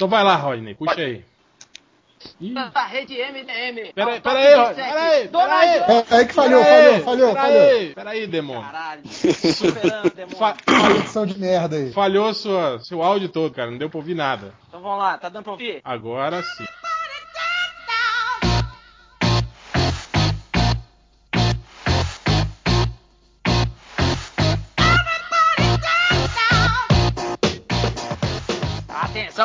Então vai lá, Rodney, puxa aí. Ih. Da rede MDM. Peraí, peraí, Rodney. Peraí, peraí. É, é que falhou, falhou, falhou, falhou. Peraí, demônio. Caralho. Superando, demônio. Fa- Edição de merda aí. falhou sua, seu áudio todo, cara. Não deu pra ouvir nada. Então vamos lá, tá dando pra ouvir? Agora sim.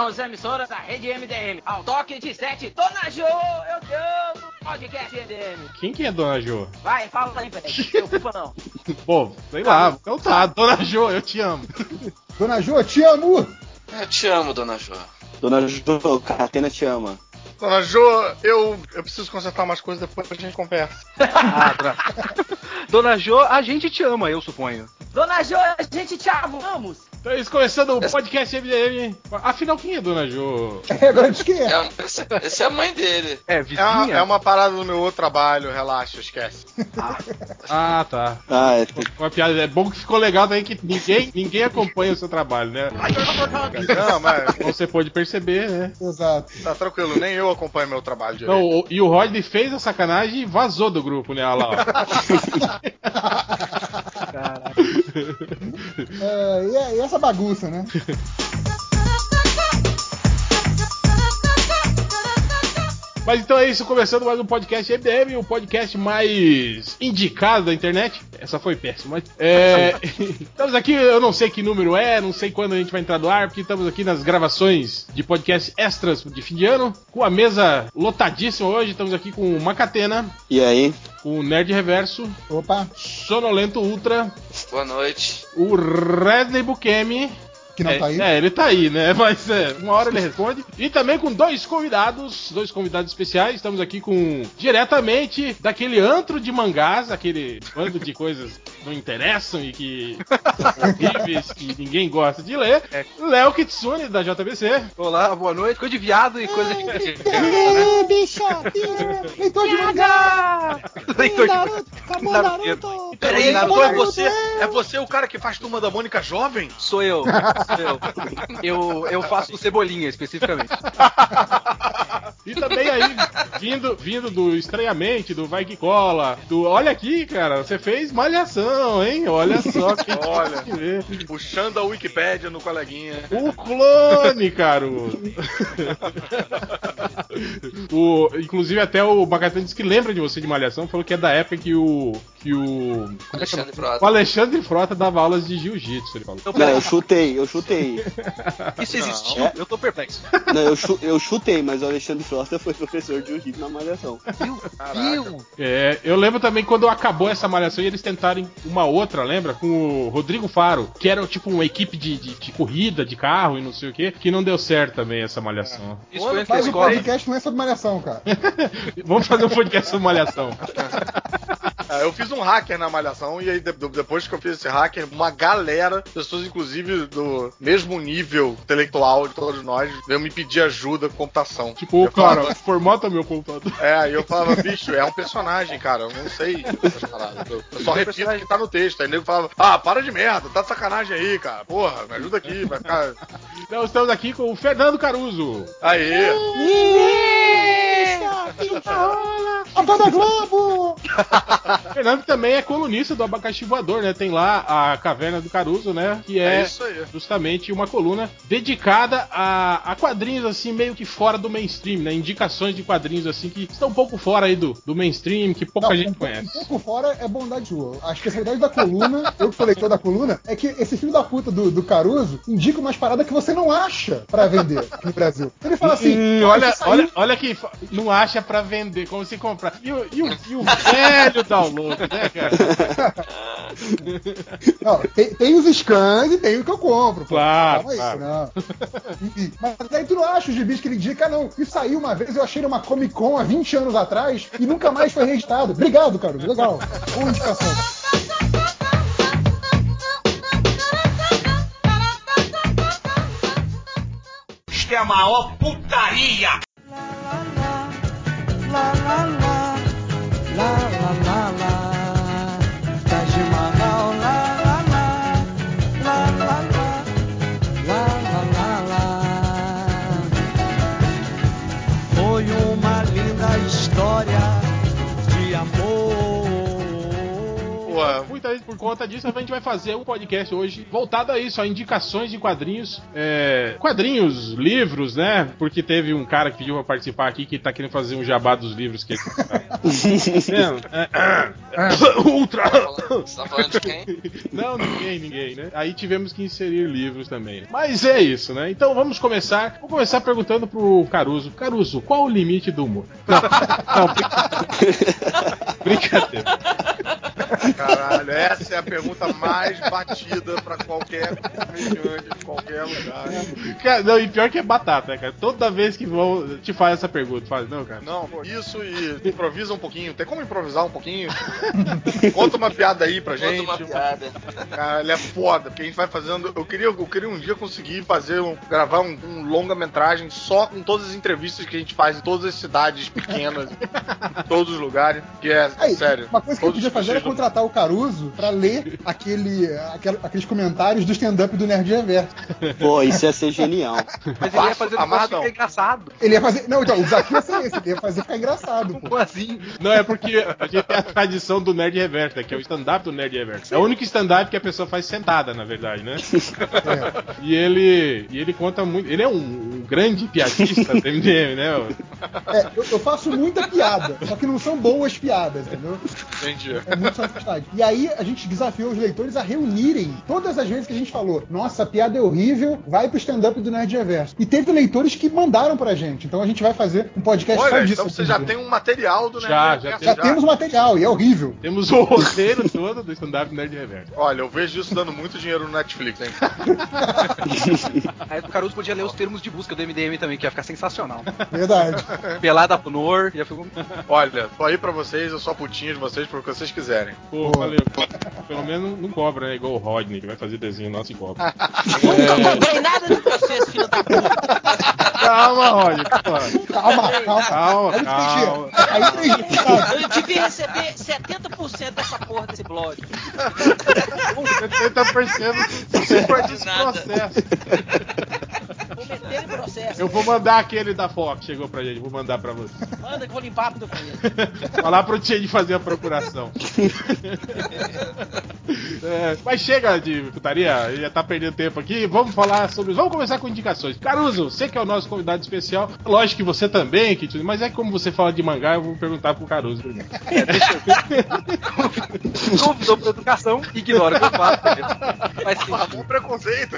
As emissoras da rede MDM. Ao toque de sete, Dona Jo, eu te amo. Podcast MDM. Quem que é Dona Jo? Vai, fala aí, velho. Não preocupa não. Bom, sei lá. Então tá, Dona Jo, eu te amo. Dona Jo, te amo! Eu te amo, dona Jo. Dona Jo, Catena te ama. Dona Jo, eu, eu preciso consertar umas coisas, depois a gente conversa. Ah, dra- Dona Jo, a gente te ama, eu suponho. Dona Jo, a gente te amamos. Então é isso, começando o podcast MDM. Afinal, quem é Dona Jo? É, agora de quem é? É, esse, esse é a mãe dele. É, É uma, vizinha? é uma parada no meu outro trabalho, relaxa, esquece. Ah, tá. Ah, é. Uma piada. É bom que ficou legal também que ninguém, ninguém acompanha o seu trabalho, né? Não, mas Como você pode perceber, né? Exato. tá tranquilo, nem eu acompanho meu trabalho direito. Não, o- e o Rodney fez a sacanagem e vazou do grupo, né? Olha lá, ó. É, e, é- e essa bagunça, né? Mas então é isso, começando mais um podcast MDM, o podcast mais indicado da internet. Essa foi péssima. mas, É, estamos aqui, eu não sei que número é, não sei quando a gente vai entrar no ar, porque estamos aqui nas gravações de podcast extras de fim de ano, com a mesa lotadíssima hoje. Estamos aqui com o Macatena, E aí? o Nerd Reverso, Opa, Sonolento Ultra, Boa noite. o Redney Bukemi. Que não é, tá aí. É, ele tá aí, né? Mas é, uma hora ele responde. E também com dois convidados, dois convidados especiais. Estamos aqui com diretamente daquele antro de mangás, aquele bando de coisas que não interessam e que são horríveis, que ninguém gosta de ler. Léo Kitsune, da JBC. Olá, boa noite. Coisa de viado e coisa de. Ih, bicha, leitor de mangá! Leitor de- Naruto, acabou Naruto! Peraí, Naruto, é você, é você o cara que faz turma da Mônica jovem? Sou eu. Eu. Eu, eu faço cebolinha, especificamente. E também aí, vindo, vindo do Estranhamente, do Vai Que Cola, do. Olha aqui, cara, você fez malhação, hein? Olha só que Olha. que ver. Puxando a Wikipédia no coleguinha. O clone, Caruso. o, inclusive até o Bacatã disse que lembra de você de Malhação, falou que é da época que o. que o. É Alexandre? Frota. O Alexandre Frota dava aulas de jiu-jitsu, ele falou. Não, eu chutei, eu chutei. Isso existiu? Eu tô perplexo. Não, eu, chu- eu chutei, mas o Alexandre Frosta foi professor de jiu-jitsu na malhação. Viu? É, eu lembro também quando acabou essa malhação e eles tentarem uma outra, lembra? Com o Rodrigo Faro, que era tipo uma equipe de, de, de corrida, de carro e não sei o que, que não deu certo também essa malhação. Isso foi o escola. podcast não é sobre malhação, cara. Vamos fazer um podcast sobre malhação. É, eu fiz um hacker na Malhação e aí de- de- depois que eu fiz esse hacker, uma galera, pessoas inclusive do mesmo nível intelectual de todos nós, veio me pedir ajuda com computação. Tipo, Eu cara, falava- formata meu computador. É, aí eu falava, bicho, é um personagem, cara, eu não sei. Eu, eu só repito o que tá no texto. Aí o nego falava, ah, para de merda, tá de sacanagem aí, cara. Porra, me ajuda aqui, vai ficar. Então estamos aqui com o Fernando Caruso. Aí. A Dona Globo! O Fernando também é colunista do Abacaxi Voador, né? Tem lá a Caverna do Caruso, né? Que é, É isso aí. Uma coluna dedicada a, a quadrinhos, assim, meio que fora do mainstream, né? Indicações de quadrinhos, assim, que estão um pouco fora aí do, do mainstream, que pouca Não, gente um, conhece. um pouco fora é bondade sua. A especialidade da coluna, eu que sou leitor da coluna, é que esse filho da puta do, do Caruso indica umas paradas que você não acha pra vender no Brasil. Ele fala assim: Hum, "Ah, olha, saiu- olha, olha que não acha pra vender, como se comprar. E o, e o, e o velho download, né, cara? Não, tem, tem os scans e tem o que eu compro. Claro, claro. não. Enfim, mas aí tu não acha os gibis que ele indica, não. Isso saiu uma vez, eu achei numa Comic Con há 20 anos atrás e nunca mais foi registrado. Obrigado, Caruso. Legal. Boa indicação. Isto é a maior putaria. Por conta disso, a gente vai fazer um podcast hoje voltado a isso, a indicações de quadrinhos. é, quadrinhos, livros, né? Porque teve um cara que pediu pra participar aqui que tá querendo fazer um jabá dos livros que ele. É, é, Ultra! Você tá falando de quem? Não, ninguém, ninguém, né? Aí tivemos que inserir livros também. Mas é isso, né? Então vamos começar. Vou começar perguntando pro Caruso. Caruso, qual o limite do humor? Não, não brincadeira. brincadeira. Caralho, essa é a pergunta mais batida pra qualquer comediante de qualquer lugar. Cara, não, e pior que é batata, né, cara? Toda vez que vão te faz essa pergunta, faz, não, cara. Não, isso e improvisa um pouquinho. Tem como improvisar um pouquinho? Conta uma piada aí pra Conta gente. uma piada. Cara, ele é foda, porque a gente vai fazendo. Eu queria, eu queria um dia conseguir fazer um, gravar um, um longa-metragem só com todas as entrevistas que a gente faz em todas as cidades pequenas, em todos os lugares. Que é Aí, sério. Uma coisa que eu podia fazer era do- contratar o Caruso pra ler aquele, aquel- aqueles comentários do stand-up do Nerd Reverso. Pô, isso ia ser genial. Mas ele ia fazer um ficar engraçado. Ele ia fazer. Não, então, o desafio ia ser esse, ele ia fazer ficar engraçado, pô. Como assim? Não, é porque a gente tem a tradição do Nerd Reverso, né, que é o stand-up do Nerd Reverso. É o único stand-up que a pessoa faz sentada, na verdade, né? É. E ele, e ele conta muito. Ele é um, um grande piadista do MDM, né? É, eu, eu faço muita piada, só que não são boas piadas, entendeu? Entendi. É muito sofisticado. E aí a gente desafiou os leitores a reunirem todas as vezes que a gente falou: Nossa, a piada é horrível, vai pro stand-up do Nerd Reverso. E teve leitores que mandaram pra gente. Então a gente vai fazer um podcast só Olha, disso. então você já né? tem um material do Já, Nerd já Reverso, Já temos material, e é horrível. Temos o roteiro todo do stand-up do Nerd Reverso. Olha, eu vejo isso dando muito dinheiro no Netflix, hein? Aí o Caruso podia ler os termos de busca do MDM também, que ia ficar sensacional. Verdade. Pelada pro Nor, ia ficar... Olha, tô aí pra vocês, eu sou a putinha de vocês pro que vocês quiserem. Pô, Boa. valeu. Pelo menos não cobra, né? Igual o Rodney, que vai fazer desenho nosso e cobra. Não cobrei nada de vocês, filho da puta. Calma, Rodney. calma. Calma, calma. Calma, Aí calma. 3G. Aí 3G, sabe? Eu devia receber 70% dessa porra desse blog. 70% você perde esse Nada. processo. Vou meter em processo. Eu vou mandar aquele da Fox, chegou pra gente, vou mandar pra você. Manda que eu vou limpar pro teu banheiro. Falar pro Tchê de fazer a procuração. É, mas chega de putaria, já tá perdendo tempo aqui. Vamos falar sobre. Vamos começar com indicações. Caruso, você que é o nosso convidado especial. Lógico que você também, Kit, mas é que como você fala de mangá, eu vou perguntar pro Caruso primeiro. Convidou pra educação, ignora o que eu faço. Mas sim. Bom preconceito.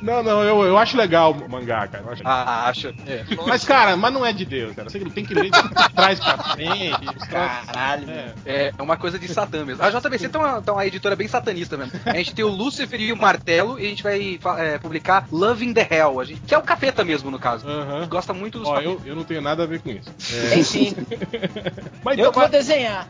Não, não, eu, eu acho legal mangá, cara. Eu acho- Ah, acha. É. Mas, cara, mas não é de Deus, cara. Você tem que ler de trás pra frente. Caralho, É. É uma coisa de satã mesmo. A JBC tá uma, tá uma editora bem satanista mesmo. A gente tem o Lúcifer e o Martelo e a gente vai é, publicar Love in the Hell, a gente, que é o capeta mesmo, no caso. Aham. Gosta muito dos Ó, eu, eu não tenho nada a ver com isso. Tem sim. Mas Eu então, que vou desenhar.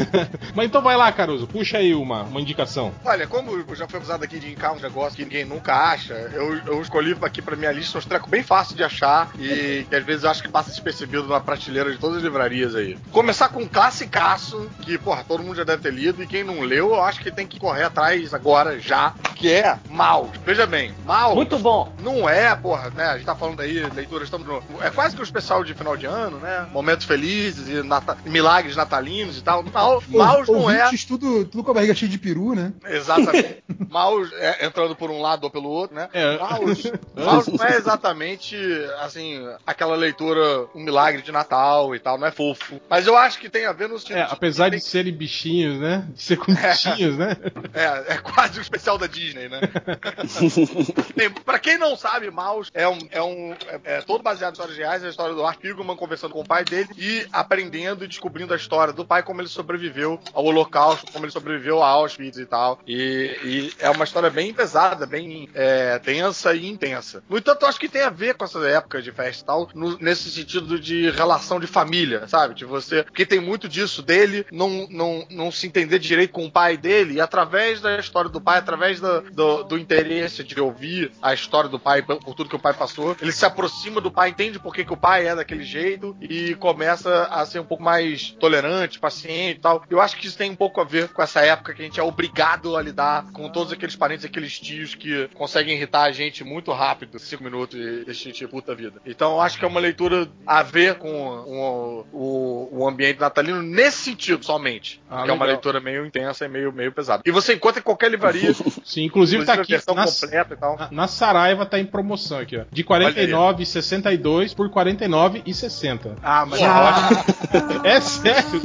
Mas então vai lá, Caruso. Puxa aí uma, uma indicação. Olha, como eu já fui acusado aqui de indicar um negócio que ninguém nunca acha, eu, eu escolhi aqui pra minha lista uns trecos bem fáceis de achar e que às vezes eu acho que passa despercebido na prateleira de todas as livrarias aí. Começar com um classicaço, que, porra, todo mundo já deve ter lido, e quem não leu, eu acho que tem que correr atrás agora, já, que é Maus. Veja bem, Maus Muito bom. não é, porra, né? A gente tá falando aí, leituras, estamos no. É quase que um especial de final de ano, né? Momentos felizes e, nata- milagres natalinos e tal. Mal, Maus não é. Tudo, tudo com a barriga cheia de peru, né? Exatamente. Maus é, entrando por um lado ou pelo outro, né? É. Maus, Maus não é exatamente, assim, aquela leitura, um milagre de Natal e tal, não é fofo. Mas eu acho que tem a ver no sentido. É, apesar de serem bichinhos, né? De ser com bichinhos, né? É, é quase um especial da Disney, né? Bem, pra quem não sabe, Maus é um. É, um é, é todo baseado em histórias reais, é a história do Art Spiegelman conversando com o pai dele e aprendendo e descobrindo a história do pai, como ele sobreviveu ao Holocausto, como ele sobreviveu a Auschwitz e tal. E, e é uma história bem pesada, bem é, tensa e intensa. No entanto, eu acho que tem a ver com essa época de festa e tal, no- nesse sentido de relação de família, sabe? De você. Porque tem muito disso dele não, não, não se entender direito com o pai dele, e através da história do pai, através do, do interesse de ouvir a história do pai, por tudo que o pai passou, ele se aproxima do pai, entende por que, que o pai é daquele jeito e começa a ser um pouco mais tolerante, paciente e tal. Eu acho que isso tem um pouco a ver com essa época que a gente é obrigado a lidar com todos aqueles parentes, aqueles tios que conseguem irritar a gente muito rápido, cinco minutos, e assistir, tipo, puta vida. Então eu acho que é uma leitura a ver com o, o, o ambiente natalino nesse sentido somente. Ah, que é uma legal. leitura meio intensa e meio, meio pesada. E você encontra em qualquer livraria, Sim, inclusive tá inclusive a aqui versão na, completa e tal. na- na Saraiva tá em promoção aqui, ó. De 49,62 por 49,60. Ah, mas É sério.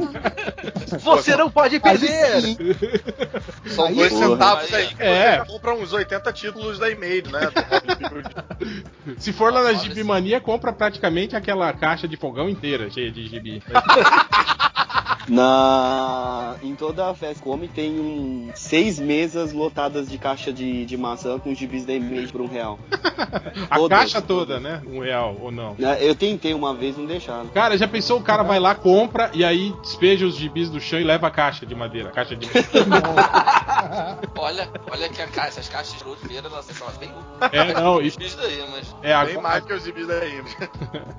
você não pode perder! São Aí dois porra. centavos aí que É. você compra uns 80 títulos da e-mail, né? Se for lá na Gibi Mania, compra praticamente aquela caixa de fogão inteira, cheia de gibi. Na... Em toda a Fest Comic tem um... seis mesas lotadas de caixa de, de maçã com gibis da Image por um real. A Todas, caixa toda, né? Um real ou não. Né, Eu tentei uma vez, não deixaram. Cara, já pensou o cara vai lá, compra e aí despeja os gibis do chão e leva a caixa de madeira. A caixa de Olha, olha que a caixa, essas caixas de feira, elas são bem É, não, isso mas. é Bem agora. mais que os gibis da Image.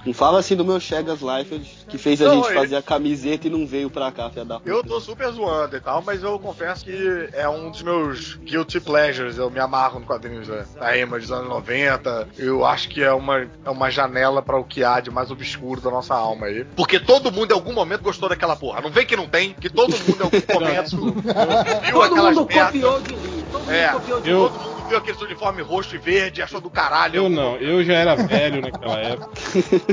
Não fala assim do meu Chegas Life, que fez a Não, gente ele- fazer a camiseta e não veio pra cá, filha da puta. Eu tô super zoando e tal, mas eu confesso que é um dos meus guilty pleasures. Eu me amarro no quadrinhos da, da Emma dos anos 90. Eu acho que é uma, é uma janela pra o que há de mais obscuro da nossa alma aí. Porque todo mundo em algum momento gostou daquela porra. Não vem que não tem, que todo mundo em algum momento viu Todo aquelas mundo copiou de mim. Todo mundo É, copiou de eu-. Todo mundo viu aqueles uniformes roxo e verde, achou do caralho. Eu não, eu já era velho naquela época.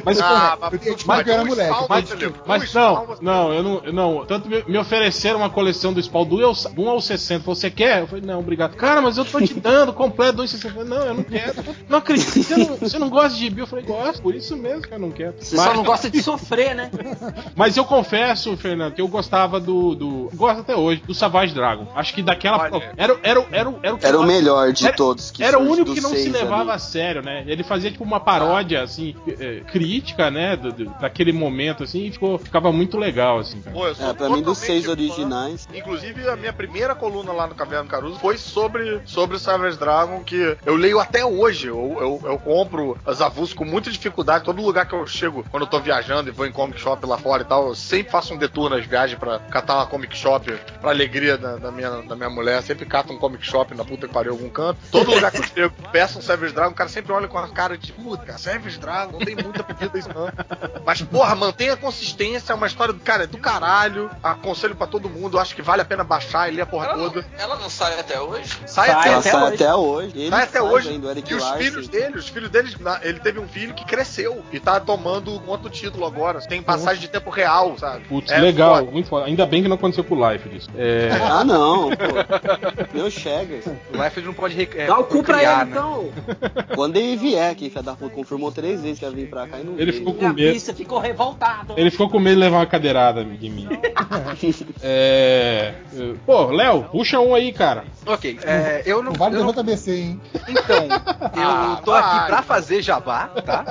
Mas, Ah, porra, mas, eu era moleque, Spawn mas, mas não, não, eu não, eu não. Tanto me, me ofereceram uma coleção do Spawn do, eu, do 1 ao 60. Você quer? Eu falei, não, obrigado. Cara, mas eu tô te dando completo do 1 ao 60. Eu falei, não, eu não quero. Não acredito. Você não, você não gosta de gibi? Eu falei, gosto, por isso mesmo que eu não quero. Você mas, só não gosta de sofrer, né? mas eu confesso, Fernando, que eu gostava do. do gosto até hoje, do Savage Dragon. Acho que daquela. Olha. Era, era, era, era, Era o melhor de Era- todos. Que Era o único que não se levava ali. a sério, né? Ele fazia tipo uma paródia, assim, eh, crítica, né? do- do- daquele momento, assim, e ficou, ficava muito legal, assim, cara. Pô, É, pra mim dos seis fã. originais. Inclusive, a minha primeira coluna lá no Caverna do Caruso foi sobre, sobre o Savage Dragon, que eu leio até hoje. Eu, eu, eu compro as avulsos com muita dificuldade. Todo lugar que eu chego, quando eu tô viajando e vou em comic shop lá fora e tal, eu sempre faço um detour nas viagens pra catar uma comic shop, pra alegria da, da minha, da minha mulher. Sempre cato um comic shop na puta que pariu algum canto. Todo lugar que eu peço um Savage Dragon, o cara sempre olha com a cara de puta, Savage Dragon, não tem muita pedida isso não. Mas, porra, mantenha a consistência, é uma história do cara, é do caralho. Aconselho pra todo mundo, acho que vale a pena baixar e ler a porra Ela não, toda. ela não sai até hoje? Sai, Sai até, Ela até sai hoje. até hoje. Ele sai até faz hoje. E os Larson. filhos dele, os filhos dele, ele teve um filho que cresceu e tá tomando um outro título agora. Tem passagem de tempo real, sabe? Putz, É legal, foda. muito foda. Ainda bem que não aconteceu com o Life disso. É. Ah, não, pô. Meu Chegas. O Life não pode re- é, Dá o cu pra ele, né? então. Quando ele vier, que filha da puta confirmou três vezes que ia vir pra cá e não Ele veio. ficou com medo. pista ficou revoltado. Ele ficou com medo de levar uma cadeirada de mim. É. Pô, Léo, puxa um aí, cara. Ok, é, eu não. Não vale eu não- JBC, hein? Então, eu Ah, tô vai. aqui pra fazer jabá, tá?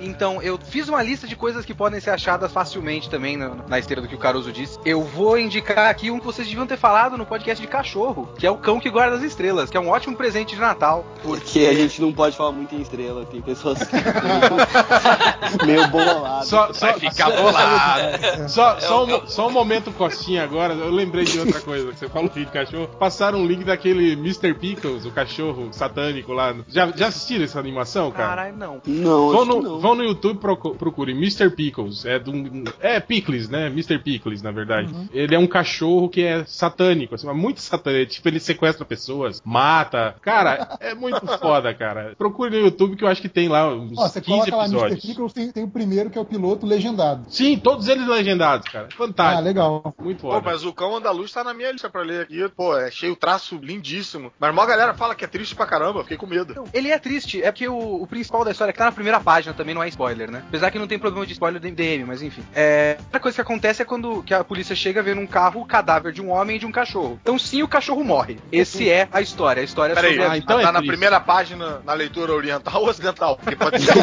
então, eu fiz uma lista de coisas que podem ser achadas facilmente também na, na esteira do que o Caruso disse. Eu vou indicar aqui um que vocês deviam ter falado no podcast de cachorro, que é o Cão que Guarda as Estrelas, que é um ótimo presente de Natal. Porque a gente não pode falar muito em estrela, tem pessoas que meio bololadas. Só, só, Fica bolado. Só, só, um, só um momento costinha agora, eu lembrei de outra coisa. que Você falou de cachorro. Passaram um link daquele Mr. Pickles, o cachorro satânico lá. Já, já assistiram essa animação, cara? Caralho, não. Não, Vão no, não. vão no YouTube procu- procurem Mr. Pickles. É, de um- é Pickles, né? Mr. Pickles, na verdade. Ele é um cachorro que é satânico, assim, mas muito satânico. Tipo, ele sequestra pessoas, mata. Cara, é muito foda, cara. Procure no YouTube que eu acho que tem lá uns Ó, você 15 coloca lá Mr. episódios. Pickles, tem, tem o primeiro que é o piloto legendado. Sim, todos eles legendados, cara. Ah, Fantástico. legal. Muito Pô, foda. mas o Cão Andaluz tá na minha lista pra ler aqui. Pô, é cheio traço lindíssimo. Mas a maior galera fala que é triste pra caramba, eu fiquei com medo. Ele é triste, é porque o, o principal da história que tá na primeira página também não é spoiler, né? Apesar que não tem problema de spoiler do MDM, mas enfim. É, outra coisa que acontece é quando que a polícia chega vendo um carro, o cadáver de um homem e de um cachorro. Então sim, o cachorro morre. Esse é a história. A história é Peraí, sobre a Ah, então tá é na triste. primeira página na leitura oriental ou ocidental? Porque pode ser.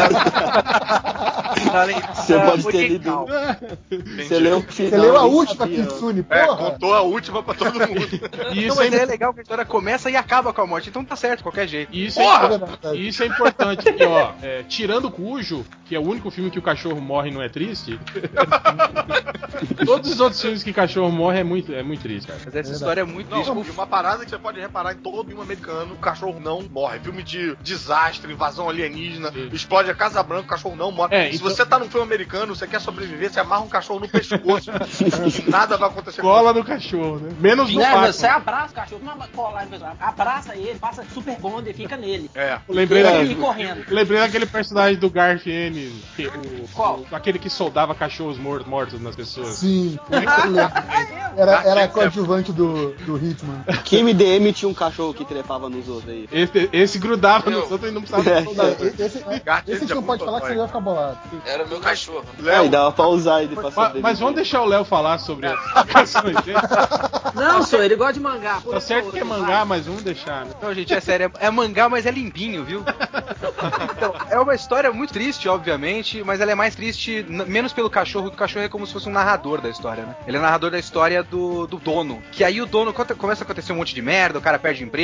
Na leitura Você pode ter. Entendi. Você leu o. Você leu a última sabia. Kitsune, É, porra. contou a última pra todo mundo. Isso, é, mas é legal que a história começa e acaba com a morte, então tá certo, de ququalquer jeito. isso, é, isso é importante, porque, ó, é, tirando Cujo, que é o único filme que o cachorro morre e não é triste, todos os outros filmes que cachorro morre é muito, é muito triste, cara. Mas essa história é muito triste. Não, e uma parada que você pode reparar em todo filme americano, o cachorro não morre. Filme de desastre, invasão alienígena, Sim. explode a Casa Branca, o cachorro não morre. É, Se então- você tá num filme americano, você quer sobreviver, você amarra um cachorro no pescoço. Nada vai acontecer com Cola no cachorro, né? Menos no Né, Batman. você abraça o cachorro, não no pessoal. Abraça ele, passa super bond e fica nele. É. Lembrei, Ele daquele, correndo. lembrei daquele personagem do Garth N, que, o, Qual? o- aquele que soldava cachorros mor- mortos nas pessoas. Sim. Era, é era coadjuvante do, do Hitman. Que MDM tinha um cachorro que trepava nos outros aí. Esse, esse grudava no Eu- outro e não precisava É. soldar. Esse, esse a gente não pode falar que você vai ficar bolado. Era o meu cachorro. Aí Léo, dava pra usar ele pra Mas, mas vamos deixar o Léo falar sobre as explicações dele. Não, senhor, ele gosta de mangá. Tá certo que é mangá, mas vamos deixar, né? Não, gente, é sério, é, é mangá, mas é limpinho, viu? Então, é uma história muito triste, obviamente, mas ela é mais triste, menos pelo cachorro, que o cachorro é como se fosse um narrador da história, né? Ele é narrador da história do, do dono. Que aí o dono conta- começa a acontecer um monte de merda, o cara perde emprego,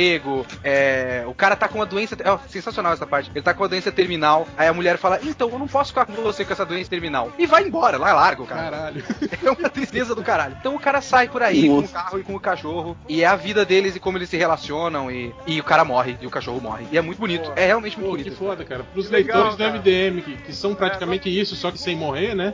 é, o cara tá com uma doença. É sensacional essa parte. Ele tá com uma doença terminal, aí a mulher fala: Então, eu não posso ficar com você com essa doença terminal. E vai embora, lá larga o cara. Caralho. É uma tristeza do caralho. Então o cara sai por aí com o Nossa. carro e com o cachorro. E é a vida deles e como eles se relacionam. E, e o cara morre e o cachorro morre. E é muito bonito. É realmente muito Pô, que bonito. foda, cara. Pros Que legal, leitores cara. do MDM, que, que são praticamente isso, só que sem morrer, né?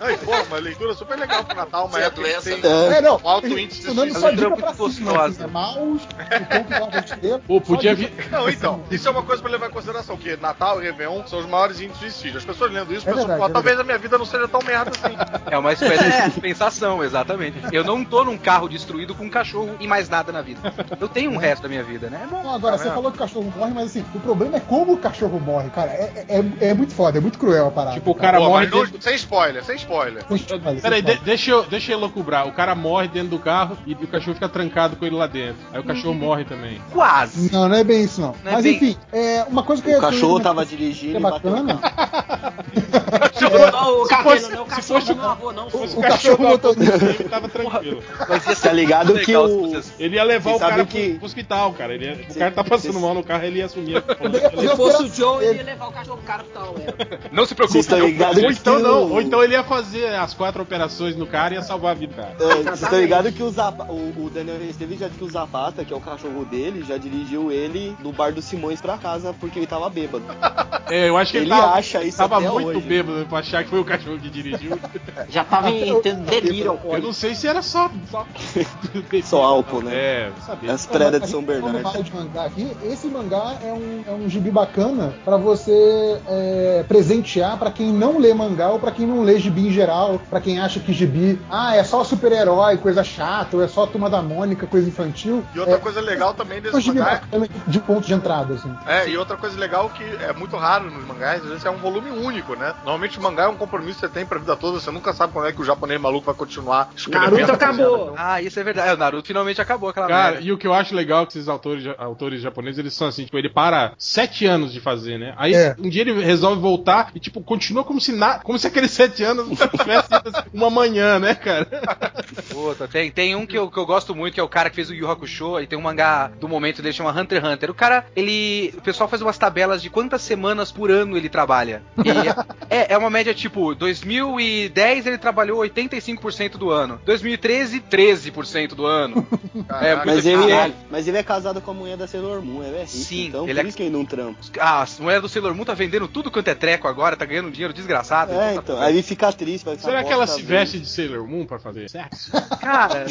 Ai, pô, uma leitura super legal pro Natal, Isso é doença, tem É, É, não. alto índice de dando suicídio. só dica é pra cima. é maus, o ponto lá da estrela. Pô, podia vir. Não, então, isso é uma coisa pra levar em consideração, que Natal e Réveillon são os maiores índices de suicídio. As pessoas lendo isso É pensam, verdade, pô, é talvez a minha vida não seja tão merda assim. É uma espécie de compensação, exatamente. Eu não tô num carro destruído com um cachorro e mais nada na vida. Eu tenho um resto da minha vida, né? É bom. Não, agora, Tá você vendo? falou que o cachorro morre, mas assim, o problema é como o cachorro morre, cara. É, é, é muito foda, é muito cruel a parada. Tipo, o cara Pô, morre dentro... sem spoiler, sem spoiler. Peraí, de- deixa eu, deixa eu elocubrar. O cara morre dentro do carro e o cachorro fica trancado com ele lá dentro. Aí o cachorro morre também. Quase. Não, não é bem isso, não. Não é Mas bem- enfim, é, uma coisa que eu O que eu cachorro tava que dirigindo é e bateu. bacana. Não, o Se cabelo, fosse- não é o se cachorro fosse meu avô, não. Se fosse O o cachorro cachorro motorista. filme, tava tranquilo. Mas ia Tá ligado que o. Ele ia levar o cara sabem pro, que- pro hospital, cara. Ele ia- o cara tá passando mal no carro, ele ia assumir. Se fosse o Joe, ele ia levar o cachorro pro cara tal. Não se preocupe, não. ligados Ou que então não, o- ou então ele ia fazer as quatro operações no cara e ia salvar a vida do cara. É, Vocês estão ligados que o, Zapa, o, o Daniel Esteves já disse que o Zapata, que é o cachorro dele, já dirigiu ele do bar do Simões pra casa porque ele tava bêbado. É, eu acho que ele, Ele tava, acha isso tava até muito hoje. bêbado pra achar que foi o cachorro que dirigiu. Já tava em tendo delírio. Eu não sei se era só. Só, Só álcool, né? É, saber. As tredas de A São Bernardo. mal de mangá aqui, esse mangá é um, é um gibi bacana pra você é, presentear pra quem não lê mangá ou pra quem não lê gibi em geral, pra quem acha que gibi, ah, é só super-herói, coisa chata, ou é só Turma da Mônica, coisa infantil. E outra é, coisa legal também é desse mangá bacana de ponto de entrada, assim. É, e outra coisa legal que é muito raro nos mangás, às vezes é um volume único, né? Normalmente o mangá é um compromisso que você tem pra vida toda, você nunca sabe quando é que o japonês maluco vai continuar escrevendo. Naruto acabou. Ah, isso é verdade. É, o Naruto finalmente acabou aquela Cara, merda. e o que eu acho legal é que esses autores, autores japoneses, eles são assim, tipo, ele para sete anos de fazer, né? Aí É. um dia ele resolve voltar e, tipo, continua como se na, como se aqueles sete anos tivesse sido assim, uma manhã, né, cara? Puta, tem, tem um que eu, que eu gosto muito, que é o cara que fez o Yu Hakusho, e tem um mangá do momento dele, chama Hunter x Hunter. O cara, ele... O pessoal faz umas tabelas de quantas semanas por ano ele trabalha. E é, é uma média, tipo, 2010 ele trabalhou 85% do ano. 2013, 13% do ano. É. Mas ele, é, mas ele é casado com a mulher da Sailor Moon, ele é rico, Sim, então ele por é- isso que ele não trampa. Ah, a mulher do Sailor Moon tá vendendo tudo quanto é treco agora, tá ganhando dinheiro desgraçado. É, tá- então, aí ele fica triste, vai ficar Será que ela se veste de Sailor Moon pra fazer sexo? Cara,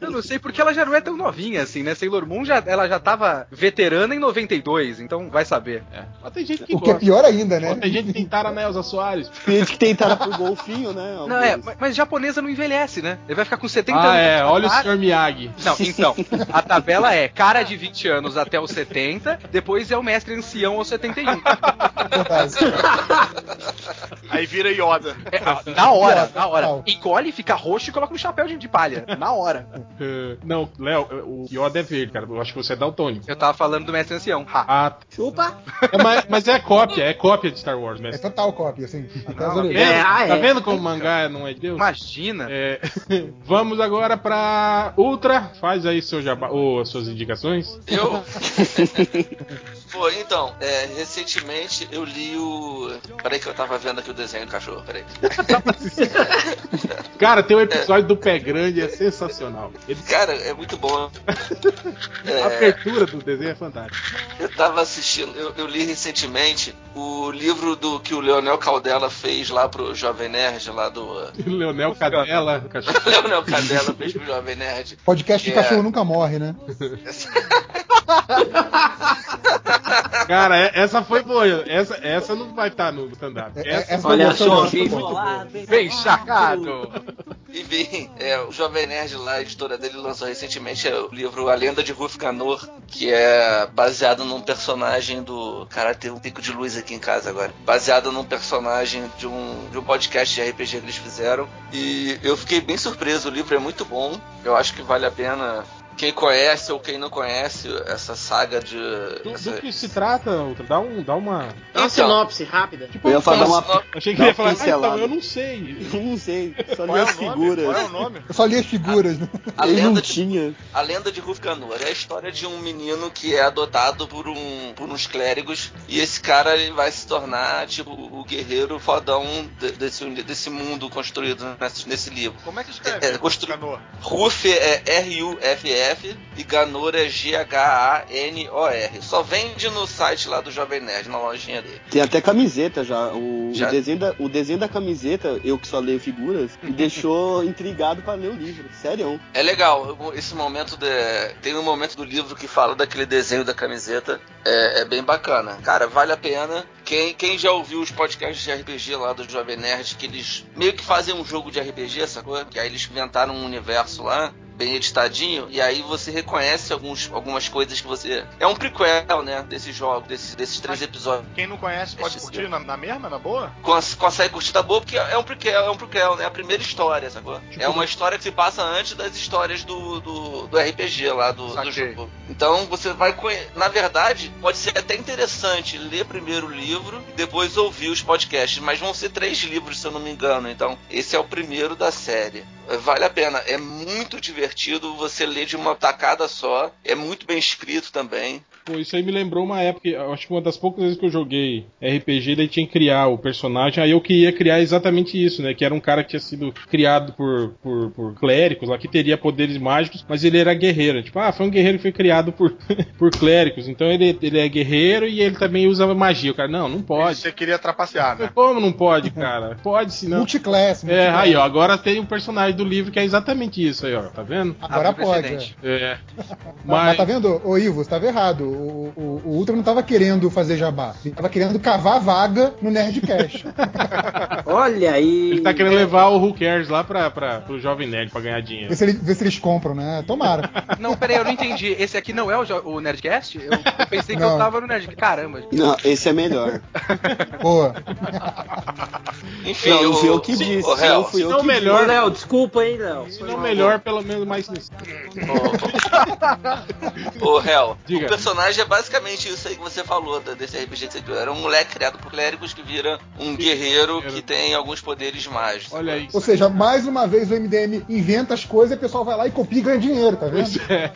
eu não sei porque ela já não é tão novinha assim, né? Sailor Moon já, ela já tava veterana em 92, então vai saber. É. Mas tem gente que O que é gosta. pior ainda, né? Tem gente que tentaram a Nelza Soares. Tem gente que tentaram por golfinho, né? Não, é, mas, mas japonesa não envelhece, né? Ele vai ficar com 70 Ah, anos. é. Olha o. Sr. Miyagi. Não, então, a tabela é cara de 20 anos até os 70, depois é o mestre ancião aos 71. Verdade. Aí Aí vira Yoda. É, ah, na hora, na hora. Encolhe, fica roxo e coloca um chapéu de, de palha. Na hora. Não, Léo, o Yoda é verde, cara. Eu acho que você é daltônico. Eu tava falando do mestre ancião. Ha. Ah, Chupa. é, mas, mas é cópia, é cópia de Star Wars, É mestre. total cópia, assim. Até as Não. Vendo? É, ah, Tá é. vendo como o mangá não é de Deus? Imagina. É, vamos agora pra Ultra. Faz aí seu jabá, ou as suas indicações. Eu. Pô, então, é, recentemente eu li o. Peraí que eu tava vendo aqui o desenho do cachorro, peraí. Cara, tem um episódio do Pé Grande, é sensacional. Ele, Cara, é muito bom. A É, abertura do desenho é fantástica. eu tava assistindo, eu, eu li recentemente o livro do que o Leonel Caldela fez lá pro Jovem Nerd, lá do. Leonel Cadela. Leonel Caldela fez pro Jovem Nerd. Podcast de É. cachorro nunca morre, né? Cara, é- essa foi boa. Essa, essa não vai estar no stand-up. É- Essa- essa Olha só, bem bem sacado. Enfim, é, o Jovem Nerd lá, a editora dele, lançou recentemente é, o livro A Lenda de Ruf Canor, que é baseado num personagem do. Cara, tem um pico de luz aqui em casa agora. Baseado num personagem de um, de um podcast de RPG que eles fizeram. E eu fiquei bem surpreso, o livro é muito bom. Eu acho que vale a pena. Quem conhece ou quem não conhece essa saga de. do, essa- do que se trata? Dá, um, dá uma. Uma Então, sinopse rápida. Eu ia fazer uma. Achei que ia falar, ah, então, eu não sei. Eu não sei, só li é as figuras. Qual é o nome? Eu só li as figuras, né? a não lenda de tinha. A lenda de Ruf Canor é a história de um menino que é adotado por, um, por uns clérigos e esse cara ele vai se tornar tipo o guerreiro fodão de- desse, desse mundo construído nesse, nesse livro. Como é que escreve? É, é, constru-. Ruf é R-U-F-F e Ganor é G-H-A-N-O-R. Só vende no site lá do Jovem Nerd, na lojinha dele. Tem até camiseta já. O, Já? o desenho da, o desenho da camiseta, eu que só leio figuras, me deixou intrigado pra ler o livro. Sério. É legal, esse momento de... tem um momento do livro que fala daquele desenho da camiseta, é, é bem bacana. Cara, vale a pena. Quem, quem já ouviu os podcasts de RPG lá do Jovem Nerd, que eles meio que fazem um jogo de RPG, sacou? Que aí eles inventaram um universo lá, bem editadinho, e aí você reconhece alguns, algumas coisas que você... É um prequel, né, desse jogo, desse, desses três episódios. Quem não conhece pode Esse curtir na, na mesma, na boa? Cons- consegue curtir da boa, porque é um prequel, é um prequel, né? A primeira história, sacou? é uma história que se passa antes das histórias do, do, do RPG lá, do, do jogo. Então você vai conhe... Na verdade, pode ser até interessante ler primeiro o livro e depois ouvir os podcasts, mas vão ser três livros, se eu não me engano. Então, esse é o primeiro da série. Vale a pena, é muito divertido, você lê de uma tacada só, é muito bem escrito também. Pô, isso aí me lembrou uma época, eu acho que uma das poucas vezes que eu joguei RPG, daí tinha que criar o personagem, aí eu queria criar exatamente isso, né? Que era um cara que tinha sido criado por, por, por clérigos, lá que teria poderes mágicos, mas ele era guerreiro. Tipo, ah, foi um guerreiro que foi criado por, por clérigos, então ele, ele é guerreiro e ele também usa magia. O cara, não, não pode. Você queria trapacear, né? Como não pode, cara? Pode sim, não. Multiclass. É, aí, ó, agora tem um personagem do livro que é exatamente isso aí, ó, tá vendo? Agora pode. é. É. Mas... mas Mas, tá vendo, ô Ivo, você tava errado. O, o, o Ultra não tava querendo fazer jabá. Ele tava querendo cavar vaga no Nerdcast. Olha aí. ele tá querendo levar o Who Cares lá pra, pra, pro Jovem Nerd pra ganhar dinheiro. Vê se, ele- vê se eles compram, né? Tomara. Não, peraí, eu não entendi. Esse aqui não é o, jo- o Nerdcast? Eu, eu pensei que Não. eu tava no Nerdcast. Caramba. Não, esse é melhor. Pô, Enfim, Não, o- fui eu que Sim, disse, o se Hel, não fui eu não que melhor- Ô, Léo, desculpa, hein, Léo. Se não melhor, pelo menos mais. Ô, ô, Hel, Diga. o personagem é basicamente isso aí que você falou da- desse RPG que você criou. Era um moleque criado por clérigos que vira um guerreiro que tem alguns poderes mágicos. Olha aí. ou seja, mais uma vez o MDM inventa as coisas e o pessoal vai lá e copia e ganha dinheiro, tá vendo? Pois é.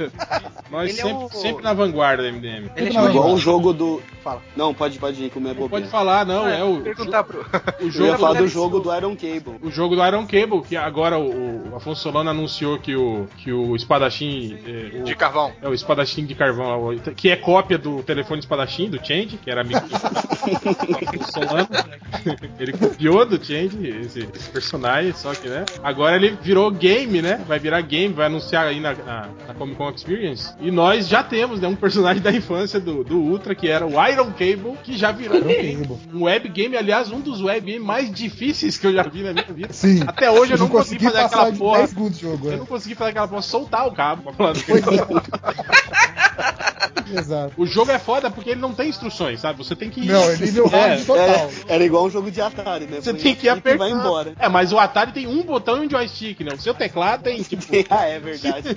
Nós é sempre, o- sempre na vanguarda do MDM. Ele é de Igual o jogo do. Fala. Não, pode, pode ir, como é Não pode falar, não, é o, Perguntar pro. o Eu ia jogo. falar do jogo do Iron Cable. O jogo do Iron Cable, que agora o, o Afonso Solano anunciou que o, que o espadachim. é, o- De carvão. É o espadachim de carvão, que é cópia do telefone espadachim, do Change, que era amigo do Solano. Ele copiou do Change esse, esse personagem, só que, né? Agora ele virou game, né? Vai virar game, vai anunciar aí na, na, na Comic Con Experience. E nós já temos, né? Um personagem da infância do, do Ultra, que era o Iron Cable, que já virou Iron Cable. um web game, aliás, um dos web games mais difíceis que eu já vi na minha vida. Sim. Até hoje eu não consegui fazer passar aquela porra. 10 segundos de jogo. Eu é. não consegui fazer aquela porra, soltar o cabo pra falar do. Exato. O jogo é foda porque ele não tem instruções, sabe? Você tem que. Não, é nível hard É, total. Era, era igual um jogo de Atari, né? Você Põe tem o que e apertar. vai embora. É, mas o Atari tem um botão e um joystick, né? O seu teclado tem, tipo. ah, é verdade.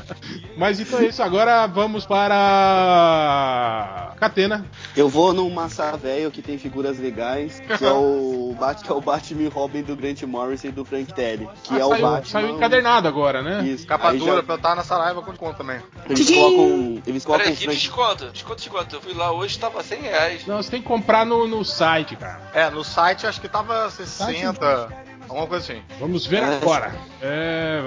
Mas então é isso, agora vamos para. Catena. Eu vou num massa velho que tem figuras legais, que é o, Bat, que é o Batman e Robin do Grant Morrison e do Frank Terry. Que Ah, é o saiu, Batman. saiu encadernado agora, né? Isso. Capa Aí dura, já- pra eu estar na Saraiva com conta também. Eles colocam. Eles colocam Frank. desconto? Desconto, desconto. Eu fui lá hoje, tava 100 reais. Não, você tem que comprar no, no site, cara. É, no site acho que tava 60, alguma coisa assim. Vamos ver É. agora. É...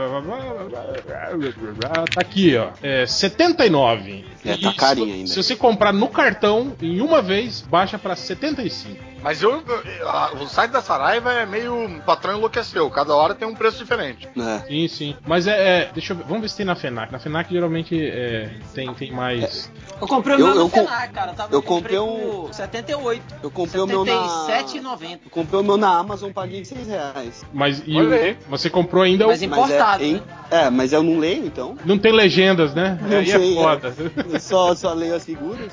Tá aqui, ó. É 79. É, tá E carinho ainda. Se você comprar no cartão, em uma vez, baixa pra 75. Mas eu, eu- a- o site da Saraiva é meio. O patrão enlouqueceu. Cada hora tem um preço diferente. É. Sim, sim. Mas é, é, Deixa eu ver. Vamos ver se tem na FENAC. Na FENAC geralmente é, tem, tem mais. Eu comprei o Eu- meu eu no com- Fenac, cara. Tava, eu comprei um- por 78. Eu comprei o meu na. 77,90. Eu comprei o meu na Amazon, paguei 6 reais. Mas e o- você comprou ainda o. Mas Importado, é, né? é, mas eu não leio, então. Não tem legendas, né? Não Aí é sei, foda. Eu só, só leio as figuras.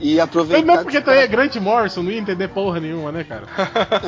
E Mas aproveitar. Mesmo porque que- também é Grant Morrison, não ia entender porra nenhuma, né, cara?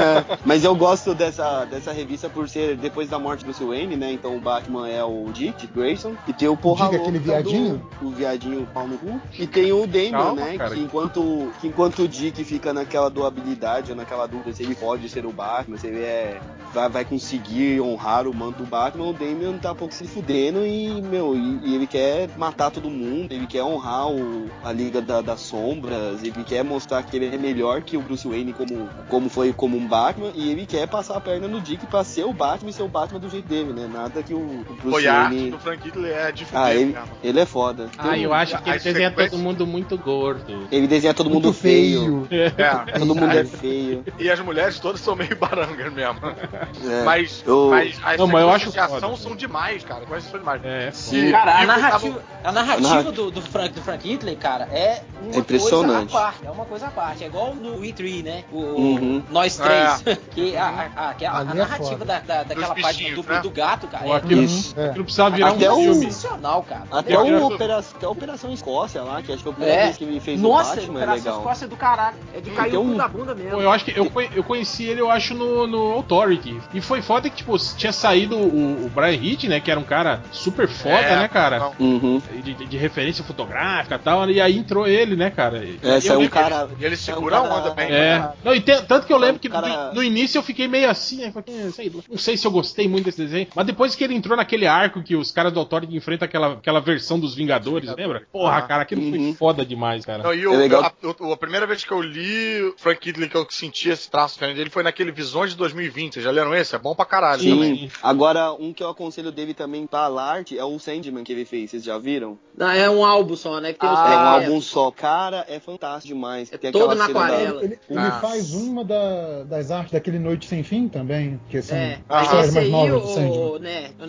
É, mas eu gosto dessa, dessa revista por ser depois da morte do Bruce Wayne, né? Então o Batman é o Dick Grayson. E tem o Porra Dick, aquele viadinho? do- o viadinho pau no cu. E tem o Damian, Calma, né? cara. Que enquanto, que enquanto o Dick fica naquela doabilidade, ou naquela dúvida se ele pode ser o Batman, se ele é, vai, vai conseguir honrar o manto do Batman, o Damian tá um pouco se fudendo e, meu, e, e ele quer matar todo mundo, ele quer honrar o, a Liga da- das Sombras, ele quer mostrar que ele é melhor que o Bruce Wayne como, como foi como um Batman, e ele quer passar a perna no Dick pra ser o Batman e ser o Batman do jeito dele, né? Nada que o, o Bruce Foi a arte Wayne... do Frank Hitler é de fuder, Ah, ele, cara. ele é foda. Ah, Tem eu um- acho que ele desenha sequências- todo mundo muito gordo. Ele desenha todo Muito mundo feio. É. Todo mundo é feio. E as mulheres todas são meio barangas mesmo. É. Mas, Eu- mas as Não, mas eu acho de ação foda. são demais, cara. Quais são demais? É, Se Cara, a narrativa, a narrativa Narra- do, do, Frank, do Frank Hitler, cara, é uma É impressionante. coisa à parte. É uma coisa à parte. É igual no We Three, né? O, o- Uhum. Nós três. Que a, a, a, a- é narrativa da, da, daquela Dos página do, né? do gato, cara. Pô, É aquilo, Isso. É. aquilo precisava virar Até um o- filme. sensacional, cara. Até, Eu o quero- opera... Até a Operação Escócia lá, que acho que foi a primeira É. vez que ele fez Nossa, o Batman, é Operação legal. Escócia é do caralho. É de cair Tem o cu um- da bunda mesmo. Pô, eu acho que eu, eu conheci ele, eu acho, no, no Authority. E foi foda que, tipo, tinha saído o, o Brian Hitch, né? Que era um cara super foda, É, né, cara? Uhum. De, de- de referência fotográfica e tal. E aí entrou ele, né, cara? E- É, saiu um cara. E ele segura um a onda bem. É. Não, e tem- tanto que eu lembro que cara- no, no início eu fiquei meio assim, né? sei lá, não sei se eu gostei muito desse desenho. Mas depois que ele entrou naquele arco que os caras do Authority enfrentam aquela, aquela versão dos Vingadores, lembra? Porra, Ah. cara, aquilo foi Uhum. foda demais, cara. Não, e o- É legal. a, o- a primeira vez que eu li o Frank Hitler que eu senti esse traço diferente dele foi naquele Visões de 2020. Vocês já leram esse? É bom pra caralho Sim. também. Sim. Agora, um que eu aconselho dele também pra arte é o Sandman que ele fez. Vocês já viram? Não, é um álbum só, né? Que tem os é um álbum só. Cara, é fantástico demais. É Tem todo na aquarela. Ele, ele Ah. faz uma da- das artes daquele Noite Sem Fim também, que são É, Ah, histórias esse mais aí, novas do Sandman. o, né, o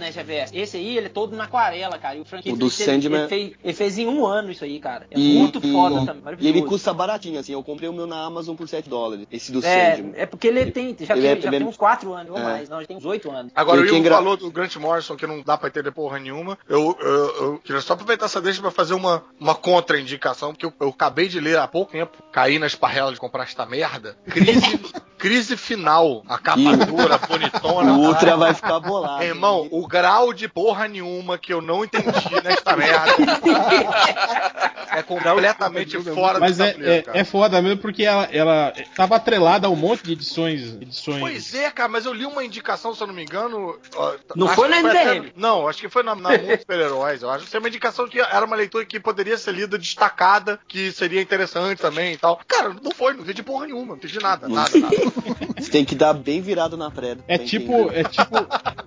esse aí, ele é todo na aquarela, cara. E o Frank O do ele, Sandman- ele, fez, ele fez em um ano isso aí, cara. É E- muito e- foda também, E ele custa baratinho, assim. Eu comprei o meu na Amazon por 7 dólares. Esse do É, Sandman. é porque ele tem, já, Ele tem, é- já é- tem uns 4 anos ou É. mais, não, ele tem uns 8 anos. Agora, o engra- falou do Grant Morrison, que não dá pra entender porra nenhuma. Eu, eu, eu queria só aproveitar essa deixa pra fazer uma, uma contra-indicação, porque eu, eu acabei de ler há pouco tempo, caí na esparrela de comprar esta merda. Crise, crise final. A capa dura, bonitona. O Ultra vai ficar bolado. Irmão, o grau de porra nenhuma que eu não entendi nesta merda é completamente fora Mas do é, tabuleiro, é, cara. é foda mesmo porque ela, ela tava atrelada a um monte de edições. edições Pois é, cara, mas eu li uma indicação, se eu não me engano. ó, Não acho foi que na MDM. não, acho que foi na, na Mundo Super-Heróis. Eu acho que foi uma indicação que era uma leitura que poderia ser lida destacada, que seria interessante também e tal. Cara, não foi, não entendi porra nenhuma, não entendi nada, nada, nada. Você tem que dar bem virado na preda. É tipo, entender. é tipo,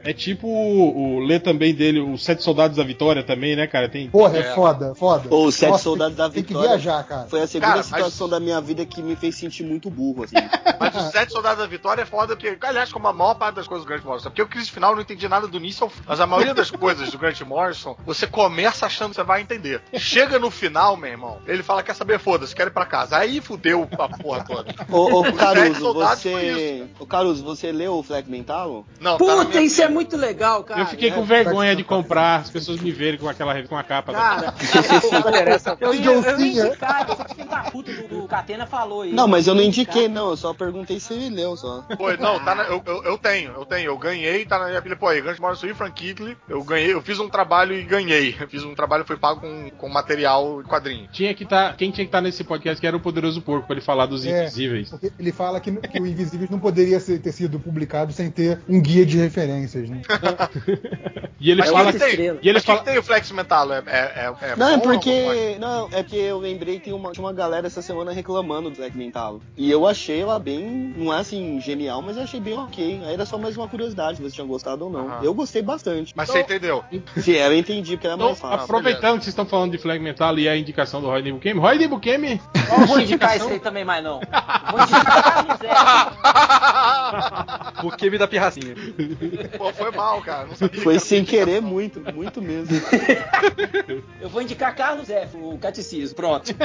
é tipo o, o ler também dele, os Sete Soldados da Vitória também, né, cara? Tem. Porra, é, É. foda, foda. Ou Os Sete Nossa, Soldados tem, da Tem que Vitória. viajar, cara. Foi a segunda Cara, mas- situação da minha vida que me fez sentir muito burro, assim. Mas os Sete Soldados da Vitória é foda, porque, aliás, como a maior parte das coisas do Grant Morrison, porque o crise final eu não entendi nada do início. Mas a maioria das coisas do Grant Morrison, você começa achando que você vai entender. Chega no final, meu irmão, ele fala: quer saber, foda-se, quero ir pra casa. Aí fudeu a porra toda. Ô, ô Sete Caruso, Soldados foi você. Ô Caruso, você leu o Fragmentalo? Não, tá Puta, minha isso é muito legal, cara. Eu fiquei com é, vergonha tá- de comprar, as pessoas me verem com aquela com a capa. da- Cara, interessa. eu, ia, eu ia Golfinho. indicar, esse filho da puta do, do Catena falou aí. Não, mas eu não indiquei, não. Eu só perguntei se ele leu só. Pô, não, tá na- eu, eu, eu tenho, eu tenho. Eu ganhei, tá na minha pilha. Pô, aí, Grande Morrison e Frank Kitley, eu ganhei, eu fiz um trabalho e ganhei. Eu fiz um trabalho e foi pago com, com material e quadrinho. Tinha que tá, quem tinha que estar nesse podcast que era o Poderoso Porco, pra ele falar dos É. invisíveis. Porque ele fala que, que o Invisíveis não poderia ser- ter sido publicado sem ter um guia de referências, né? E ele Mas fala. que estrela. E ele que fala. que tem o Flex Mental? É, é, é, é Não, é porque. Não, é porque eu lembrei que tem uma, tinha uma galera essa semana reclamando do Black Mental. E eu achei ela bem. Não é assim genial, mas eu achei bem ok. Aí era só mais uma curiosidade se você tinha gostado ou não. Aham. Eu gostei bastante. Mas você entendeu? Se eu entendi, porque era Então, mais fácil. aproveitando que vocês estão falando de Flag Mental e a indicação do Roy Bukemi, Roy Bukemi, Não vou indicar isso aí também mais, não. Vou indicar o Zé. O Kemi da pirracinha. Pô, foi mal, cara. Não sabia Foi sem querer muito, muito mesmo. Eu vou indicar Carlos F, o catecismo. Pronto.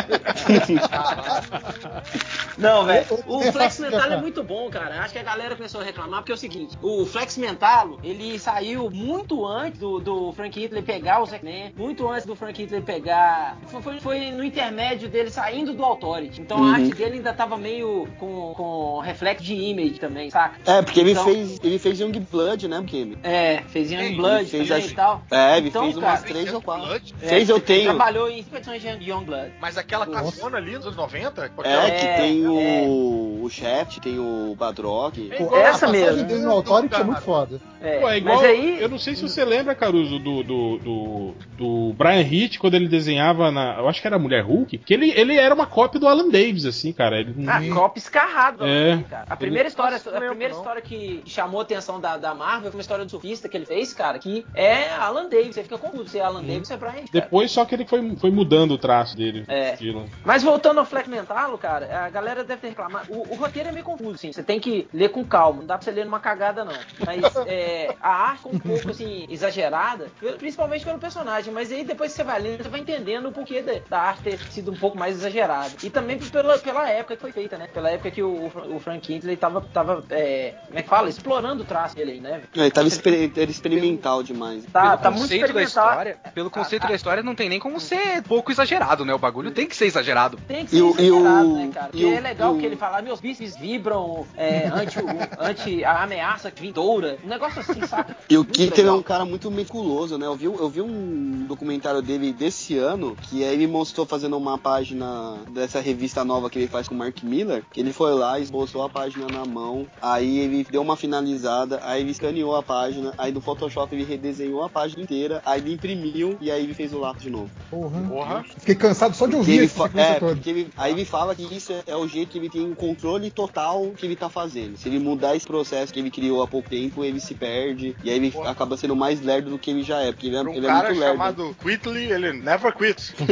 Não, velho. O Flex Mental é muito bom, cara. Acho que a galera começou a reclamar porque é o seguinte: o Flex Mental ele saiu muito antes do, do Frank Hitler pegar o Zack Man, muito antes do Frank Hitler pegar. Foi, foi, foi no intermédio dele saindo do Authority. Então a Uhum. arte dele ainda tava meio com, com reflexo de image também, saca? É, porque ele Então- fez. Ele fez Young Blood, né, Kim? É, fez Young Blood fez também as- e tal. É, ele Então, fez cara, umas três ou quatro. Blood? É, Fez, eu ele tenho. Trabalhou em expedições de Young Blood. Mas aquela Nossa. cafona ali nos anos 90? com É, aquela- que É, tem é. o, o Shaft, tem o Badrock. É Essa a mesmo. dele no Authority é muito foda. É, Pô, é igual. mas aí. Eu não sei se você lembra, Caruso, do, do, do, do Brian Hitch, quando ele desenhava na. Eu acho que era Mulher Hulk, que ele, ele era uma cópia do Alan Davis, assim, cara. Ele, Ah, copo escarrado. É. cara. A primeira história, Nossa, a primeira não. história que chamou a atenção da, da Marvel foi uma história do surfista que ele fez, cara, que é Alan Davis. Você fica confuso se é Alan Davis ou é Brian cara. Depois só que ele foi, foi mudando o traço dele. É. estilo. Mas voltando ao Fleck Mentalo, cara, a galera deve ter reclamado. O, o roteiro é meio confuso, assim. Você tem que ler com calma. Não dá pra você ler numa cagada, não. Mas é, a arte ficou um pouco, assim, exagerada. Principalmente pelo personagem. Mas aí depois que você vai lendo, você vai entendendo o porquê da, da arte ter sido um pouco mais exagerada. E também pela, pela época que foi feita, né? Pela época que o, o Frank Kintley tava, tava é, como é que fala? Explorando o traço dele aí, né? Ele tava exper- era experimental demais. Tá, pelo tá muito conceito da história, pelo conceito da história não tem nem como ser pouco exagerado, né? O bagulho tem que ser exagerado. Tem que E ser e exagerado, o- né, cara? e Porque o- é legal e o- que ele fala, meus bíceps vibram é, ante, o, ante a ameaça vindoura. Um negócio assim, saca? E o Muito Kitter é um cara muito meticuloso, né? Eu vi, eu vi um documentário dele desse ano, que aí ele mostrou fazendo uma página dessa revista nova que ele faz com o Mark Miller, que ele foi lá, esboçou a página na mão, aí ele deu uma finalizada, aí ele escaneou a página, aí no Photoshop ele redesenhou a página inteira, aí ele imprimiu e aí ele fez o lápis de novo. Porra. Porra. Fiquei cansado só de ouvir ele fa- sequência é, porque ele- aí ele fala que isso é, é o jeito que ele tem o controle total que ele tá fazendo. Se ele mudar esse processo que ele criou há pouco tempo, ele se perde. E aí ele Porra. acaba sendo mais lerdo do que ele já é. Porque ele é, um ele é cara muito lerdo. chamado Quitley, ele never quit.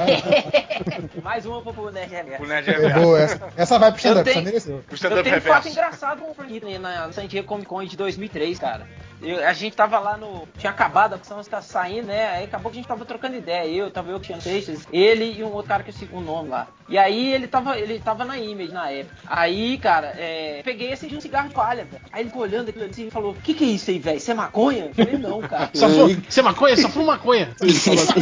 Mais uma pro Nerd Reverso. É boa, essa, essa vai pro stand-up, tenho- O Eu tenho um fato engraçado com o Frank na San Diego Comic Con de 2003, cara. Eu- a gente tava lá no. Tinha acabado, a questão está saindo, né? Aí acabou que a gente tava trocando ideia. Eu, tava eu, Cristiano Seixas, ele e um outro cara que eu sei o nome lá. E aí ele tava, ele tava na Image na época. Aí, cara, é, peguei esse de um cigarro de palha, velho. Aí ele ficou olhando aquilo assim e falou: Que que é isso aí, velho? Isso é maconha? Eu falei: Não, cara. Só fu- Você é maconha? Só fuma maconha. Ele falou assim.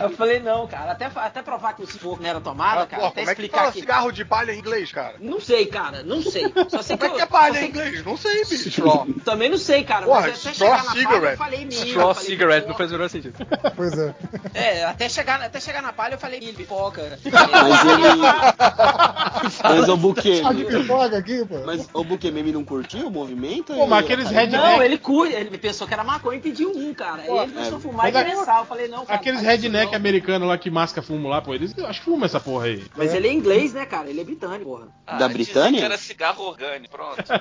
É. Eu falei: Não, cara. Até, até provar que o cigarro não era tomada, Ah, cara. pô, até como é que explicar fala que. cigarro de palha em inglês, cara? Não sei, cara. Não sei. Só sei que Como é que é palha em inglês? Não sei, bicho. Straw. Também não sei, cara. Porra, mas até straw chegar na palha cigarette. eu falei milho. Straw eu falei cigarette não faz o menor sentido. Pois é. É, até chegar, até chegar na palha eu falei milho, pipoca. Mas ele. Mas o Buquê. Pipoca aqui, pô. Mas o Buquê meme não curtiu o movimento? Pô, mas Ele- aqueles redneck- Não, ele cuida, ele pensou que era maconha e pediu um, cara. Aí ele começou a fumar e mas começar. Eu falei, não, cara. Aqueles isso redneck não. americanos lá que masca fumo lá, pô, eles eu acho que fuma essa porra aí. Mas ele é inglês, né, cara? Ele é britânico, porra. Ah, Da Britânia? era cigarro orgânico, pronto.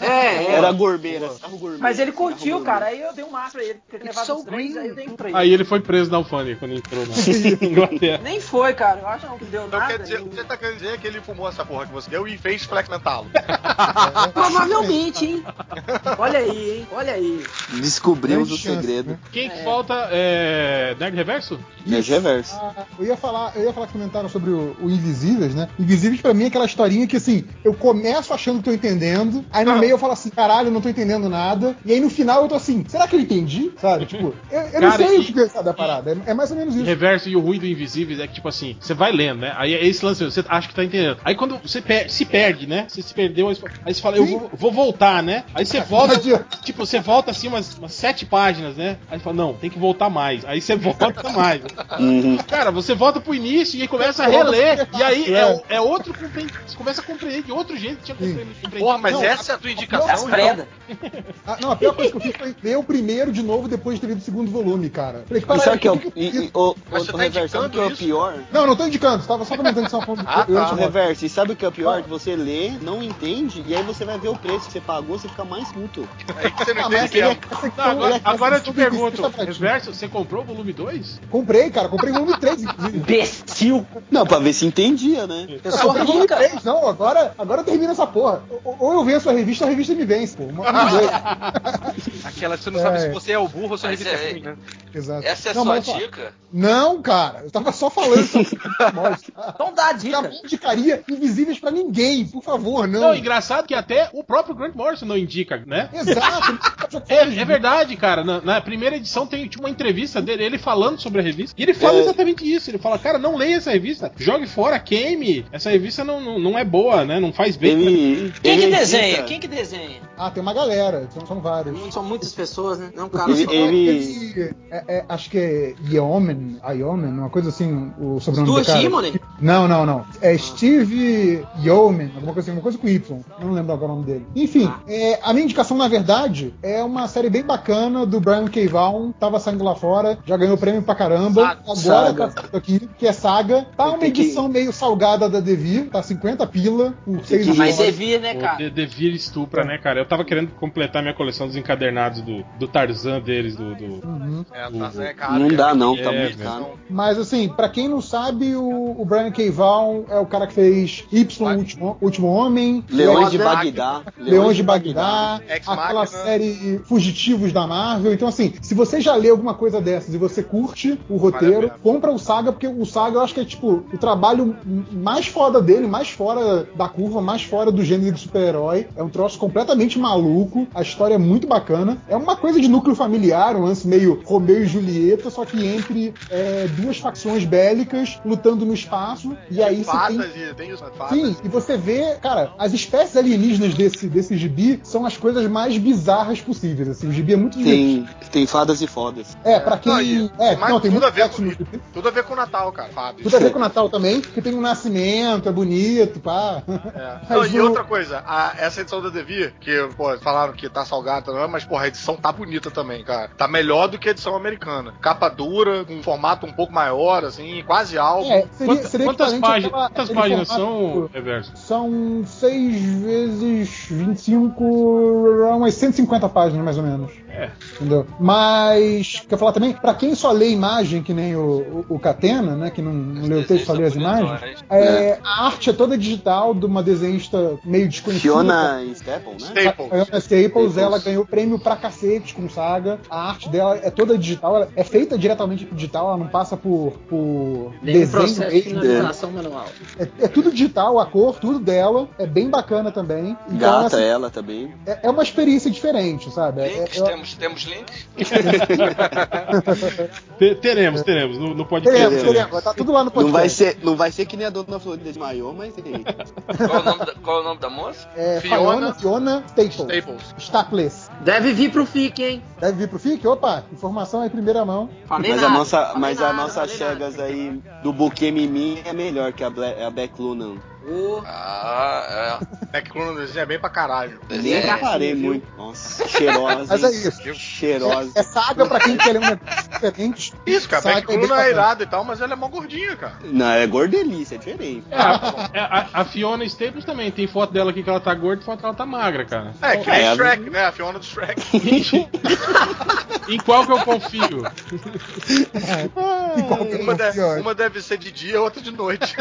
É, é. Era gourmet, era gourmet. Mas ele curtiu, cara. Aí eu dei um massa pra ele. Porque ele levado so três, aí eu dei pra ele. Aí ele foi preso na alfândega quando entrou na Inglaterra. Nem foi, cara. Eu acho que não deu Então nada. quer dizer, nem- você tá querendo dizer que ele fumou essa porra que você deu e fez flex mental. Provavelmente, hein? Olha aí, hein? Olhemos o Descobrimos o segredo. né? Quem que falta é. Nerd Reverso? Nerd Reverso. Ah, eu ia falar, eu ia falar que comentaram sobre o, o Invisíveis, né? Invisíveis pra mim é aquela historinha que assim, eu começo achando que tô entendendo, aí no meio eu falo assim, caralho, não tô entendendo nada, e aí no final eu tô assim, será que eu entendi? Sabe? Tipo, eu, eu não Cara, sei e- o que pensar da parada. É, é mais ou menos isso. Reverso e o ruim do Invisíveis é que, tipo assim, você vai lendo, né? Aí é esse lance, você acha que tá entendendo. Aí quando você per- se perde, né? Você se perdeu, aí você fala- fala, eu vou, vou voltar, né? Aí você volta, tipo, você volta assim umas, umas sete páginas, né? Aí você fala, não, tem que voltar mais. Aí você volta mais. Uhum. Cara, você volta pro início e aí começa a reler. E aí é, é outro compre- Você começa a compreender de outro jeito que tinha compre- compreendido. Porra, mas Não, essa é a tua As indicação? Freda. Ah, não, a pior coisa que eu fiz foi ler o primeiro de novo depois de ter lido o segundo volume, cara. Falei, E caralho, sabe que é eu e, e, o, Mas o, você tá reverso, sabe o que é o pior? Não, não tô indicando, tava só comentando que são falando Ah, eu tá. reverso, e sabe o que é o pior? Que você lê, não entende, e aí você vai ver o preço que você pagou, você fica mais puto. Aí que você não Ah, entende é- agora, agora eu te pergunto, Reverso, você comprou o volume 2? Comprei, cara, comprei o volume 3, inclusive. Imbecil. Não, pra ver se entendia, né? Eu Eu sou comprei volume rica. 3, não, agora, agora termina essa porra. Ou, eu venço a revista ou a revista me vence, pô. Uma, dois. Aquela você não sabe É. se você é o burro ou se a revista é é- ruim, né? Exato. Essa é a Não, sua dica? Não, cara, eu tava só falando. Então dá a dica. Indicaria invisíveis pra ninguém, por favor, não. Não, engraçado que até o próprio Grant Morrison não indica, né? Exato. É, é verdade, cara. Na, na primeira edição tem tipo, uma entrevista dele, ele falando sobre a revista. E ele fala É. exatamente isso. Ele fala, cara, não leia essa revista. Jogue fora, queime. Essa revista não, não, não é boa, né? Não faz bem. pra- Ele, Quem que ele desenha? Quem que desenha? Ah, tem uma galera, são, são vários. Não são muitas pessoas, né? Não, cara. Ele- só- ele- Ele- é- é- acho que é Yeoman, Yeoman, uma coisa assim, o sobrenome Duas do cara. Não, não, não. É Steve Yeoman, alguma coisa assim, uma coisa com Y. Eu não lembro agora o nome dele. Enfim, é, a minha indicação, na verdade, é uma série bem bacana do Brian K. Vaughan, tava saindo lá fora, já ganhou prêmio pra caramba. Saga. Agora Saga. tá aqui, que é Saga. Tá uma Tem que- edição meio salgada da Devir, tá 50 pila, por 6 que- Mas devia, né, cara? De- Devir estupra, né, cara? Eu tava querendo completar minha coleção dos encadernados do, do Tarzan deles, do. do- Uhum. É, tá, é caro, Não cara. dá não, tá É, muito velho. caro. Mas assim, pra quem não sabe, o, o Brian K. Vaughan é o cara que fez Y, o Último, Último Homem, Leões de Bagdá. Leões de Bagdá, aquela série Fugitivos da Marvel. Então, assim, se você já lê alguma coisa dessas e você curte o roteiro, compra o Saga, porque o Saga eu acho que é tipo o trabalho mais foda dele, mais fora da curva, mais fora do gênero de super-herói. É um troço completamente maluco, a história é muito bacana. É uma coisa de núcleo familiar, um lance meio Romeu e Julieta, só que entre é, duas facções bélicas lutando no espaço. E aí você tem. Fadas. Sim, e você vê, cara, as espécies alienígenas desse, desse gibi são as coisas mais bizarras possíveis, assim. O gibi é muito divertido. Tem, tem fadas e fodas. É, pra quem. Não, e- é, não, tem tudo a ver com. Tudo a ver com o Natal, cara. Fadas. Tudo a ver com o Natal também, que tem um nascimento, é bonito, pá. É. Não, e o- outra coisa, a- essa edição da Devir, que, pô, falaram que tá salgada, não é, mas, porra, a edição tá bonita também, cara. Tá melhor do que a edição americana. Capa dura, com um formato um pouco maior, assim, quase álbum. É, seria, Quantas, seria quantas, páginas, àquela- quantas páginas são, Reverso? São 6 vezes 25, umas 150 páginas mais ou menos. É. Entendeu? Mas, quer falar também, pra quem só lê imagem, que nem o, o, o Catena, né, que não, não leu o texto, só lê as imagens, é, a arte é toda digital de uma desenhista meio desconhecida. Fiona Staples, né? Staples. A Anna Staples, Staples. ela ganhou prêmio pra cacete com Saga. A arte dela é toda digital, ela é feita diretamente pro digital, ela não passa por, por Nem desenho processo de finalização manual. É, é tudo digital, a cor, tudo dela. É bem bacana também. Então, Gata assim, ela também. é, é uma experiência diferente, sabe? É- Links, é- temos, temos links? Te- teremos, teremos, no, no podcast. Teremos, teremos. Tá tudo lá no Não podcast. vai, ser, não vai ser que nem a dona Florida desmaiou, mas. Qual, o nome da, qual é o nome da moça? É, Fiona- Fiona, Staples. Staples. Staples. Deve vir pro FIC, hein? Deve vir pro FIC? Opa, informação aí em primeira mão. Falei Mas, nada, a nossa, mas nada, a nossa chegas aí do buquê Mimi é melhor que a, Black, a Beck Lunan. Ô, Ah, Back Clone desenha bem pra caralho. é. Nem Desenho. reparei viu? muito. Nossa, cheirosa. Mas é isso. Cheirosa. É, é saga pra quem quer ler um negócio diferente. Isso, cara, Saga bem Clone é irada e tal, mas ela é mó gordinha, cara. Não, é gordelice, é diferente. É, a, é, a- a Fiona Staples também. Tem foto dela aqui que ela tá gorda e foto que ela tá magra, cara. É, que nem É, Shrek, né? A Fiona do Shrek. Em qual que eu confio? Qual que é Uma, o de- pior? uma deve ser de dia, outra de noite.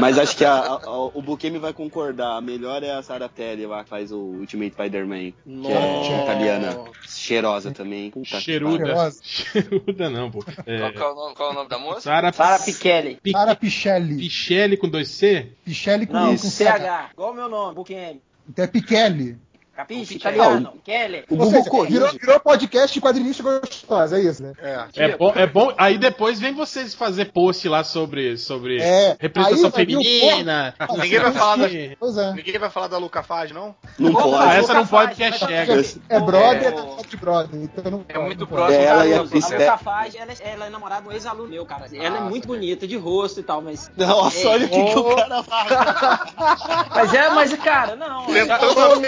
Mas acho que a- a- o Bukemi vai concordar. A melhor é a Sarah Telly lá, que faz o Ultimate Spider-Man. Que é italiana. Cheirosa também. Puta Cheiruda. Cheiruda não, pô. Qual, É, que é o nome, qual é o nome da moça? Sara Sara Pichelli. Pi- Sara Pichelli. Pichelli com dois C? Pichelli com, Não, com CH. CH. Igual o meu nome, Buquemi. Então é Pichelli. Capisce? Pichelli. Italiano. Pichelli. O Bubu seja, corrige. virou, virou podcast de quadrinista gostosa, é isso, né? É. É bom, é bom. Aí depois vem vocês fazer post lá sobre, sobre É, representação feminina. Ninguém vai falar da-. Pois é. Ninguém vai falar da Luca Fage, não? Não Opa, pode. Ah, essa não pode Fage, que é chega. É brother, É. é de brother. Então não É muito próximo. É, ela e a Caruso. Chris a Luca Fage, ela, é- ela é namorada de um ex-aluno meu, cara. Ela é muito bonita, de rosto e tal, mas. Nossa, É, olha o que, o cara fala. Mas é, mas, cara, não. Tentando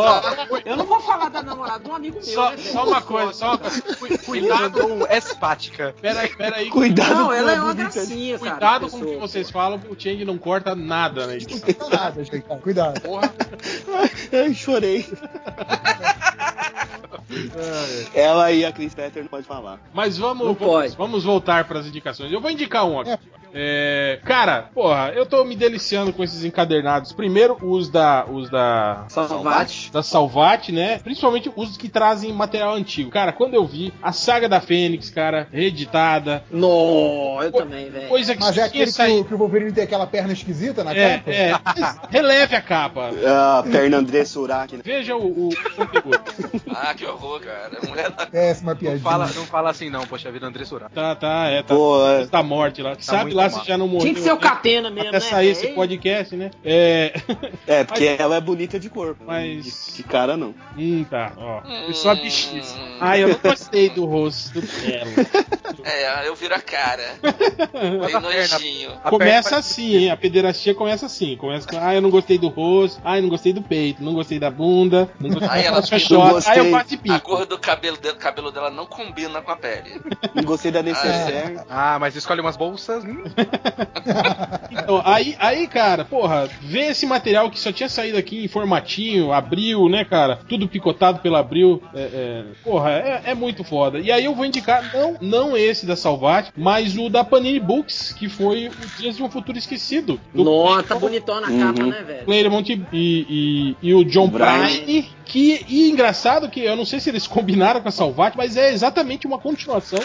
Ó, Eu não vou falar da namorada de um amigo meu. só, né, só uma coisa, só uma coisa. Cuidado, mandou um S-pática. peraí, peraí. Cuidado Não, com ela é uma gracinha, cara. Cuidado com o que vocês falam, o Change não corta nada na edição. Nada, gente. Cuidado. Ai, chorei. Ela e a Chris Petter não pode falar. Mas vamos, Não vamos, pode. vamos voltar para as indicações. Eu vou indicar um aqui. É, cara, porra, eu tô me deliciando com esses encadernados. Primeiro, os da. Os da. Salvate. Da Salvat, né? Principalmente os que trazem material antigo. Cara, quando eu vi a saga da Fênix, cara, reeditada, No, eu também, velho. coisa que Mas é aquele que o, que o Wolverine tem aquela perna esquisita na É, capa? é. Mas releve a capa. A perna André Surak, né? Veja o, o conteúdo. Ah, que horror, cara. Mulher tá... Péssima Não piadinha. fala, não fala assim não, poxa vida, André Surá. Tá, tá, é, tá. Pô, é. Tá morte lá. Sabe muito lá mal. se já não morreu. Tinha que ser o né? Catena mesmo, Até né? sair esse podcast, né? É. É, porque ela é bonita de corpo. Mas- De, cara, não. Hum, tá, ó. Eu sou a bichice. Ah, eu não gostei do rosto dela. É, eu viro a cara. Bem a nojinho. a começa assim, hein? A pederastia começa assim. Começa com, ah, eu não gostei do rosto, ah, eu não gostei do peito, não gostei da bunda, não gostei Aí da ela aí eu "Não bate A pico. cor do cabelo, dela, cabelo dela não combina com a pele. Não gostei da necessaire. Ah, mas escolhe umas bolsas. hum. Então, aí, aí, cara, porra, ver esse material que só tinha saído aqui em formatinho, abril, né, cara? Tudo picotado pela abril. É, é, porra, é, é muito foda. E aí eu vou indicar, não, não esse da Salvat, mas o da Panini Books, que foi o Dias de um Futuro Esquecido. Do Nossa, bonitona a capa, Uhum. né, velho? Claremont e, e, e o John. Prine. Que, e engraçado que eu não sei se eles combinaram com a Salvat, mas é exatamente uma continuação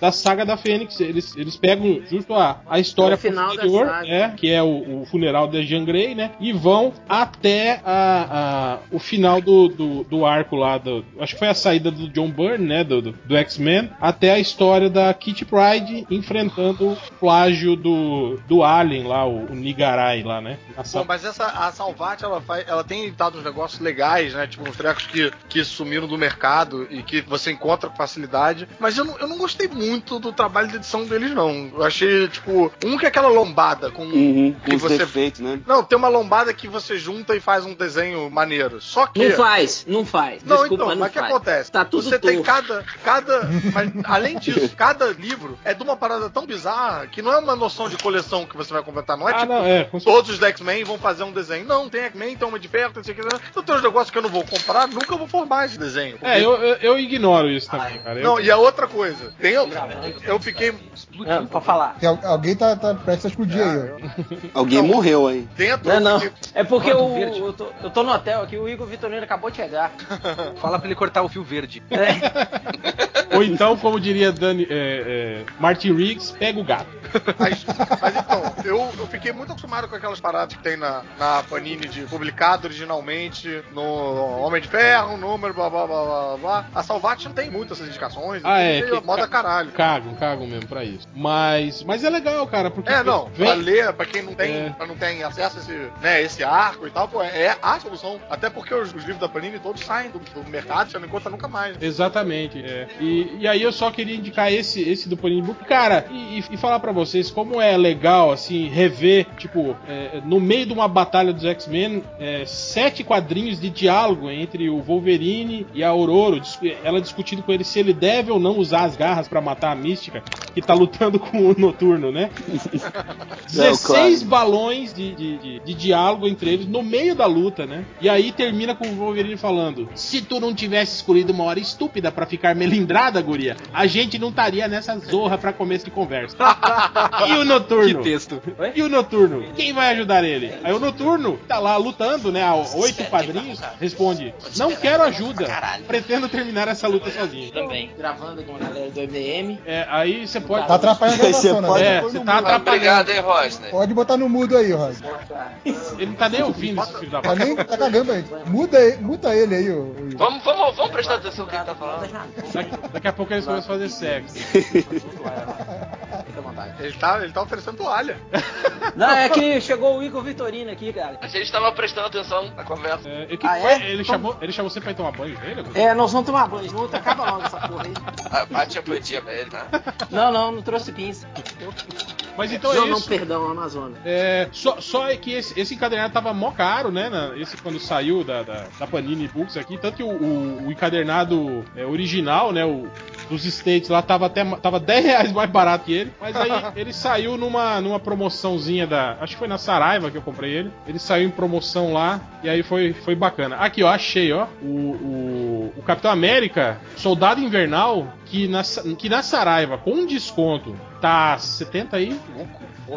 da saga da Fênix. Eles, eles pegam justo a, a história posterior, saga. é, que é o, o funeral da Jean Grey, né? E vão até a, a- o final do, do, do arco lá. Do, acho que foi a saída do John Byrne, né? Do, do, do X-Men, até a história da Kitty Pryde enfrentando o plágio do, do Alien lá, o, o Nigarai lá, né? Bom, mas essa a Salvat, ela, faz, ela tem dado uns negócios legais, né? Tipo, uns trecos que, que sumiram do mercado e que você encontra com facilidade. Mas eu não, eu não gostei muito do trabalho de edição deles, não. Eu achei, tipo, um que é aquela lombada com. Uhum, que você. defeitos, né? Não, tem uma lombada que você junta e faz um desenho maneiro. Só que. Não faz, não faz. Não, Desculpa, então, mas não mas o que acontece? Tá tudo Você tem torto. cada. cada mas, além disso, cada livro é de uma parada tão bizarra que não é uma noção de coleção que você vai completar. Não é Ah, tipo. não, é. Todos os X-Men vão fazer um desenho. Não, tem X-Men, tem Homem de Ferro, tem isso aqui. né? Então tem uns negócios que eu não vou comprar, nunca vou formar esse desenho. É, eu, eu, eu ignoro isso também, cara. Eu- Não, e a outra coisa, tem eu, eu fiquei É, pode falar. Tem al- alguém tá, tá prestes a explodir aí, ó. Alguém Não. morreu aí. dentro. Não, é não. fiquei- É porque o, eu, tô, eu tô no hotel aqui, o Igor Vitorino acabou de chegar. Fala pra ele cortar o fio verde. É. Ou então, como diria Dani, é, é, Martin Riggs, pega o gato. Mas, mas então, eu, eu fiquei muito acostumado com aquelas paradas que tem na, na Panini de publicado originalmente no Homem de Ferro, número, blá blá blá blá blá. A Salvat não tem muitas essas indicações. Ah, é, que- moda caralho. Cagam, cagam mesmo pra isso. Mas, mas é legal, cara, porque. É, não, vem- pra ler, pra quem não tem, É. pra não tem acesso a esse, né, esse arco e tal, pô, é a solução. Até porque os, os livros da Panini todos saem do, do mercado, você não encontra nunca mais. Exatamente, é. E, e aí eu só queria indicar esse, esse do Panini Book. Cara, e, e- e falar pra vocês como é legal, assim, rever, tipo, é, no meio de uma batalha dos X-Men, é, sete quadrinhos de diálogo entre o Wolverine e a Aurora, ela discutindo com ele se ele deve ou não usar as garras pra matar a mística, que tá lutando com o noturno, né? É, 16 claro. balões de, de, de- de diálogo entre eles no meio da luta, né? E aí termina com o Wolverine falando: Se tu não tivesse escolhido uma hora estúpida pra ficar melindrada, guria, a gente não estaria nessa zorra pra começo de conversa. e o Que noturno? texto. E o Noturno? Quem vai ajudar ele? Aí o Noturno tá lá lutando, né? Oito quadrinhos, responde: Não quero ajuda. Pretendo terminar essa luta sozinho. Também. Gravando com a galera do MDM. É, aí você pode. Tá atrapalhando a Você gravação, né? É, você tá atrapalhando. Obrigado, hein, Rosner. Pode botar no mudo aí, Rod. Ele não tá nem ouvindo esse filho da Tá puta. nem tá cagando aí. Muda, ele- muta ele aí, ô. ô- Vamos, vamos, vamos prestar atenção no que ele tá falando. Daqui, daqui a pouco eles começam a fazer sexo. Fica à vontade. Ele tá, ele tá oferecendo toalha. Não, é que chegou o Igor Vitorino aqui, cara. A gente tava prestando atenção na conversa. É, e que Ah, foi? é? Ele, chamou, ele chamou você pra ir tomar banho dele? É, nós vamos tomar banho junto, acaba logo essa porra aí. A Paty pra ele, né? Não, não, não trouxe pinça. Mas então é não, não, isso. perdão, Amazonas. É, só, só é que esse, esse encadernado tava mó caro, né? na- esse quando saiu da, da, da Panini Books aqui. Tanto que o, o- o encadernado é, original, né? O, dos States lá tava até tava 10 reais mais barato que ele. Mas aí ele saiu numa, numa promoçãozinha da. Acho que foi na Saraiva que eu comprei ele. Ele saiu em promoção lá e aí foi, foi bacana. Aqui, ó, achei, ó. O, o, o Capitão América, Soldado Invernal, que na, que na Saraiva, com desconto, tá 70 aí?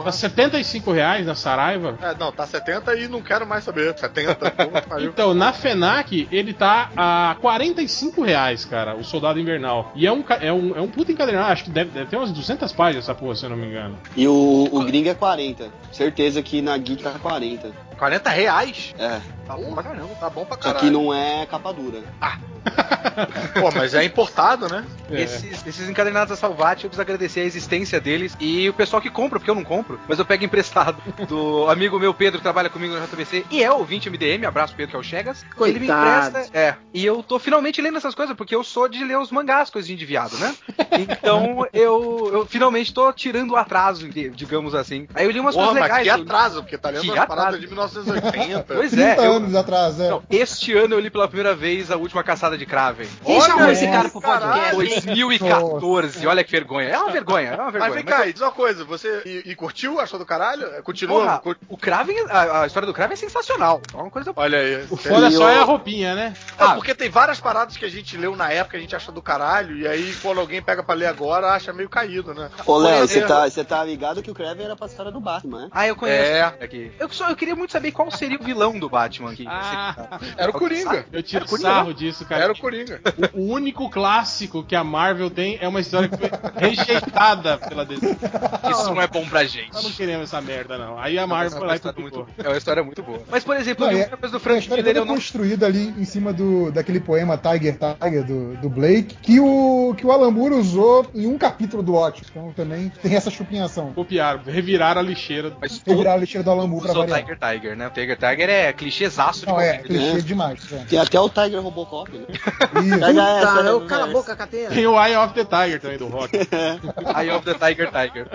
Tá 75 reais na Saraiva. É, não, tá 70 e não quero mais saber. 70, puta que pariu. Então, na FENAC, ele tá a 45 reais, cara, o Soldado Invernal. E é um, é um, é um puta encadernado, acho que deve, deve ter umas 200 páginas essa porra, se eu não me engano. E o, o gringo é 40. Certeza que na Geek tá 40. 40 reais? É. Tá bom pra caramba. Tá bom pra Só caralho. que não é capa dura. Pô, mas é importado, né? É. Esses, esses encadernados da Salvati, eu preciso agradecer a existência deles e o pessoal que compra, porque eu não compro, mas eu pego emprestado do amigo meu Pedro, que trabalha comigo no JBC e é ouvinte MDM, abraço Pedro, que é o Chegas. Ele me Coitado. empresta. É. E eu tô finalmente lendo essas coisas, porque eu sou de ler os mangás, coisinha de viado, né? Então eu, eu finalmente tô tirando o atraso, digamos assim. Aí eu li umas Porra, coisas mas legais. que eu- atrado, porque tá lendo Que umas paradas atraso. de 1980. Pois 30 é, eu, anos atrás, é. não, este ano eu li pela primeira vez a última caçada de Kraven. Quem chamou Olha esse aí, cara pro podcast? caralho. hein? 2014, olha que vergonha. É uma vergonha, é uma Mas vergonha. vem Mas cá, e diz uma coisa, você e, e curtiu? Achou do caralho? Continua? Porra, cur- o Kraven, a, a história do Kraven é sensacional. É uma coisa. Olha aí. O foda só é a roupinha, né? Ah, porque tem várias paradas que a gente leu na época, a gente acha do caralho, e aí quando alguém pega pra ler agora, acha meio caído, né? Ô, Léo, você É. tá, você tá ligado que o Kraven era pra história do Batman, né? Ah, eu conheço. É. Aqui. Eu, só, eu queria muito saber qual seria o vilão do Batman aqui. Ah, Era o Coringa. eu tiro Coringa, sarro disso, cara. Era o Coringa. O, o único clássico que a Marvel tem é uma história que foi rejeitada pela DC. Isso não é bom pra gente. Nós não queremos essa merda, não. Aí a Marvel foi lá e publicou. É uma história muito boa. Mas, por exemplo, Não, é- muita coisa do A Frank história Miller, eu não. construída ali em cima do, daquele poema Tiger Tiger do, do Blake, que o, que o Alan Moore usou em um capítulo do Watch. Então também tem essa chupinhação. Copiaram, reviraram a lixeira. Mas Revirar a lixeira do Alan Moore pra variar. Tiger Tiger, né? O Tiger Tiger é clichêzaço de Não, é, qualquer clichê demais. É. Tem até o Tiger Robocop, né? Isso. Essa, Tá, né? eu cala a boca, Catena. Tem o Eye of the Tiger também do Rock. Eye of the Tiger Tiger.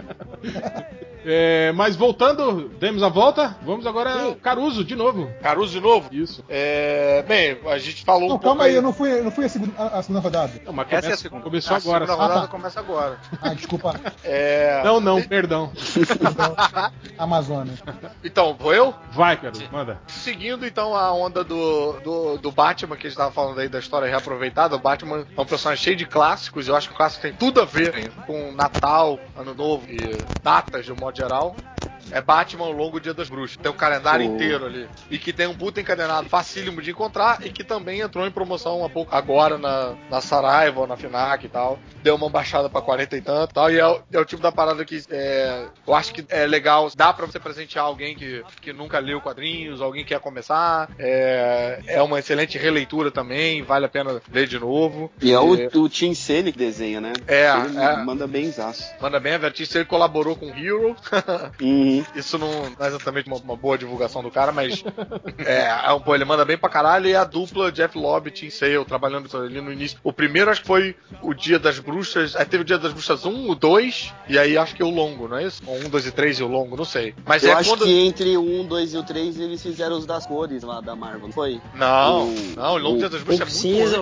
É, mas voltando, demos a volta. Vamos agora ao Caruso de novo. Caruso de novo? Isso. É, bem, a gente falou Não, um pouco calma aí, eu não fui, não fui a, segunda, a, a segunda rodada. Não, mas Essa é a começa- segunda. Começou A agora. segunda só. rodada tá. começa agora. Ah, desculpa. É, Não, não, perdão. Amazonas. Então, vou eu? Vai, Caruso, manda. Seguindo então a onda do, do, do Batman, que a gente tava falando aí da história reaproveitada, o Batman é um personagem cheio de clássicos, eu acho que o clássico tem tudo a ver com Natal, Ano Novo e datas de um modo geral. É Batman ao longo Dia das Bruxas. Tem o calendário Oh. inteiro ali. E que tem um puta encadenado facílimo de encontrar e que também entrou em promoção há pouco agora na, na Saraiva na Finac e tal. Deu uma baixada pra 40 e tanto e tal. E é, o- é o tipo da parada que é, eu acho que é legal. Dá pra você presentear alguém que, que nunca leu quadrinhos, alguém que quer começar. É, é uma excelente releitura também, vale a pena ler de novo. E é o, o Tim Sale que desenha, né? É, Ele é. manda bem zaço. Manda bem, a Vertice ele colaborou com o Hero. Hum, Uhum. Isso não, não é exatamente uma, uma boa divulgação do cara, mas é, é um, pô, ele manda bem pra caralho e a dupla Jeff Lobby e Tim Sale trabalhando ali no início. O primeiro acho que foi o Dia das Bruxas, aí teve o Dia das Bruxas 1, o 2, e aí acho que o longo, não é isso? Ou 1, 2 e 3 e o longo, não sei. Mas Eu é acho quando. que entre o 1, 2 e o 3 eles fizeram os das cores lá da Marvel, não foi? Não, O- não, o longo o Dia das Bruxas é muito cinza,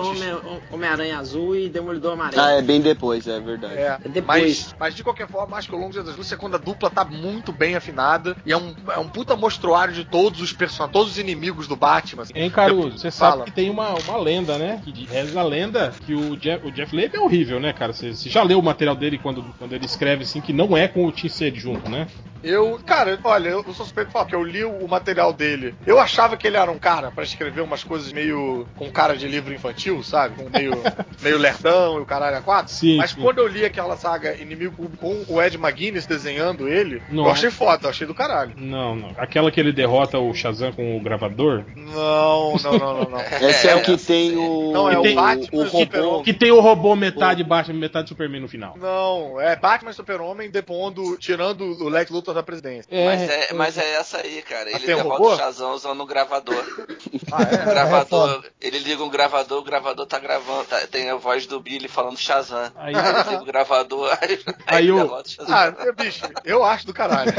Homem-Aranha azul e Demolidor amarelo. Ah, é bem depois, é verdade. É, Depois. mas, mas de qualquer forma, acho que o Longo Dia das Bruxas é quando a dupla tá muito bem afinada e é um, é um puta mostruário de todos os personagens, todos os inimigos do Batman. assim. Hein, Caruso, você sabe Fala. que tem uma, uma lenda, né? Que reza a lenda que o Jeff, o Jeff Lemire é horrível, né, cara? Você, você já leu o material dele quando, quando ele escreve assim, que não é com o Tim Sale junto, né? Eu, cara, olha, eu sou suspeito de falar, porque eu li o material dele. Eu achava que ele era um cara pra escrever umas coisas meio com cara de livro infantil, sabe? Com meio, meio lerdão e o caralho a quatro. Sim, Mas sim. quando eu li aquela saga Inimigo com o Ed McGuinness desenhando ele, Não. eu achei foda, eu achei do caralho. Não, não. Aquela que ele derrota o Shazam com o gravador. Não, não, não, não, não. Esse é, o que tem o. Não, é o o, Batman o e o Super-Homem. robô. Que tem o robô metade Batman, metade Superman no final. Não, é Batman e Super-Homem depondo, tirando o Lex Luthor da presidência. Mas é, mas é essa aí, cara. Ele um derrota robô? o Shazam usando um gravador. Ah, é? O gravador, ele liga um gravador, o gravador tá gravando, tá- tem a voz do Billy falando Shazam. Aí- Aí ele liga o gravador, aí, Aí ele o- derrota o Shazam. Ah, bicho, eu acho do caralho.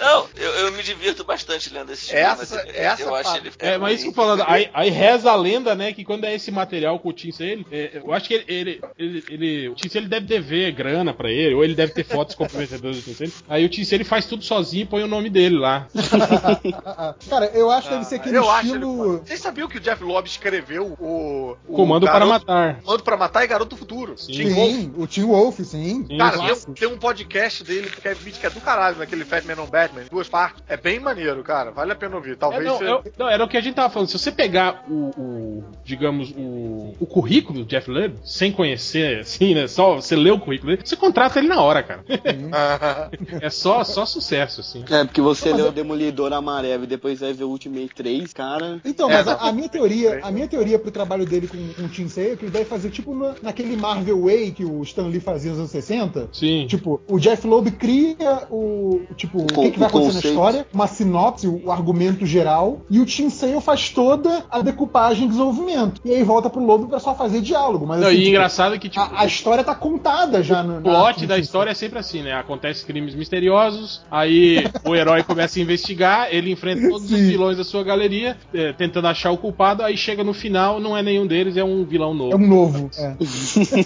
Não, eu, eu me divirto bastante lendo esses Essa- filmes. mas essa eu acho parte. ele. É, mas isso que eu falando, aí, aí reza a lenda, né, que quando é esse material com o Tim Sale, é, eu acho que ele, ele, ele, ele- o Tim Sale deve dever grana pra ele, ou ele deve ter fotos comprometedoras do Tim Sale. Aí o Tim Sale faz tudo sozinho e põe o nome dele lá. Cara, eu acho que deve ser aquele eu acho ele estilo. foda. Vocês sabiam que o Jeff Lobb escreveu o, o Comando para Garoto- matar. Comando para matar e Garoto do Futuro. Sim. Tim Wolf. Sim, o Tim Wolf, sim. Sim, Cara, tem, tem um podcast dele que é, que é do caralho, naquele Fat Man on Batman, duas partes. É bem maneiro, cara. Vale a pena ouvir. É, Talvez não, você- é- não, era o que a gente tava falando. Se você pegar o, o, digamos, o, o currículo do Jeff Lemire, sem conhecer, assim, né? Só você lê o currículo dele, você contrata ele na hora, cara. é só, só sucesso, assim. É, porque você Mas eu- o Demolidor Amarelo e depois vai ver o Ultimate 3, cara. Então, É, mas a, a minha teoria, a minha teoria pro trabalho dele com, com o Tim Sale é que ele deve fazer tipo na- naquele Marvel Way que o Stan Lee fazia nos anos 60. Sim. Tipo, o Jeff Loeb cria o. Tipo, o, que, que vai o acontecer na conceito. história, uma sinopse, o, o argumento geral, e o Tim Sale faz toda a decupagem e desenvolvimento. E aí volta pro Loeb pra só fazer diálogo. Mas Não, assim, e tipo, engraçado que, tipo, a, a história tá contada já no. O plot da história é sempre assim, né? Acontece crimes misteriosos, aí o herói começa a investigar, ele enfrenta todos os Sim. vilões da sua galeria, eh, tentando achar o culpado, aí chega no final, não é nenhum deles, é um vilão É novo. um novo.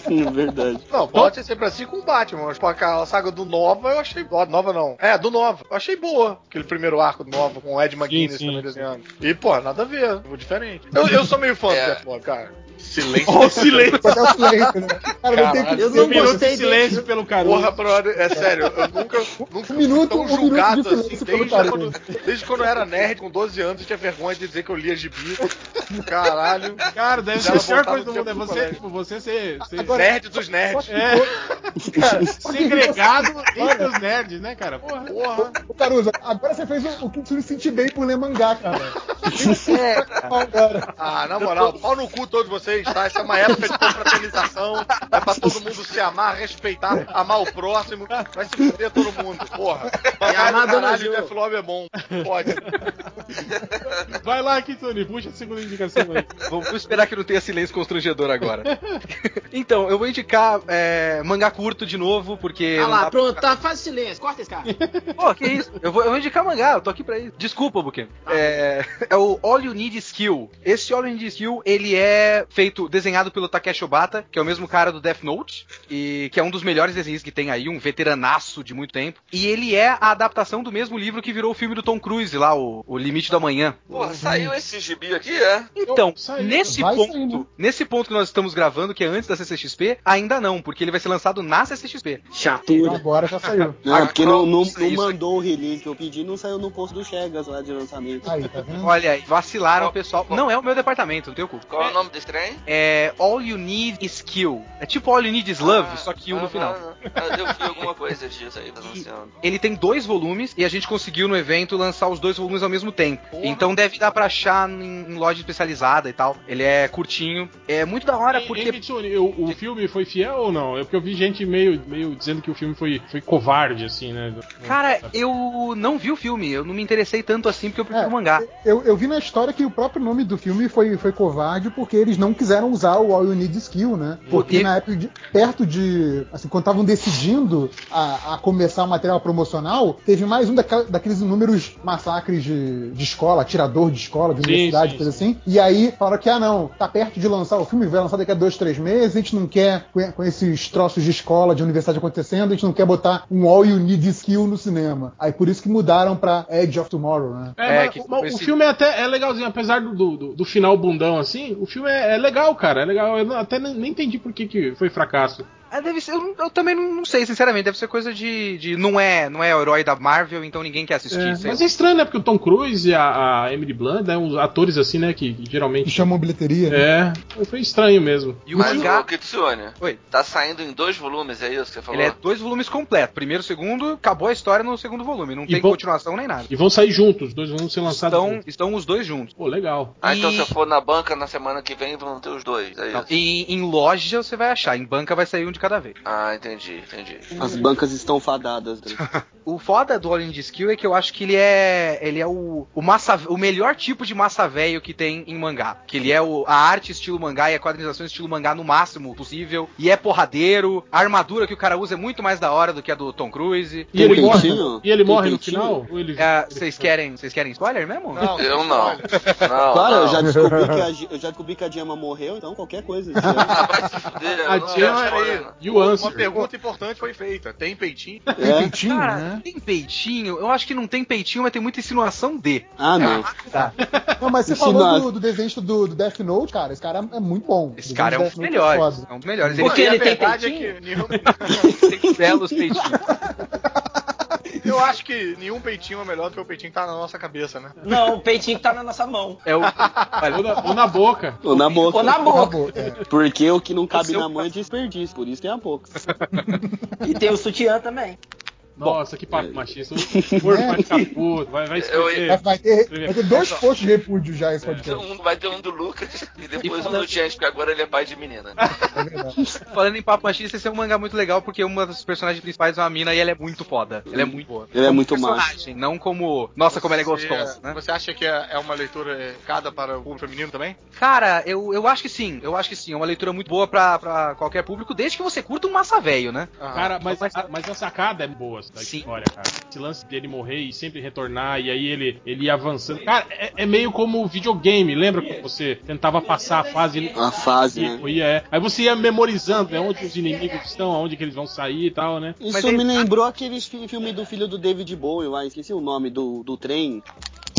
É. Verdade. Não, pode ser sempre assim com o Batman, mas pô, aquela saga do Nova eu achei. Nova não. É, do Nova. Eu achei boa. Aquele primeiro arco do Nova com o Ed McGuinness sim. também desenhando. E, pô, nada a ver. Foi diferente. Eu, eu sou meio fã É. do Lobb, cara. Silêncio. Ó, o silêncio. Até o silêncio, né? Cara, não tem Caralho, que eu não Um minuto gostei de silêncio pelo Caruso. Porra, brother, é sério, eu nunca, nunca Um minuto- um minuto julgado de assim, desde quando, desde quando eu era nerd com 12 anos e tinha vergonha de dizer que eu lia gibi. Caralho. Cara, deve ser a pior coisa do mundo. É você, tipo, você ser, ser Agora- Nerd dos nerds. é, Cara, segregado entre os nerds, né, cara? Porra. Porra. Ô, Caruso, agora você fez o, o que me sentir bem por ler mangá, cara. É, cara. Ah, na moral, pau no cu todos vocês, tá? Essa é uma época de confraternização. É pra todo mundo se amar, respeitar, amar o próximo. Vai se fuder todo mundo, porra. Mas amar a Dona Jeff Lobby é bom. Pode. Vai lá, Kitsune, puxa a segunda indicação aí. Vamos esperar que não tenha silêncio constrangedor agora. então, eu vou indicar é, mangá curto de novo, porque. Ah lá, dá- pronto, tá, faz silêncio, corta esse cara. Pô, que isso? Eu vou, eu vou indicar mangá, eu tô aqui pra isso. Desculpa, Buken. É, é o All You Need Skill. Esse All You Need Skill, ele é feito, desenhado pelo Takeshi Obata, que é o mesmo cara do Death Note, e que é um dos melhores desenhos que tem aí, um veteranaço de muito tempo. E ele é a adaptação do mesmo livro que virou o filme do Tom Cruise lá, o, o Limite do Amanhã. Porra, saiu esse gibi aqui, é? Então, Saiu. nesse ponto, sair, né? nesse ponto que nós estamos gravando, que é antes da CCXP, ainda não, porque ele vai ser lançado na CCXP. Chatura. agora já saiu. Não, porque não, não, não mandou o release que eu pedi, não saiu no posto do Chegas lá de lançamento. Aí, tá vendo? Olha aí, vacilaram pessoal. qual- Não é o meu departamento, não tem o cu. Qual é o nome desse trem? É All You Need Is Kill. É tipo All You Need Is Love, só que um no ah, final. ah, Eu vi alguma coisa disso aí anunciando. Ele tem dois volumes e a gente conseguiu no evento lançar os dois volumes ao mesmo tempo. Então deve dar pra achar em, em loja especializada e tal. Ele é curtinho. É muito da hora Hein, porque. Mitsune, o, o filme foi fiel ou não? É porque eu vi gente meio, meio dizendo que o filme foi, foi covarde, assim, né? Cara, eu não vi o filme, eu não me interessei tanto assim porque eu prefiro É, o mangá. Eu, eu vi na história que o próprio nome do filme foi, foi covarde porque eles não quiseram usar o All You Need Skill, né? Porque na época, de- perto de. Assim, quando estavam decidindo a, a começar o material promocional, teve mais um daquela- daqueles inúmeros massacres de, de escola, atirador de escola, de Sim, universidade, sim, coisa assim. E aí falaram que, ah, não, tá perto de lançar o filme, vai lançar daqui a dois, três meses, a gente não quer, com, esses troços de escola, de universidade acontecendo, a gente não quer botar um All You Need Skill no cinema. Aí por isso que mudaram pra Edge of Tomorrow, né? É, É, mas que o- mas o esse- filme é até é legalzinho, apesar do, do, do final bundão assim, o filme é, é legal, cara. É legal. Eu até nem entendi por que, que foi fracasso. É, deve ser, eu, eu também não, não sei, sinceramente, deve ser coisa de, de. Não é não é o herói da Marvel, então ninguém quer assistir. É, sei mas lá. é estranho, né? Porque o Tom Cruise e a, a Emily Blunt, né? Uns atores assim, né? Que, que Que geralmente. chamam bilheteria. né? É, foi estranho mesmo. E o Mas mangá. o Kitsune, Oi. tá saindo em dois volumes, é isso que você falou? Ele é dois volumes completos. Primeiro, segundo, acabou a história no segundo volume. Não E tem vão- continuação nem nada. E vão sair juntos, os dois vão ser lançados. Estão, juntos. estão os dois juntos. Pô, legal. Ah, então E- se eu for na banca na semana que vem, vão ter os dois, é Não, em, em loja você vai achar, em banca vai sair um de cada vez. Ah, entendi, entendi. As bancas estão fadadas. né? O foda do All in the Skill é que eu acho que ele é. Ele é o, o massa o melhor tipo de massa velho que tem em mangá. Que ele é o, a arte estilo mangá e a quadrinização estilo mangá no máximo possível. E é porradeiro. A armadura que o cara usa é muito mais da hora do que a do Tom Cruise. E ele Tem morre. peitinho? E ele Tem morre no final? Ele... É, Vocês querem, vocês querem spoiler mesmo? Não, Eu não. Não, Claro, não. eu já descobri que a, eu já descobri que a Gemma morreu, então qualquer coisa. já- Ah, vai se fuder, eu A não Gemma E o Answer. Uma pergunta importante foi feita. Tem peitinho? É. Peitinho, Cara, né? tem peitinho? Eu acho que não tem peitinho, mas tem muita insinuação de. Ah, não. Não, mas você Ensina- falou do, do desenho do, do Death Note, cara. Esse cara é muito bom. Esse cara é um dos Note melhores. É um dos melhores. Porque a ele tem verdade é peitinho? que tem belos peitinhos. Eu acho que nenhum peitinho é melhor do que o peitinho que tá na nossa cabeça, né? Não, o peitinho que tá na nossa mão. É o. Ou na, ou na boca. Ou na boca. Ou na boca. Acabou, é. Porque o que não cabe na mão é desperdício, por isso tem a boca. E tem o sutiã também. Nossa, que papo machista. O Porto vai ficar puto, vai, vai Eu- escrever. Vai, ter, vai ter dois posts de repúdio já esse Então, podcast. um- vai ter um do Lucas e depois E um do Chance, porque agora ele é pai de menina. É verdade. Falando em papo machista, esse é um mangá muito legal porque uma das personagens principais é uma mina e ela é muito foda. Ela é muito boa. Ele é muito personagem, não como. Nossa, como ela é Você- gostosa, né? Você acha que é é uma leitura cada para o público feminino também? Cara, eu, eu acho que sim. Eu acho que sim. É uma leitura muito boa pra, pra qualquer público, desde que você curta um massa velho, né? Aham. Cara, mas, a, mas a sacada é boa da Sim. história, cara. Esse lance dele morrer e sempre retornar, e aí ele, ele ia avançando. Cara, é, é meio como videogame. Lembra que você tentava passar a fase A fase, e né? ia, é. Aí você ia memorizando, né? Onde os inimigos estão, aonde que eles vão sair e tal, né? Isso Mas ele- me lembrou aquele fi- filme do filho do David Bowie lá, esqueci o nome do, do trem,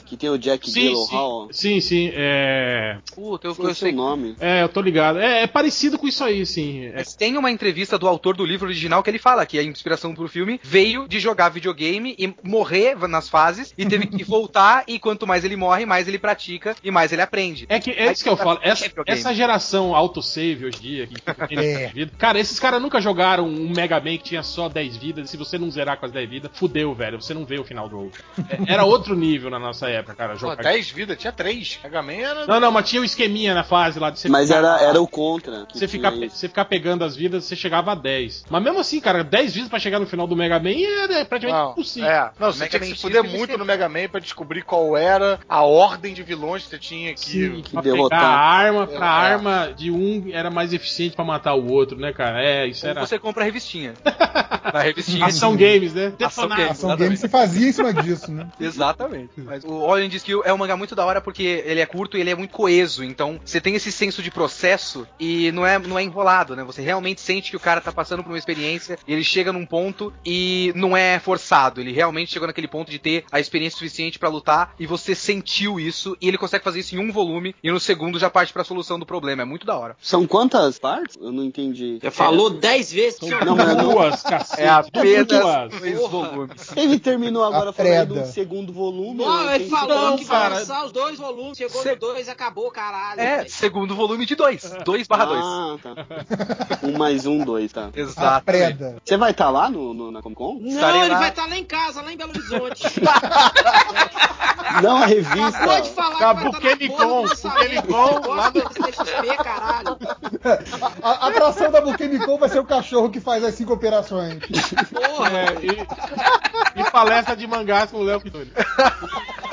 que tem o Jack Sim, Gyllenhaal. sim, sim, sim. É, Puta, eu, eu sei. o nome. é, eu tô ligado. É, é parecido com isso aí, sim. É, Mas tem uma entrevista do autor do livro original que ele fala que a inspiração pro filme veio de jogar videogame e morrer nas fases e teve que voltar e quanto mais ele morre, mais ele pratica e mais ele aprende. É que é isso que eu falo. Essa, essa geração autosave hoje em dia, que É. vida, cara, esses caras nunca jogaram um Mega Man que tinha só 10 vidas. E se você não zerar com as 10 vidas, fudeu, velho. Você não vê o final do jogo. É, Era outro nível na nossa época, cara. Pô, Jogar. 10 vidas, tinha 3. Mega Man era. Não, não, mas tinha o esqueminha na fase lá de você Mas ficar- era, era o contra. que Você ficar, isso. você ficar pegando as vidas, você chegava a 10. Mas mesmo assim, cara, 10 vidas pra chegar no final do Mega Man é praticamente Não, impossível. é. Não, você Mega tinha que Man se fuder muito no Mega Man pra descobrir qual era a ordem de vilões que você tinha que. Sim, pra derrotar. pegar a arma, pra É. arma de um era mais eficiente pra matar o outro, né, cara? É, isso Ou era. você compra a revistinha. Na revistinha. Ação games, né? Ação games. Ação game se fazia em cima disso, né? Exatamente. Mas o the Skill é um mangá muito da hora porque ele é curto e ele é muito coeso. Então você tem esse senso de processo e não é, não é enrolado, né? Você realmente sente que o cara tá passando por uma experiência e ele chega num ponto e não é forçado. Ele realmente chegou naquele ponto de ter a experiência suficiente pra lutar e você sentiu isso e ele consegue fazer isso em um volume e no segundo já parte pra solução do problema. É muito da hora. São quantas partes? Eu não entendi. Já falou 10 vezes. São Não, duas, cacete. É apenas duas. dois volumes. Ele terminou agora falando do segundo volume. Não, ele entendi falou Não, que vai cara. lançar os dois volumes. Chegou Cê- no dois, acabou, caralho. É, segundo volume de 2. 2 barra 2. Ah, tá. Um mais um, dois, tá. A Exato. preda. Você vai estar lá no, no- na Comic Con? Não, Estarei ele lá. vai estar lá em casa, lá em Belo Horizonte. Não, a Acabou de revista. falar Tá, que vai estar na porra Com, do lançamento. Lá no- CXP, caralho. A, a atração da Buquemicon vai ser o cachorro que faz as cinco operações. Porra. É, e, e palestra de mangás com o Léo Pitoni.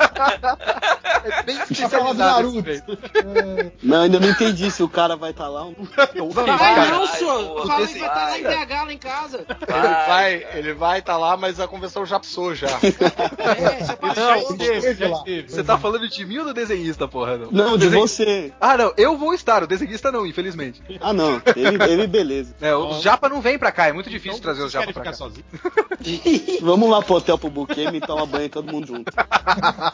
É bem Pra falar do Naruto. É, Não, ainda não entendi se o cara vai estar lá ou não. Vai não, Vai, senhor. Falei que vai estar lá vai. em BH, lá em casa. Ele vai, ele vai estar lá, mas a convenção já passou já. É, já passou. Não, esteve, esteve já lá. esteve. Você tá falando de mim ou do desenhista, porra? Não, Não, de você. Ah, não, eu vou estar, o desenhista não, infelizmente. Ah, não. Ele, ele beleza. É, os japa não vem pra cá, é muito difícil Então, trazer os vocês japa pra ficar cá. sozinho? Vamos lá pro hotel pro Buquemi e toma banho todo mundo junto.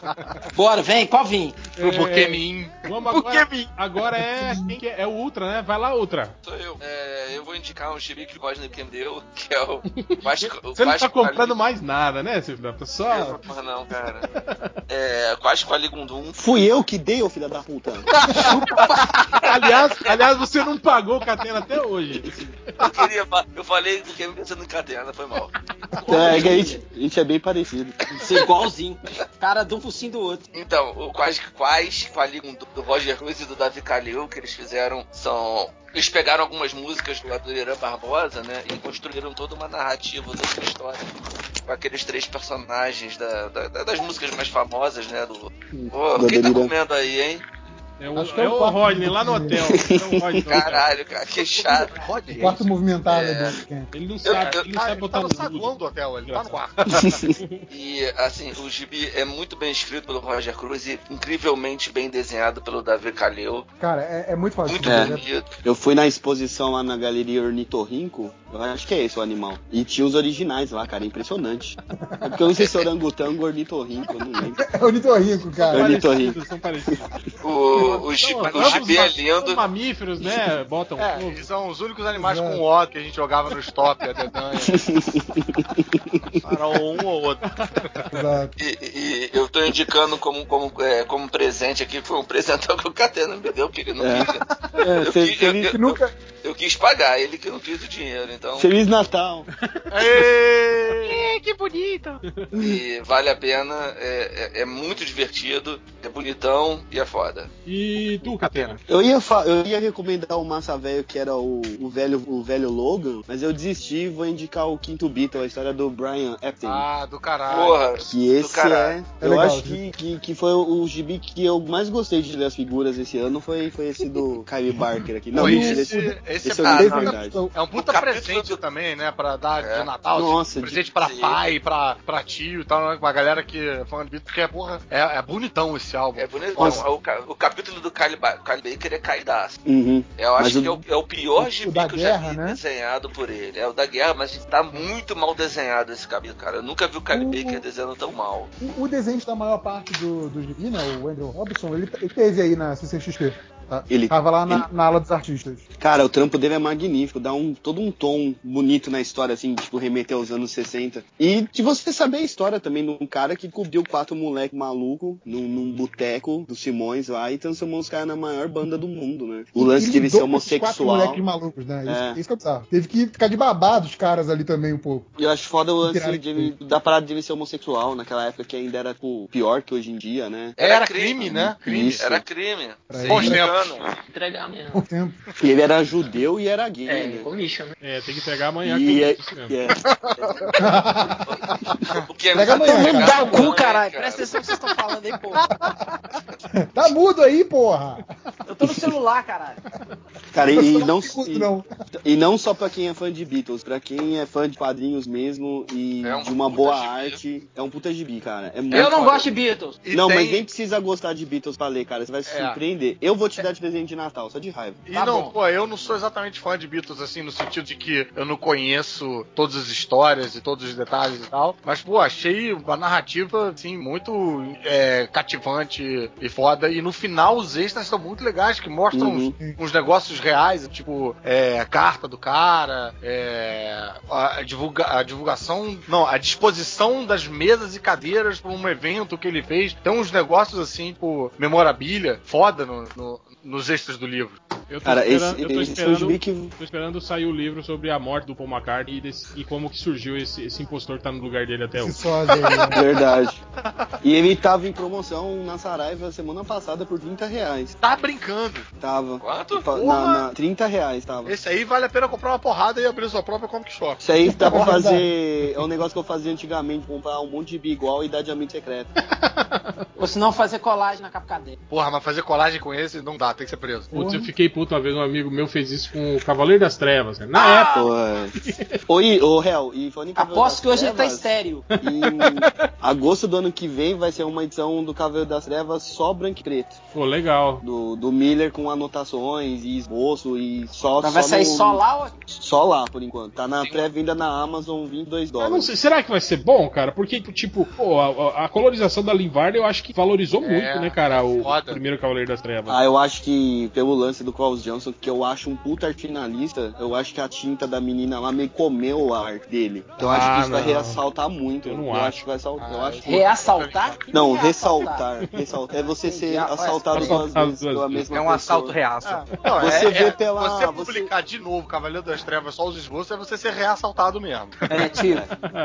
Bora, vem, qual vim? Pro Pokémon. Vamos agora. Agora é. Quem que é? É o Ultra, né? Vai lá, Ultra. Sou eu. É, eu vou indicar um gibi que o Rodney me deu, que é o Quase, o Você não tá comprando mais nada, né, seu filho? da puta? Só. Porra, não, cara. É, Quase Qualigundum. Fui eu que dei, ô filho da puta. aliás, aliás, você não pagou o Catena até hoje. Eu queria. Eu falei porque me pensando em catena, foi mal. É, que a gente, a gente é bem parecido. Ser igualzinho. Cara de focinho do outro. Então, o Quase Quais Qualigundum do Roger Cruz e do Davi Calil, que eles fizeram, são. Eles pegaram algumas músicas do Adoniran Barbosa, né? E construíram toda uma narrativa, uma história. Com aqueles três personagens da, da- da- das músicas mais famosas, né? Do. Do quem tá comendo aí, hein? É o, Acho que é é o o quarto Rodney lá no hotel. É o Rodney. Caralho, cara, que chato. o quarto movimentado É. Ele não sabe, ele não Ah, sabe ele botar tá no saguão do hotel, ele tá no quarto. E assim, o gibi é muito bem escrito pelo Roger Cruz e incrivelmente bem desenhado pelo Davi Calil. Cara, é, é muito fácil. Muito É. bonito. Eu fui na exposição lá na galeria Ornitorrinco, eu acho que é esse o animal. E tinha os originais lá, cara, impressionante. É porque eu não sei se é orangotango ou ornitorrinco, eu não lembro. É o Nitorrinco, cara. Eu- Ornitorrinco. São parecidos. O, o, gibi, Não, o gibi é lindo. mamíferos, né? Botam É, fogo. eles são os únicos animais Exato. com O que a gente jogava no stop, a dedanha. Era um ou outro. Exato. E, e eu tô indicando como, como, é, como presente aqui, foi um presentão que o Catena me deu, que ele não É. quis. É, Eu, quis- eu, feliz, eu- Nunca. eu quis pagar, ele que não quis o dinheiro, então. Feliz Natal. Ê! que bonito! E vale a pena, é, é- é muito divertido, é bonitão e é foda. E tu, Catena? Eu ia, eu ia recomendar o Massa Velho, que era o, o, velho, o velho Logan, mas eu desisti e vou indicar o Quinto Beatle, a história do Brian Epstein. Ah, do caralho. Porra, Que esse é. caralho. É Eu legal, acho que, que, que foi o gibi que eu mais gostei de ler as figuras esse ano. Foi, foi esse do Kylie Barker aqui. Não, esse, esse, esse, esse é, ah, de não, verdade. é um puta O presente do- também, né? Pra dar É. de Natal. Nossa, assim, presente de- pra pai, pra, pra tio e tal, né? Uma galera que é fã de Beatles, porque, porra, é, é bonitão esse álbum. É bonito. Nossa. O, o capítulo do Kylie Ba- Kylie Baker é caidaço. Uhum. Eu acho Mas que é o, é o pior gibi da que eu já guerra, vi né? desenhado por ele. É o da guerra, mas tá muito mal desenhado esse capítulo, cara. Eu nunca vi o Kylie O- Baker desenhando tão mal. O, o desenho da maior parte do, do gibi, né? O Andrew Robinson, ele, ele teve aí na CCXP. Tá? Ele- Tava lá na, ele- na ala dos artistas. Cara, o trampo dele é magnífico, dá um, todo um tom bonito na história, assim, tipo, remeter aos anos 60. E de você saber a história também de um cara que cobriu quatro moleque maluco num, num boteco do Simões lá e transformou os caras na maior banda do mundo, né? O lance Ele de ele ser quatro homossexual. moleques malucos, né? Isso, É. isso que é bizarro. Teve que ficar de babado os caras ali também um pouco. Eu acho foda o lance de ele, da parada de ele ser homossexual, naquela época que ainda era tipo, pior que hoje em dia, né? Era, crime, né? Crime. Isso. Era crime. Pra Sem Bons engano. Entregar mesmo. Por tempo. E ele era judeu e era gay, É, né? commission, né? É, tem que pegar amanhã. E que é, e é- O que é Pega amanhã, cara. Dá o cu, caralho. cara. Presta atenção no que vocês estão falando aí, pô. tá mudo aí, porra! Eu tô no celular, caralho. Cara, e, e não, e, não. e não só pra quem é fã de Beatles, pra quem é fã de quadrinhos mesmo e É um de uma boa gibi. arte, é um puta gibi, cara. É muito Eu não foda. gosto de Beatles. E Não, tem- mas nem precisa gostar de Beatles pra ler, cara. Você vai se É. surpreender. Eu vou te dar de presente de Natal, só de raiva. E Tá não, bom. pô, eu não sou exatamente fã de Beatles, assim, no sentido de que eu não conheço todas as histórias e todos os detalhes e tal. Mas, pô, achei a narrativa, assim, muito é, cativante e foda. E no final, os extras são muito legais, que mostram Uhum. uns, uns negócios reais, tipo, é, a carta do cara, é, a, divulga, a divulgação, não, a disposição das mesas e cadeiras para um evento que ele fez. Tem uns negócios assim, tipo, memorabilia, foda no, no, nos extras do livro. Eu tô Cara, esperando, esse, eu tô esperando, que. tô esperando sair o livro sobre a morte do Paul McCartney e, desse- e como que surgiu esse, esse impostor que tá no lugar dele até hoje. né? Verdade. E ele tava em promoção na Saraiva semana passada por 30 reais. Tá brincando. Tava. Quanto? Na, na, 30 reais tava. Esse aí vale a pena comprar uma porrada e abrir sua própria comic shop. Isso aí dá pra fazer. É um negócio que eu fazia antigamente, comprar um monte de bi igual e dar de amigo secreto. Ou se não fazer colagem na capa cadeira. Porra, mas fazer colagem com esse não dá, tem que ser preso. Putz, eu fiquei puto uma vez, um amigo meu fez isso com o Cavaleiro das Trevas, cara. Na Ah! época. Oi, ô Hel, e falando em Cavaleiro Aposto das que hoje ele tá Trevas, estéreo. Em agosto do ano que vem vai ser uma edição do Cavaleiro das Trevas só branco e preto. Pô, legal. Do, do Miller com anotações e esboço e só. Então vai só sair no- só lá ou Só lá, por enquanto. Tá na pré-venda na Amazon, 22 Eu não dólares. sei, será que vai ser bom, cara? Porque, tipo, pô, a, a colorização da Lin Varda eu acho que valorizou É, muito, né, cara? O foda. primeiro Cavaleiro das Trevas. Ah, eu acho que pelo lance do Klaus Johnson, que eu acho um puta arte finalista, eu acho que a tinta da menina lá meio comeu a arte dele. Então eu acho Ah, que isso vai não. ressaltar muito. Eu não acho. acho. que vai saltar. eu Ah, acho que- reassaltar? Que Não, reassaltar? ressaltar. ressaltar. É você ser. Ah, assaltado duas vezes pela mesma É um pessoa. assalto reaça. Não, Você é, vê é- pela- Você você- publicar de novo Cavaleiro das Trevas só os esboços é você ser reassaltado mesmo. É, tipo,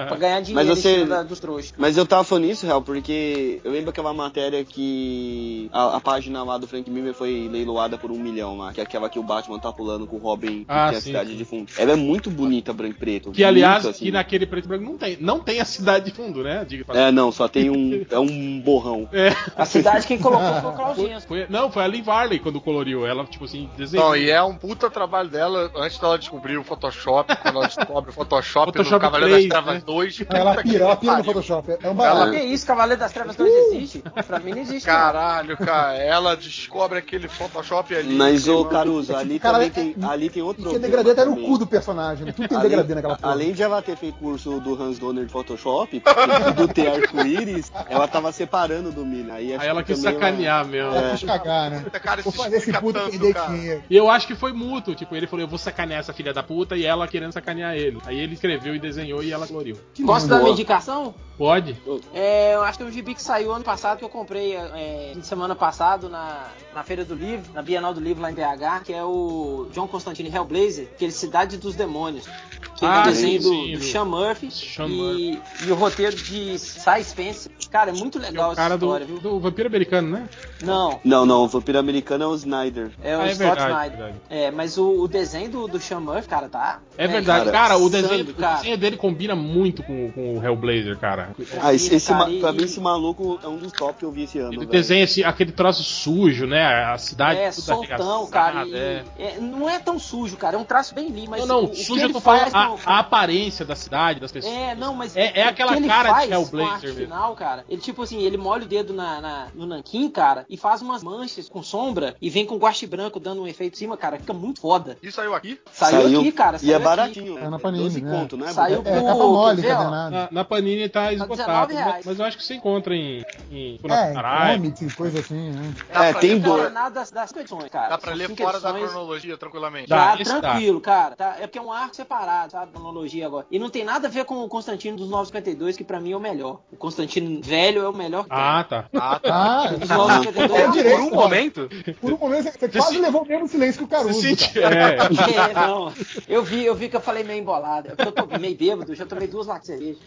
pra ganhar dinheiro Mas você- em cima da- dos trouxas. Mas eu tava falando isso, Real, porque eu lembro aquela matéria que a, a página lá do Frank Miller foi leiloada por um milhão lá, que é aquela que o Batman tá pulando com o Robin que Ah, tem a cidade sim. de fundo. Ela é muito bonita, branco e preto. Que, aliás, assim. que naquele preto e branco não tem. Não tem a cidade de fundo, né? Diga pra É, não, só tem um. É um borrão. É. A cidade quem colocou foi o Jensen. Foi, não, foi a Lin Varley quando coloriu. Ela, tipo assim, desenhou. Não, e é um puta trabalho dela antes dela descobrir o Photoshop, quando ela descobre o Photoshop, Photoshop no Cavaleiro 3, das Trevas né? 2. Ela que pira, ela pira no. Photoshop. É um Ela- barato. Que isso, Cavaleiro das Trevas 2 existe? Pra mim não existe. Caralho, cara, ela descobre aquele Photoshop ali. Mas, ô Caruso, ali Cara, também é- tem, ali tem outro Que é problema degradê até no cu do personagem. né? Tudo tem Além- degradê naquela porra. Além de ela ter feito curso do Hans Donner de Photoshop, e do ter arco-íris, ela tava separando do Miller. Aí, acho Aí ela que quis também sacanear mesmo. Ela quis cagar, né? Cara, Vou fazer esse puto tanto, perder cara. dinheiro. E eu acho que foi mútuo. Tipo, ele falou, eu vou sacanear essa filha da puta e ela querendo sacanear ele. Aí ele escreveu e desenhou e ela coloriu. Posso dar minha indicação? Pode? É, eu acho que é um gibi que saiu ano passado, que eu comprei é, fim de semana passado na, na Feira do Livro, na Bienal do Livro lá em BH, que é o John Constantine Hellblazer, que é Cidade dos Demônios. Que Ah, é o desenho sim, do, sim, do do- Sean Murphy Sean e, e o roteiro de Cy Spencer. Cara, é muito É legal o cara essa do, história, viu? do vampiro americano, né? Não, Não, não, o vampiro americano é o Snyder. é o Ah, é Scott verdade, Snyder. verdade. É, mas o, o desenho do, do Sean Murphy, cara, tá. É verdade. cara, Cara, o desenho, o cara. desenho dele combina muito com, com o Hellblazer, cara. Ah, esse, esse cara, ma- e- pra mim esse maluco é um dos top que eu vi esse ano. Ele velho. desenha esse, aquele troço sujo, né? A cidade É, toda soltão, cara. e- é. é, não é tão sujo, cara. É um traço bem limpo, mas Não, não, o, o que sujo eu ele tô falando faz a, no- a aparência da cidade, das pessoas. É, não, mas É- é o aquela cara de Hellblazer com a mesmo. final, cara. Ele tipo assim, ele molha o dedo na, na- no nanquim, cara, e faz umas manchas com sombra e vem com guache branco dando um efeito em cima, cara. Fica muito foda. Isso saiu aqui? Saiu, aqui, cara. E Saiu é aqui. baratinho. É na Panini, 12 né? conto, né? Saiu? É, o- mole, ó? encadenado. Na, na Panini tá esgotado, R$19,00. mas, mas eu acho que você encontra em. em tipo, É, comics e coisa assim, né? Dá É, pra tem boa. das, das edições, cara. Dá pra São ler fora da cronologia tranquilamente. Dá. Tá, dá. tranquilo, cara. Tá, é porque é um arco separado, sabe? Cronologia agora. E não tem nada a ver com o Constantino dos 952, que pra mim é o melhor. O Constantino velho é o melhor que Ah, tá. Ah, tá. Ah. Dos 952 É é direito, Por um cara. momento, por um momento você, você quase se- levou o mesmo silêncio que o Caruso. Sente- cara. é. É, não. Eu vi, eu vi que eu falei meio embolado. É eu tô meio bêbado, já tomei duas latas de cerveja.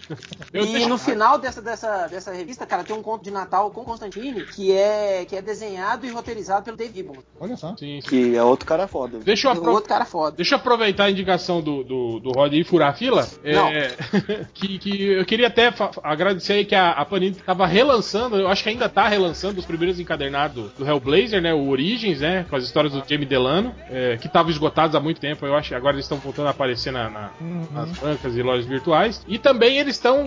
Eu e deixo- no final dessa, dessa, dessa revista, cara, tem um conto de Natal com Constantine que é, que é desenhado e roteirizado pelo Dave Gibbons. Olha só. Sim, sim. Que é outro cara foda. Deixa eu, Um apro- outro cara foda. Deixa eu aproveitar a indicação do, do, do Rod e furar a fila. Não. É, que, que eu queria até agradecer aí que a, a Panini tava relançando, eu acho que ainda tá relançando os primeiros encadernados do Hellblazer, né? O Origins, né? Com as histórias do Jamie Delano, é, que estavam esgotados há muito tempo. Eu acho agora eles estão voltando a aparecer na, na- Uhum. nas bancas e lojas virtuais. E também eles estão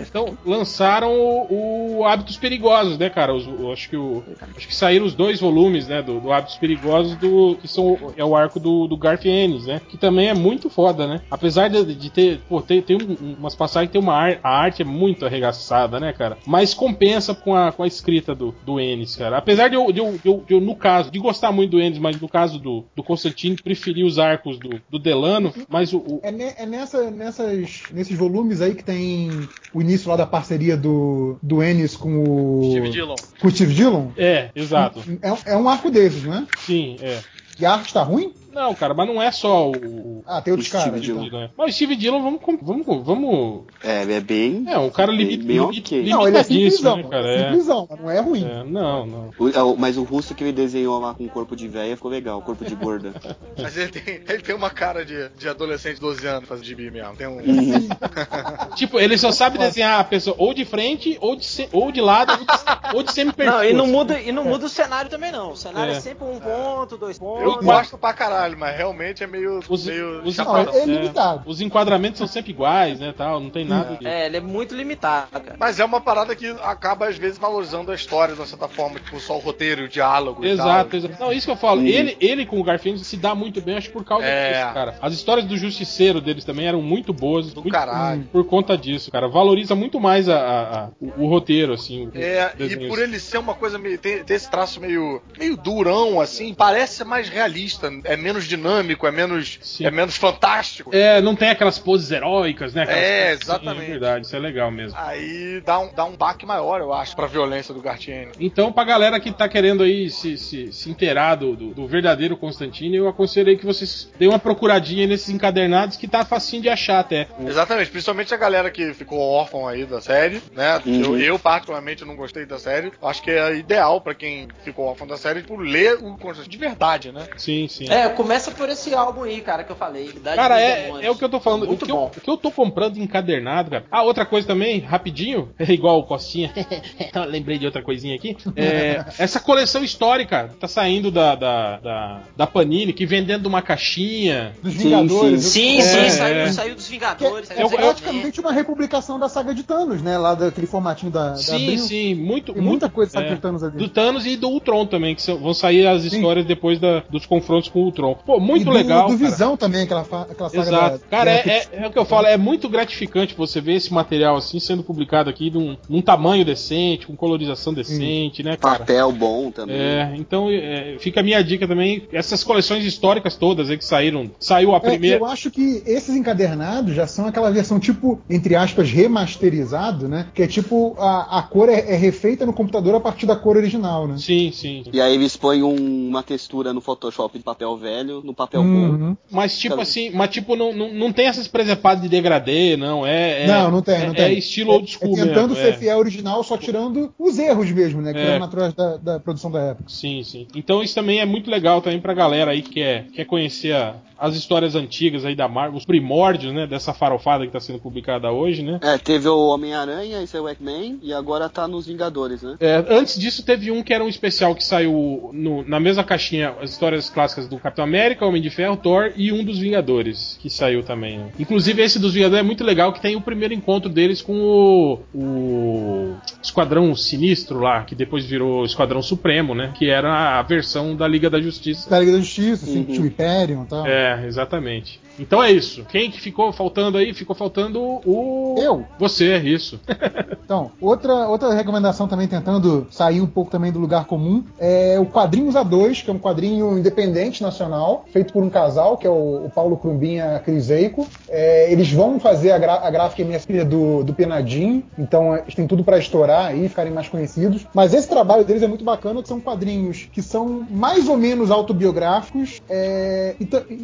lançaram o, o Hábitos Perigosos, né, cara? Os, o- acho que o, acho que saíram os dois volumes, né, do, do Hábitos Perigosos do que são é o arco do, do Garth Ennis, né? Que também é muito foda, né? Apesar de, de ter, pô, tem, tem um- umas passagens que tem uma ar, a arte é muito arregaçada, né, cara? Mas compensa com a, com a escrita do, do Ennis, cara. Apesar de eu, de, eu, de eu- de eu, no caso, de gostar muito do Ennis, mas no caso do, do Constantine, preferir os arcos do, do Delano, mas o, o- É, ne- é nessa, nessas, nesses volumes aí que tem o início lá da parceria do, do Ennis com o. Steve Dillon. Com o Steve Dillon? É, exato. É, um- é um arco desses, né? Sim, é. E a arte tá ruim? Não, cara, mas não é só o. o Ah, tem outros O caras. Então. né? Mas o Steve Dillon, vamos. vamos, vamos É, é bem. é, um cara bem- limit, bem limit, ok. Não, ele é limitadíssimo, simplesão. né, cara? é É, simplesão, não é ruim. é, não, não. O- é, o- mas o russo que ele desenhou lá com corpo de véia ficou legal, corpo de gorda. Mas ele tem, ele tem uma cara de, de adolescente de 12 anos fazendo gibi mesmo. Tem um. Tipo, ele só sabe desenhar a pessoa ou de frente, ou de, se- ou de lado, ou de, ou de semi-perfil. Não, e não muda, e não muda o cenário também, não. O cenário é, É. sempre um ponto, dois pontos. Eu gosto pra caralho, mas realmente é meio. Os- meio os- é, é limitado. Os enquadramentos são sempre iguais, né, tal, não tem nada de... É, ele é muito limitado, cara. Mas é uma parada que acaba, às vezes, valorizando a história de uma certa forma, tipo, só o roteiro o diálogo. e Exato, tal. exato. Não, isso que eu falo. Ele, ele com o Garfield se dá muito bem, acho que por causa É. disso, cara. As histórias do Justiceiro deles também eram muito boas. Do muito- caralho. Por conta disso, cara. Valoriza muito mais a, a- a- o, o roteiro, assim. o- É, e por ele ser uma coisa meio. ter, ter esse traço meio. meio durão, assim, parece mais realista. É menos dinâmico, é menos. Sim. é menos fantástico. É, não tem aquelas poses heróicas, né? Aquelas É, assim, exatamente. É verdade, isso é legal mesmo. Aí dá um, dá um baque maior, eu acho, pra violência do Gartiene. Então, pra galera que tá querendo aí se, se, se inteirar do, do, do verdadeiro Constantine, eu aconselho aí que vocês deem uma procuradinha nesses encadernados que tá facinho de achar até. Exatamente, principalmente a galera que ficou órfão aí da série, né? Uhum. Eu, eu, particularmente, não gostei da série. Acho que é ideal pra quem ficou órfão da série, tipo, ler o Constantine de verdade, né? Sim, sim. É, começa por esse álbum aí, cara, que eu falei. Idade Cara, é, é o que eu tô falando. O Muito que eu, bom. o que eu tô comprando encadernado, cara. Ah, outra coisa também, rapidinho, é igual o Costinha. Lembrei de outra coisinha aqui. É, essa coleção histórica tá saindo da, da, da, da Panini, que vem dentro de uma caixinha. Dos Sim, Vingadores. Sim, É, sim, é. saiu, saiu dos Vingadores. Que saiu é, dos é praticamente uma republicação da saga de Thanos, né? Lá daquele formatinho da, da Sim, Abril. sim, muito. Tem muito muita coisa da saga é. de Thanos ali. Do Thanos e do Ultron também, que são- vão sair as Sim. histórias depois da- dos confrontos com o Ultron. Pô, muito e do, legal. do cara. Visão também, aquela, aquela saga Exato. da. Cara, da é, é- é o que eu falo, é muito gratificante você ver esse material assim sendo publicado aqui num, num tamanho decente, com colorização decente, né, cara? Papel bom também. É, então é, fica a minha dica também, essas coleções históricas todas aí que saíram, saiu a É, primeira. eu acho que esses encadernados já são aquela versão tipo, entre aspas, remasterizado, né? Que é tipo, a, a cor é, é refeita no computador a partir da cor original, né? Sim, sim. E aí eles põem um- uma textura no Photoshop de papel velho, no papel bom. Uhum. Mas tipo assim, mas tipo, não, não, não tem essas presepadas de degradê, não. É, é- não, não tem, não é, tem. É estilo old school É tentando mesmo, ser é. fiel original, só tirando os erros mesmo, né? Que É. eram naturais da, da produção da época. Sim, sim. Então isso também é muito legal também pra galera aí que quer, quer conhecer a- as histórias antigas aí da Marvel, os primórdios, né, dessa farofada que tá sendo publicada hoje, né? É, teve o Homem-Aranha, esse é o X-Men, e agora tá nos Vingadores, né? É, antes disso teve um que era um especial que saiu no- na mesma caixinha, as histórias clássicas do Capitão América, Homem de Ferro, Thor e um dos Vingadores, que saiu também. né? Inclusive esse dos Vingadores é muito legal, que tem o primeiro encontro deles com o, o Esquadrão Sinistro lá, que depois virou Esquadrão Supremo, né? Que era a versão da Liga da Justiça. Da Liga da Justiça, assim, Uhum. tinha o Hyperion e tal. É, exatamente. Então é isso. Quem que ficou faltando aí? Ficou faltando o. Eu. Você, é isso. Então, outra, outra recomendação também, tentando sair um pouco também do lugar comum, é o Quadrinhos A2, que é um quadrinho independente nacional, feito por um casal, que é o, o Paulo Crumbin e a Cris Eico. É, eles vão fazer a, gra- a gráfica MSP do, do Penadinho, então é, eles têm tudo para estourar aí, ficarem mais conhecidos. Mas esse trabalho deles é muito bacana, que são quadrinhos que são mais ou menos autobiográficos é,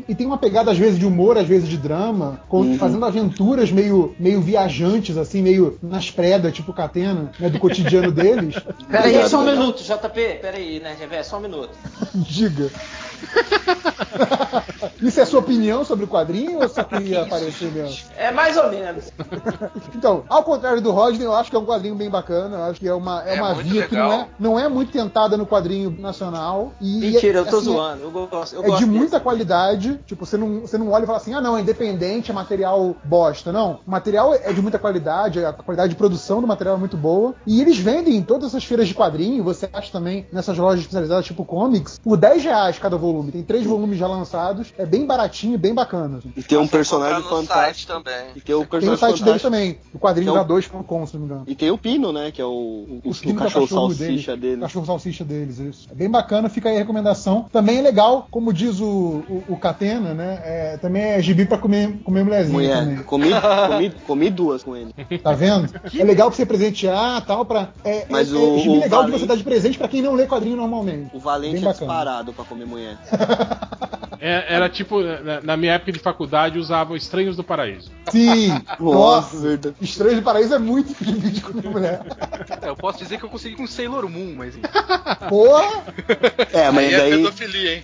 e, e tem uma pegada às vezes de humor, às vezes de drama, com- fazendo aventuras meio, meio viajantes, assim, meio nas predas, tipo Catena, né, do cotidiano deles. Pera aí, Obrigado, só um minuto, JP. Pera aí, né, GV, só um minuto. Diga. Isso é sua opinião sobre o quadrinho ou só queria aparecer mesmo? É mais ou menos. Então, ao contrário do Rodney, eu acho que é um quadrinho bem bacana. Eu acho que é uma, é É uma via que não legal. é, não é muito tentada no quadrinho nacional. E, Mentira, eu tô assim, zoando. Eu gosto. Eu é gosto de desse. muita qualidade. Tipo, você não, você não olha e fala assim, ah, não, é independente, é material bosta. Não. O material é de muita qualidade, a qualidade de produção do material é muito boa. E eles vendem em todas essas feiras de quadrinho, você acha também nessas lojas especializadas, tipo comics, por 10 reais cada volume. Tem três volumes já lançados. É bem baratinho e bem bacana. assim. E tem um Só personagem fantástico. também. E tem o Tem o site dele também, o quadrinho da 2.com, se não me engano. E tem o Pino, né? Que é o, o, o, é cachorro, salsicha deles, dele. Cachorro salsicha deles, isso. É bem bacana, fica aí a recomendação. Também é legal, como diz o, o, o Catena, né? é, também é gibi pra comer, comer mulherzinha Mulher. também. Comi, comi, comi duas com ele. Tá vendo? É legal pra você presentear tal, pra. É, Mas é, o- é gibi o legal de Valente- você dar de presente pra quem não lê quadrinho normalmente. O Valente é disparado pra comer mulher. É, era tipo, na, na minha época de faculdade, usava Estranhos do Paraíso. Sim! Nossa, Nossa! verdade. Estranho do Paraíso é muito gibi de mulher. É, eu posso dizer que eu consegui com Sailor Moon, mas. enfim. Porra! É, mas Aí é daí. pedofilia, hein?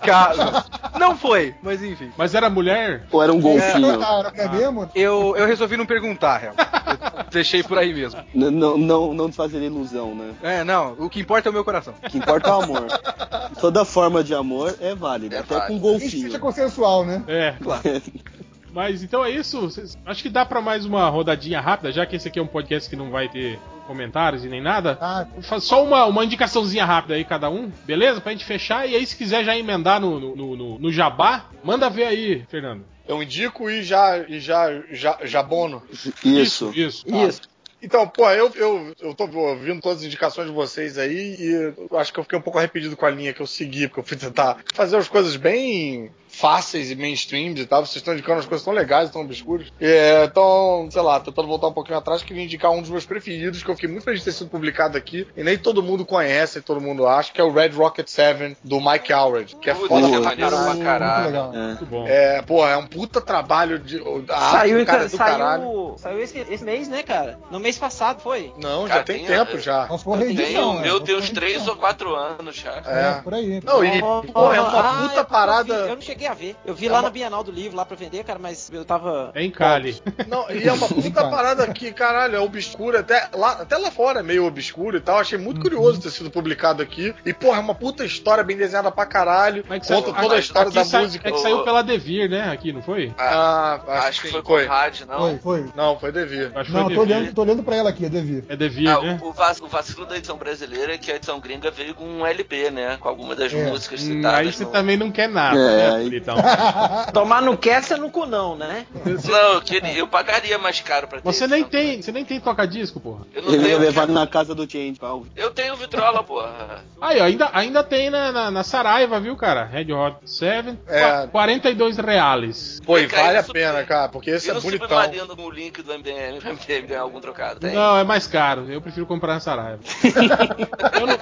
Cara, não foi, mas enfim. Mas era mulher? Ou era um golfinho? Cara, não é mesmo? Eu, eu resolvi não perguntar, real. Eu deixei por aí mesmo. N- não, não, não desfazer ilusão, né? É, não, o que importa é o meu coração. O que importa é o amor. Toda forma de amor é válida, É até válido. com Isso seja golfinho. consensual, né? É. Mas então é isso. Acho que dá pra mais uma rodadinha rápida, já que esse aqui é um podcast que não vai ter comentários e nem nada. Ah, Só uma, uma indicaçãozinha rápida aí, cada um, beleza? Pra gente fechar. E aí, se quiser já emendar no, no, no- no- jabá, manda ver aí, Fernando. Eu indico e já, e já, já, já bono. Isso. Isso. Isso. Então, pô, eu, eu, eu tô ouvindo todas as indicações de vocês aí e acho que eu fiquei um pouco arrependido com a linha que eu segui, porque eu fui tentar fazer as coisas bem fáceis e mainstream e tal. Vocês estão indicando as coisas tão legais, tão obscuras. É, então, sei lá, tentando voltar um pouquinho atrás, queria indicar um dos meus preferidos, que eu fiquei muito feliz de ter sido publicado aqui, e nem todo mundo conhece, todo mundo acha, que é o Red Rocket 7, do Mike Howard, que é Puta, foda que pra maneiro pra caralho. muito legal. É. Muito bom. É, pô, é um puta trabalho de. A arte Saiu, do cara é do saiu, caralho. saiu esse, esse mês, né, cara? No mês passado foi. Não, Cara, já tem tem- tempo já. Nossa, foi Tem, reedição, o né? meu tem 3 reedição. ou 4 anos já. É, É. por aí. Não, e, Oh, pô, é uma ah, puta eu- parada. Eu não cheguei a ver. Eu vi É lá uma- na Bienal do Livro, lá pra vender, cara, mas eu tava. É em Cali. Não, e é uma puta parada que, caralho, é obscura, até lá, até lá fora é meio obscuro e tal. Achei muito curioso ter sido publicado aqui. E, porra, é uma puta história bem desenhada pra caralho. Mas que Conta saiu- toda a história aqui da sa- música. É que saiu pela Devir, né? Aqui, não foi? Ah, acho, Acho que foi rádio, não? Foi, foi. Não, foi Devir. Acho Não, foi tô Devir. olhando, tô olhando pra ela aqui, a Devir. É Devir, Ah, né? o, vac- o vacilo da edição brasileira é que a edição gringa veio com um LP, né? Com algumas das É. músicas Hum, citadas. aí você no- também não quer nada, É, né, aí- bonitão? Tomar no quer, você no cu não, né? Não, eu, queria- eu pagaria mais caro pra ter. Você nem tem, você nem tem toca-disco, porra. Eu não Ele tenho. levar na casa do Change, Paulo. Eu tenho vitrola, porra. Aí, ó, ainda, ainda tem na, na, na Saraiva, viu, cara? Red Hot 7, É. Qu- 42 reais. Pô, e vale a pena, cara, porque esse E é no bonitão. Submarino com o link do MDM, o MDM ganhar algum trocado. Tem? Não, é mais caro. Eu prefiro comprar na Saraiva. eu, não,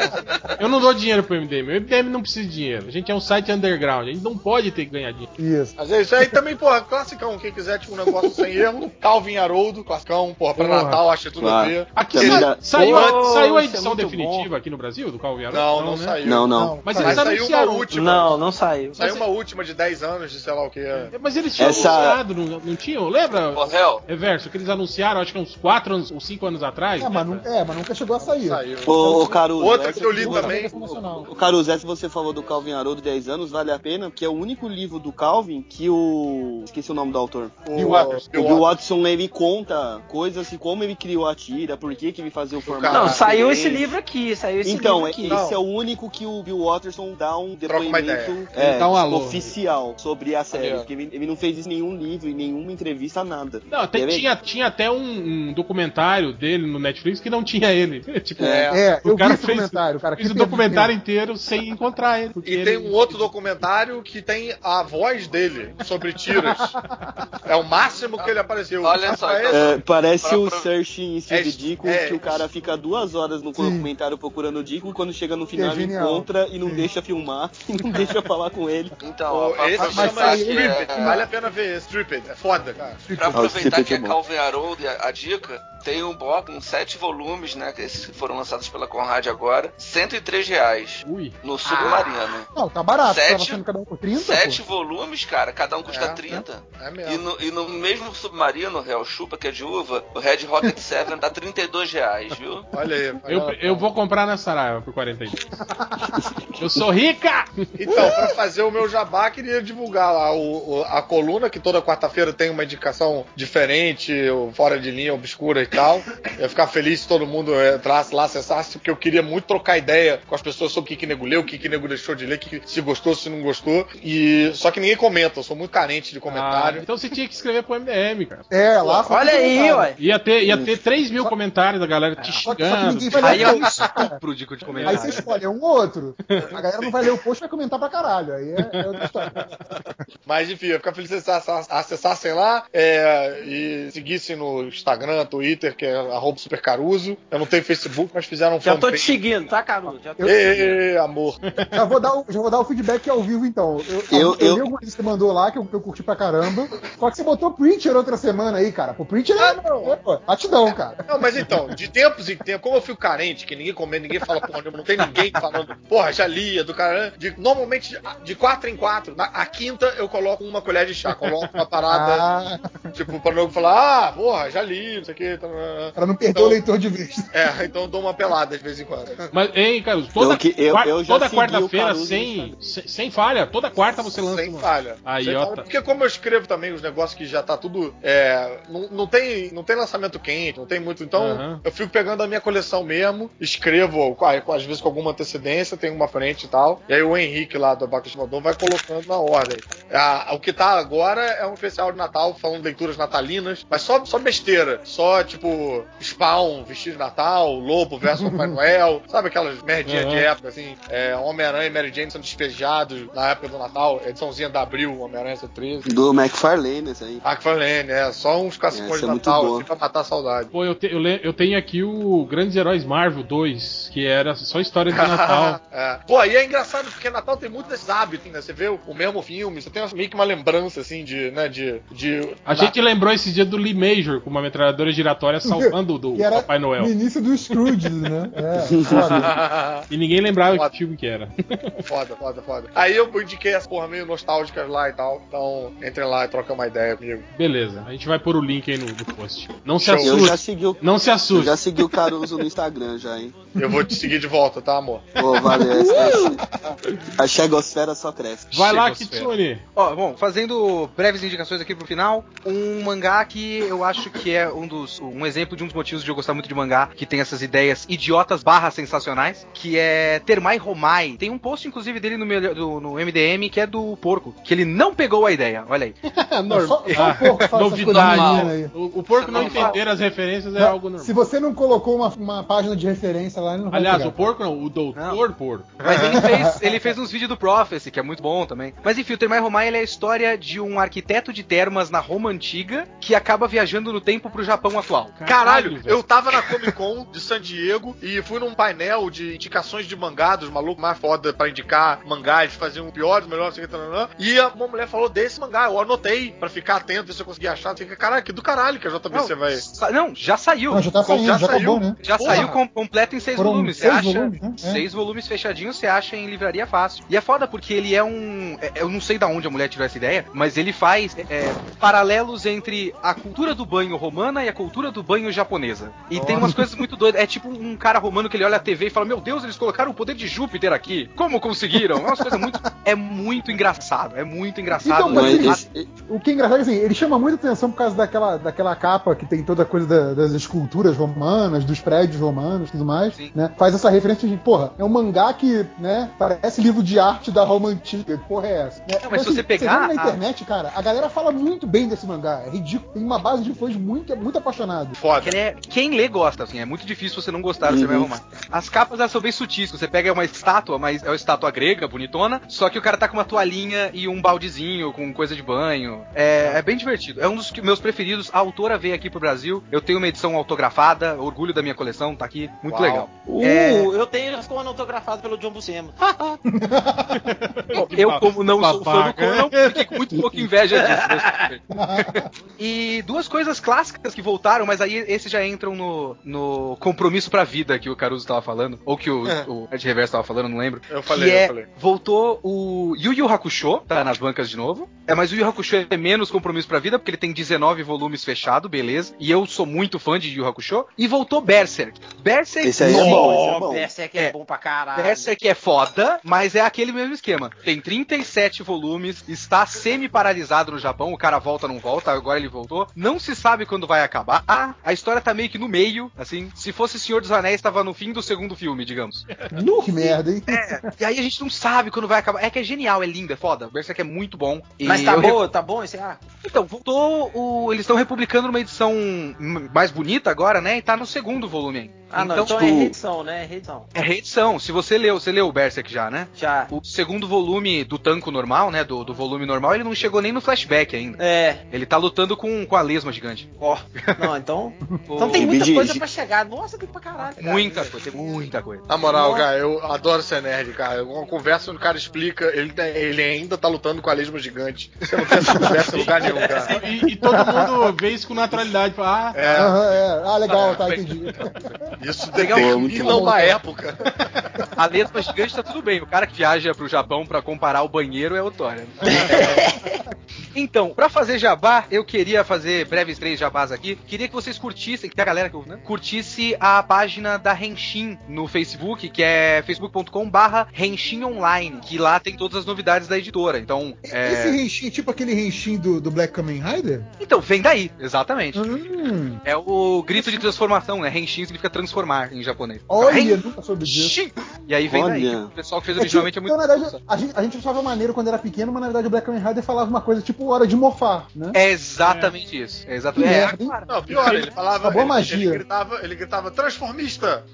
eu não dou dinheiro pro MDM. O MDM não precisa de dinheiro. A gente é um site underground. A gente não pode ter que ganhar dinheiro. Isso. Mas é isso aí também, porra, classicão. Quem quiser, tipo, um negócio sem erro. Calvin Haroldo, classicão, porra, pra Porra. Natal, acho que tudo a Claro. ver. Aqui sa- saiu, a, saiu a é edição muito definitiva bom. aqui no Brasil do Calvin Haroldo? Não, não né? saiu. Não, não. Mas Mas eles saiu uma anunciaram. última. Não, não saiu. Saiu Mas- uma última de 10 anos de sei lá o que. Mas eles tinham Essa- anunciado, não, não tinham? Lembra? Ô, Hel, Reverso, que eles anunciaram, acho que uns 4 anos, ou 5 anos atrás. É, mas, não- é, mas nunca chegou a sair. Saiu. Ô, ô Caruso, Outra que eu li também. Nacional. O Caruso, essa você falou do Calvin Haroldo 10 anos, vale a pena, porque é o único livro do Calvin que o. Esqueci o nome do autor. Bill Waters. O Bill Watson ele conta coisas assim, como ele criou a tira, por que, que ele fazia o formato. Não, saiu esse livro aqui, saiu esse Então, livro é- aqui. esse é o único que o Bill Watterson dá um depoimento é, um alô. oficial sobre a série. Porque ele, ele não fez isso em nenhum livro, em nenhuma entrevista, nada. Não, Ele- tinha, tinha até um, um documentário dele no Netflix que não tinha ele. tipo, É. É, eu o cara fez, documentário, cara. fez que o documentário inteiro sem encontrar ele. E ele- tem um outro documentário que tem a voz dele sobre tiras. é o máximo que ele apareceu. Olha só, Parece- então- É, parece Pra- o pra- Search in Steve É, Dico, é, que o cara fica duas horas no Sim. comentário procurando o Dico e quando chega no final é encontra e não Sim. deixa filmar, e não deixa falar com ele. Então, Ô, ó, pra esse aproveitar chama aí- que Stripped. é- Vale a pena ver Stripped. É foda, cara. Pra Ah, o aproveitar Stripped que é é bom. Calvin Haroldo, a, a dica, tem um bloco com sete volumes, né? Que esses foram lançados pela Conrad agora. 103 reais Ui. no Submarino. Não, tá barato. Sete- Tava sendo cada um por 30, Sete pô. volumes, cara, cada um custa É, 30. É E mesmo. no, e no mesmo submarino, Real Chupa, que é de uva, o Red Rocket 7 tá 32 reais, viu? Olha aí. Eu, lá. eu vou comprar na Saraiva por 42. eu sou rica! Então, pra fazer o meu jabá, queria divulgar lá o, o- a coluna, que toda quarta-feira tem uma indicação diferente, ou fora de linha, obscura e tal. Eu ia ficar feliz se todo mundo entrasse lá, acessasse, porque eu queria muito trocar ideia com as pessoas sobre o que, que nego leu, o que, que nego deixou de ler, que, que- se gostou, se não gostou. E só que ninguém comenta, eu sou muito carente de Ah, comentário. então você tinha que escrever pro MDM, cara. É, lá só Olha aí, comentário. ué. Ia ter, ia ter 3 mil comentários da galera te Só que, só que xingando. ninguém vai Aí ler é um estupro de, de Aí você comentário. escolhe, é um ou outro. A galera não vai ler o post vai comentar pra caralho. Aí é, é outra história. Mas enfim, eu ia ficar feliz se acessassem lá é, e seguissem no Instagram, Twitter, que é arroba supercaruso. Eu não tenho Facebook, mas fizeram um Já tô te seguindo, tá, Caruso? Já tô Eu- te seguindo. Ê, amor. Já vou dar o, já vou dar o feedback ao vivo, então. Eu, Eu- eu, eu- li alguma coisa que você mandou lá, que eu, que eu curti pra caramba. Só que você botou Preacher outra semana aí, cara. Pô, Preacher é, Ah, não. é pô, batidão, cara. Não, mas então, de tempos em tempos, como eu fico carente, que ninguém comenta, ninguém fala porra nenhuma, não tem ninguém falando, porra, já lia do cara. De, normalmente, de quatro em quatro, na, a quinta eu coloco uma colher de chá, coloco uma parada, Ah, tipo, pra não falar, ah, porra, já li, não sei o que. pra não perder Então- o leitor de vista. É, então eu dou uma pelada de vez em quando. Mas, hein, Carlos, toda, Eu que- eu- eu toda o quarta-feira sem, sem, sem falha, toda quarta você lança Sem uma. falha. Aí, Sem falha. tá. Porque como eu escrevo também os negócios que já tá tudo. é, não, não, tem, não tem lançamento quente, não tem muito. Então Aham. eu fico pegando a minha coleção mesmo, escrevo, às vezes com alguma antecedência, tem uma frente e tal. E aí o Henrique lá do Abacaxi vai colocando na ordem. Ah, o que tá agora é um especial de Natal, falando de leituras natalinas, mas só, só besteira. Só tipo Spawn, vestido de Natal, Lobo versus Papai Noel, sabe aquelas merdinhas de Aham. época, assim? É, Homem-Aranha e Mary Jane são despejados na época do Natal, ediçãozinha da Abril, Homem-Aranha 13. Do McFarlane, esse aí. Falei, né? Só uns cacifões Essa de é Natal, assim, pra matar a saudade. Pô, eu, te- eu le- eu tenho aqui o Grandes Heróis Marvel 2, que era só história de Natal. É. Pô, e é engraçado porque Natal tem muito desses hábitos, né? Você vê o, o mesmo filme, você tem meio que uma lembrança, assim, de, né, de... de A gente lembrou esse dia do Lee Major com uma metralhadora giratória salvando do Que era Papai Noel. no início do Scrooge, né? É, foda. E ninguém lembrava Foda. que filme que era. foda, foda, foda. Aí eu indiquei essa porra meio nostálgicas lá e tal. Então, entrem lá e troquem uma ideia comigo. Beleza, a gente vai pôr o link aí no, no post. Não se Show. Eu já assuste. segui o, Não se eu assuste. já segui o Caruso no Instagram já, hein? Eu vou te seguir de volta, tá, amor? Pô, valeu. A chegosfera só cresce. Vai lá. Kitsune. Ó, bom, fazendo breves indicações aqui pro final, um mangá que eu acho que é um dos um exemplo de um dos motivos de eu gostar muito de mangá, que tem essas ideias idiotas barra sensacionais, que é Termai Romai. Tem um post, inclusive, dele no, meu- do- no MDM, que é do porco, que ele não pegou a ideia, olha aí. Só, só um essas coisas Novidade. O, o porco não não fala. entender as referências é Não, algo normal. Se você não colocou uma, uma página de referência lá, ele não vai Aliás, pegar. o porco não, o doutor porco. Mas ele fez, ele fez uns vídeos do Prophecy, que é muito bom também. Mas enfim, o Termai Romai ele é a história de um arquiteto de termas na Roma Antiga que acaba viajando no tempo pro Japão atual. Caralho, velho. eu tava na Comic Con de San Diego e fui num painel de indicações de mangá dos malucos mais foda pra indicar mangá, eles faziam o pior, o melhor, tananã. e uma mulher falou desse mangá, eu anotei pra ficar atento, ver se eu conseguia achar, assim, caralho, que do caralho que a JBC Não, vai... sa- não, já saiu. Não, já tá saindo, já já, saiu? acabou, né? Já Porra. saiu com- completo em seis Foram volumes. Você seis acha? volumes, né? É. Seis volumes fechadinhos, você acha em livraria fácil. E é foda porque ele é um. é- Eu não sei da onde a mulher tirou essa ideia, mas ele faz é, paralelos entre a cultura do banho romana e a cultura do banho japonesa. E tem umas coisas muito doidas. É tipo um cara romano que ele olha a TV e fala: Meu Deus, eles colocaram o poder de Júpiter aqui. Como conseguiram? É umas coisas muito. É muito engraçado. É muito engraçado. Então, mas Mas ele- esse- O que é engraçado é que assim, ele chama muita atenção por causa daquela, daquela capa que tem toda a coisa da- das esculturas romanas, dos prédios romanos e tudo mais, Sim. né? Faz essa referência de, porra, é um mangá que, né, parece livro de arte da Roma antiga. Que porra é essa? Né? Não, mas se você pegar vê na a- internet, cara, a galera fala muito bem desse mangá. É ridículo. Tem uma base de fãs muito, muito apaixonado. Foda. Que ele é- quem lê gosta, assim, é muito difícil você não gostar, você vai Uhum. arrumar. As capas elas são bem sutis, você pega uma estátua, mas é uma estátua grega, bonitona, só que o cara tá com uma toalhinha e um baldezinho com coisa de banho. É, é bem divertido. É um dos meus preferidos. A autora veio aqui pro Brasil, eu tenho uma edição autografada, orgulho da minha coleção, tá aqui, muito Uau. legal. Uh, É. eu tenho as coisas autografadas pelo John Buscema. Eu, como não sou fã do. Conan, fiquei com muito pouca inveja disso. e duas coisas clássicas que voltaram, mas aí esses já entram no, no compromisso pra vida que o Caruso tava falando, ou que o, É. o Ed Reverso tava falando, não lembro. Eu falei, que é, eu falei. Voltou o Yu Yu Hakusho, tá nas bancas de novo. É, mas o Yu Hakusho é menos compromisso pra vida, porque ele tem 19 volumes fechado, beleza. E eu sou muito fã de Yu Hakusho. E voltou Berserk. Berserk Esse aí é bom, esse é bom. Berserk é, É. bom pra caralho. Berserk é foda, mas é aquele mesmo esquema. Tem 37 volumes, está semi-paralisado no Japão, o cara volta, não volta, agora ele voltou. Não se sabe quando vai acabar. Ah, a história tá meio que no meio, assim. Se fosse Senhor dos Anéis, tava no fim do segundo filme, digamos. Que merda, hein? É, e aí a gente não sabe quando vai acabar. É que é genial, é lindo, é foda. Berserk é muito bom. Mas tá bom, tá bom esse arco? então, voltou o. Eles estão republicando numa edição mais bonita agora, né? E tá no segundo volume ainda. Ah, não, então, tipo, é reedição, né? É reedição. é reedição. Se você leu, você leu o Berserk já, né? Já. O segundo volume do tanco normal, né? Do, do volume normal, ele não chegou nem no flashback ainda. É. Ele tá lutando com, com a lesma gigante. Ó. Não, então. Então tem muita coisa pra chegar. Nossa, tem pra caralho. cara. Muita coisa, tem muita coisa. Na moral, Nossa. cara, eu adoro ser nerd, cara. Uma conversa onde o cara explica, ele, ele ainda tá lutando com a lesma gigante. Você não tem essa conversa em lugar nenhum, cara. E, e todo mundo vê isso com naturalidade. Fala, ah, É, Aham, é. Ah, legal, É, tá, entendi. isso Legal, define muito bom. uma época. A lesma gigante tá tudo bem. O cara que viaja pro Japão pra comparar o banheiro é outória. Então, pra fazer jabá, eu queria fazer breves três jabás aqui. Queria que vocês curtissem, que tem a galera que né? Curtisse a página da Renshin no Facebook, que é facebook.com barra Renshin Online, que lá tem todas as novidades da editora. Então, Esse é... Henshin, tipo aquele Henshin do, do Black Kamen Rider? então vem daí, exatamente. Hum, É o grito de transformação, né? Renshin significa transformar em japonês. olha, nunca soube disso. E aí vem daí. Olha. O pessoal que fez É tipo, originalmente é muito. então, na verdade, a gente, a gente achava maneiro quando era pequeno, mas na verdade o Black Kamen Rider falava uma coisa tipo hora de mofar, né? É exatamente isso. É exatamente. É, agora. Não, pior, ele falava. Acabou a ele, magia. Ele gritava, ele gritava transformista.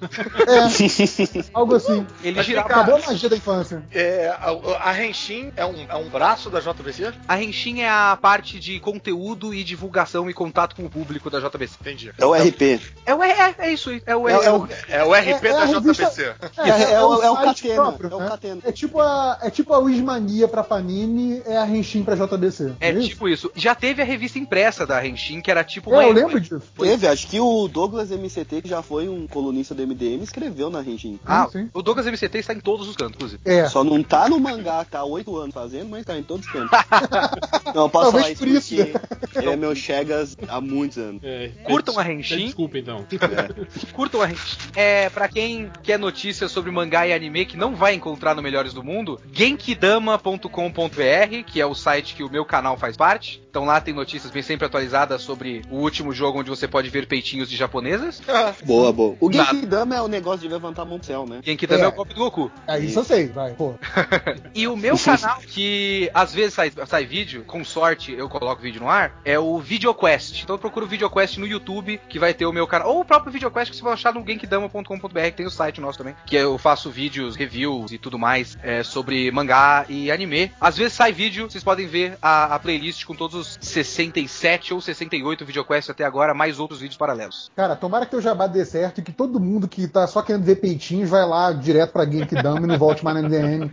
É, algo assim. Ele Mas girava. Acabou a magia da infância. É, a, a Henshin é um, é um braço da JBC? A Renshin é a parte de conteúdo e divulgação e contato com o público da JBC. Entendi. É o RP. É o é, é isso aí. É o É, é o, É o RP É- é da revista- JBC. é, é o, é o Catena. próprio, É o né? Catena. É tipo a, é tipo a Wismania pra Panini, é a Henshin pra JBC. É isso? tipo isso. Já teve a revista impressa da Renshin, que era tipo É, uma. eu lembro disso. Teve, acho que o Douglas MCT, que já foi um colunista do MDM, escreveu na Rengin. Ah, Sim, o Douglas MCT está em todos os cantos, inclusive. É. Só não tá no mangá, tá há oito anos fazendo, mas tá em todos os cantos. não, eu posso Talvez falar isso por isso, porque ele é meu Chegas há muitos anos. é, Curtam a é, Henshin. Desculpa então. Curtam a Henshin. É, pra quem quer notícias sobre mangá e anime que não vai encontrar no Melhores do Mundo, genkidama.com.br, que é o site que o meu canal faz parte. Então lá tem notícias bem sempre atualizadas sobre o último jogo onde você pode ver peitinhos de japonesas. Boa, boa. O Nada. Genkidama é o negócio de levantar a mão do céu, né? Genkidama é, É. o golpe do Goku. É, isso eu sei, vai. Pô. E o meu canal, que às vezes sai, sai vídeo, com sorte eu coloco vídeo no ar, é o VideoQuest. Então eu procuro o VideoQuest no YouTube, que vai ter o meu canal. Ou o próprio VideoQuest que você vai achar no genkidama.com.br, que tem o site nosso também. Que eu faço vídeos, reviews e tudo mais é, sobre mangá e anime. Às vezes sai vídeo, vocês podem ver a, a playlist com todos os 67 ou 68 VideoQuest até agora, mais outros vídeos paralelos. Cara, tomara que teu jabá dê certo e que todo mundo que tá só querendo ver peitinhos vai lá direto pra Genkidama e não volte mais na MDM.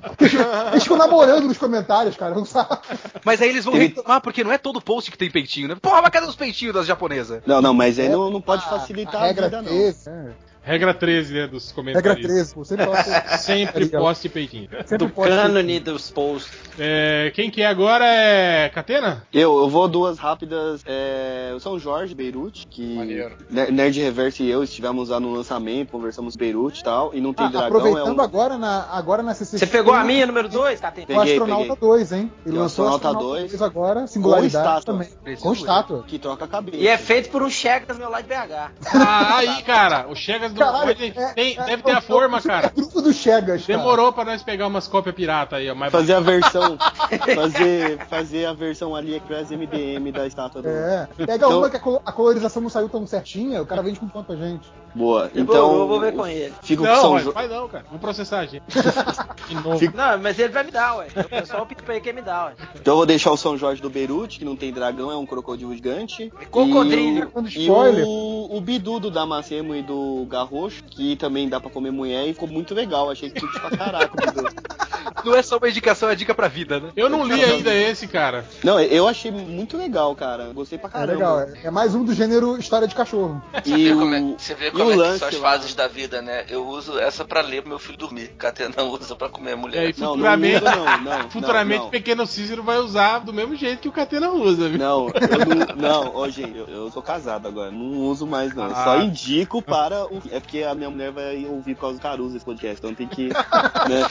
Eles ficam namorando nos comentários, cara, não sabe? Mas aí eles vão reclamar, porque não é todo post que tem peitinho, né? Porra, mas cadê os peitinhos das japonesas? Não, não, mas aí É, não, não pode a- facilitar a a, regra vida, não. 13, é. Regra 13, né, dos Regra comentários. 13, você posta, Sempre poste peitinho. sempre Do cânone dos posts. É, quem que é agora é Catena? Eu, eu vou duas rápidas. É, o São Jorge, Beirute, que Maneiro. Ner- Nerd Reverse e eu estivemos lá no lançamento, conversamos Beirute e tal, e não tem Ah, dragão. aproveitando é um... agora na, agora na CCXP. Você pegou a minha, número 2, Catena? O Peguei, Astronauta peguei. 2, hein? Ele o lançou o Astronauta Astronauta 2, 2 agora, singularidade também. Preciso Com estátua. que troca a cabeça. E é feito por um do meu lado de BH. Ah, aí, cara, o Chegas do Caralho, Rodney é- tem- é- deve ter é a forma, é o cara. Grupo do Chegas, cara. Demorou pra nós pegar umas cópias pirata aí, ó. Mas Fazer a versão. fazer, fazer a versão AliExpress MDM da estátua do. É. Pega Então- uma que a colo- a colorização não saiu tão certinha, o cara vende com quanto pra gente. Boa. Então. eu vou ver com ele. Fico com Não, São mas Jo- faz não, cara. Vamos processar a gente. De novo. Fica- Não, mas ele vai me dar, ué. O pessoal pediu pra ele que ele me dá, ué. Então eu vou deixar o São Jorge do Beirute, que não tem dragão, é um crocodilo gigante. Cocodrilho. Dando E, o, e o, o Bidu do Damasceno e do Garrocho, que também dá pra comer mulher e ficou muito legal. Achei que curte pra caraca o Bidu. Não é só uma indicação, é dica pra vida, né? Eu não li ainda esse, cara. Não, eu achei muito legal, cara. Gostei pra É caramba. legal, é, é mais um do gênero história de cachorro. E Você vê o, como é, você vê como é que lance são as lá. fases da vida, né? Eu uso essa pra ler pro meu filho dormir. Catena usa pra comer E mulher. aí, Não, não futuramente, usa não, não, futuramente não, o pequeno Cícero vai usar do mesmo jeito que o Catena usa, viu? Não, eu não, não, gente, eu, eu sou casado agora, não uso mais não. Eu Ah. só indico para o. É porque a minha mulher vai ouvir por causa do Caruso esse podcast, então tem que. Né,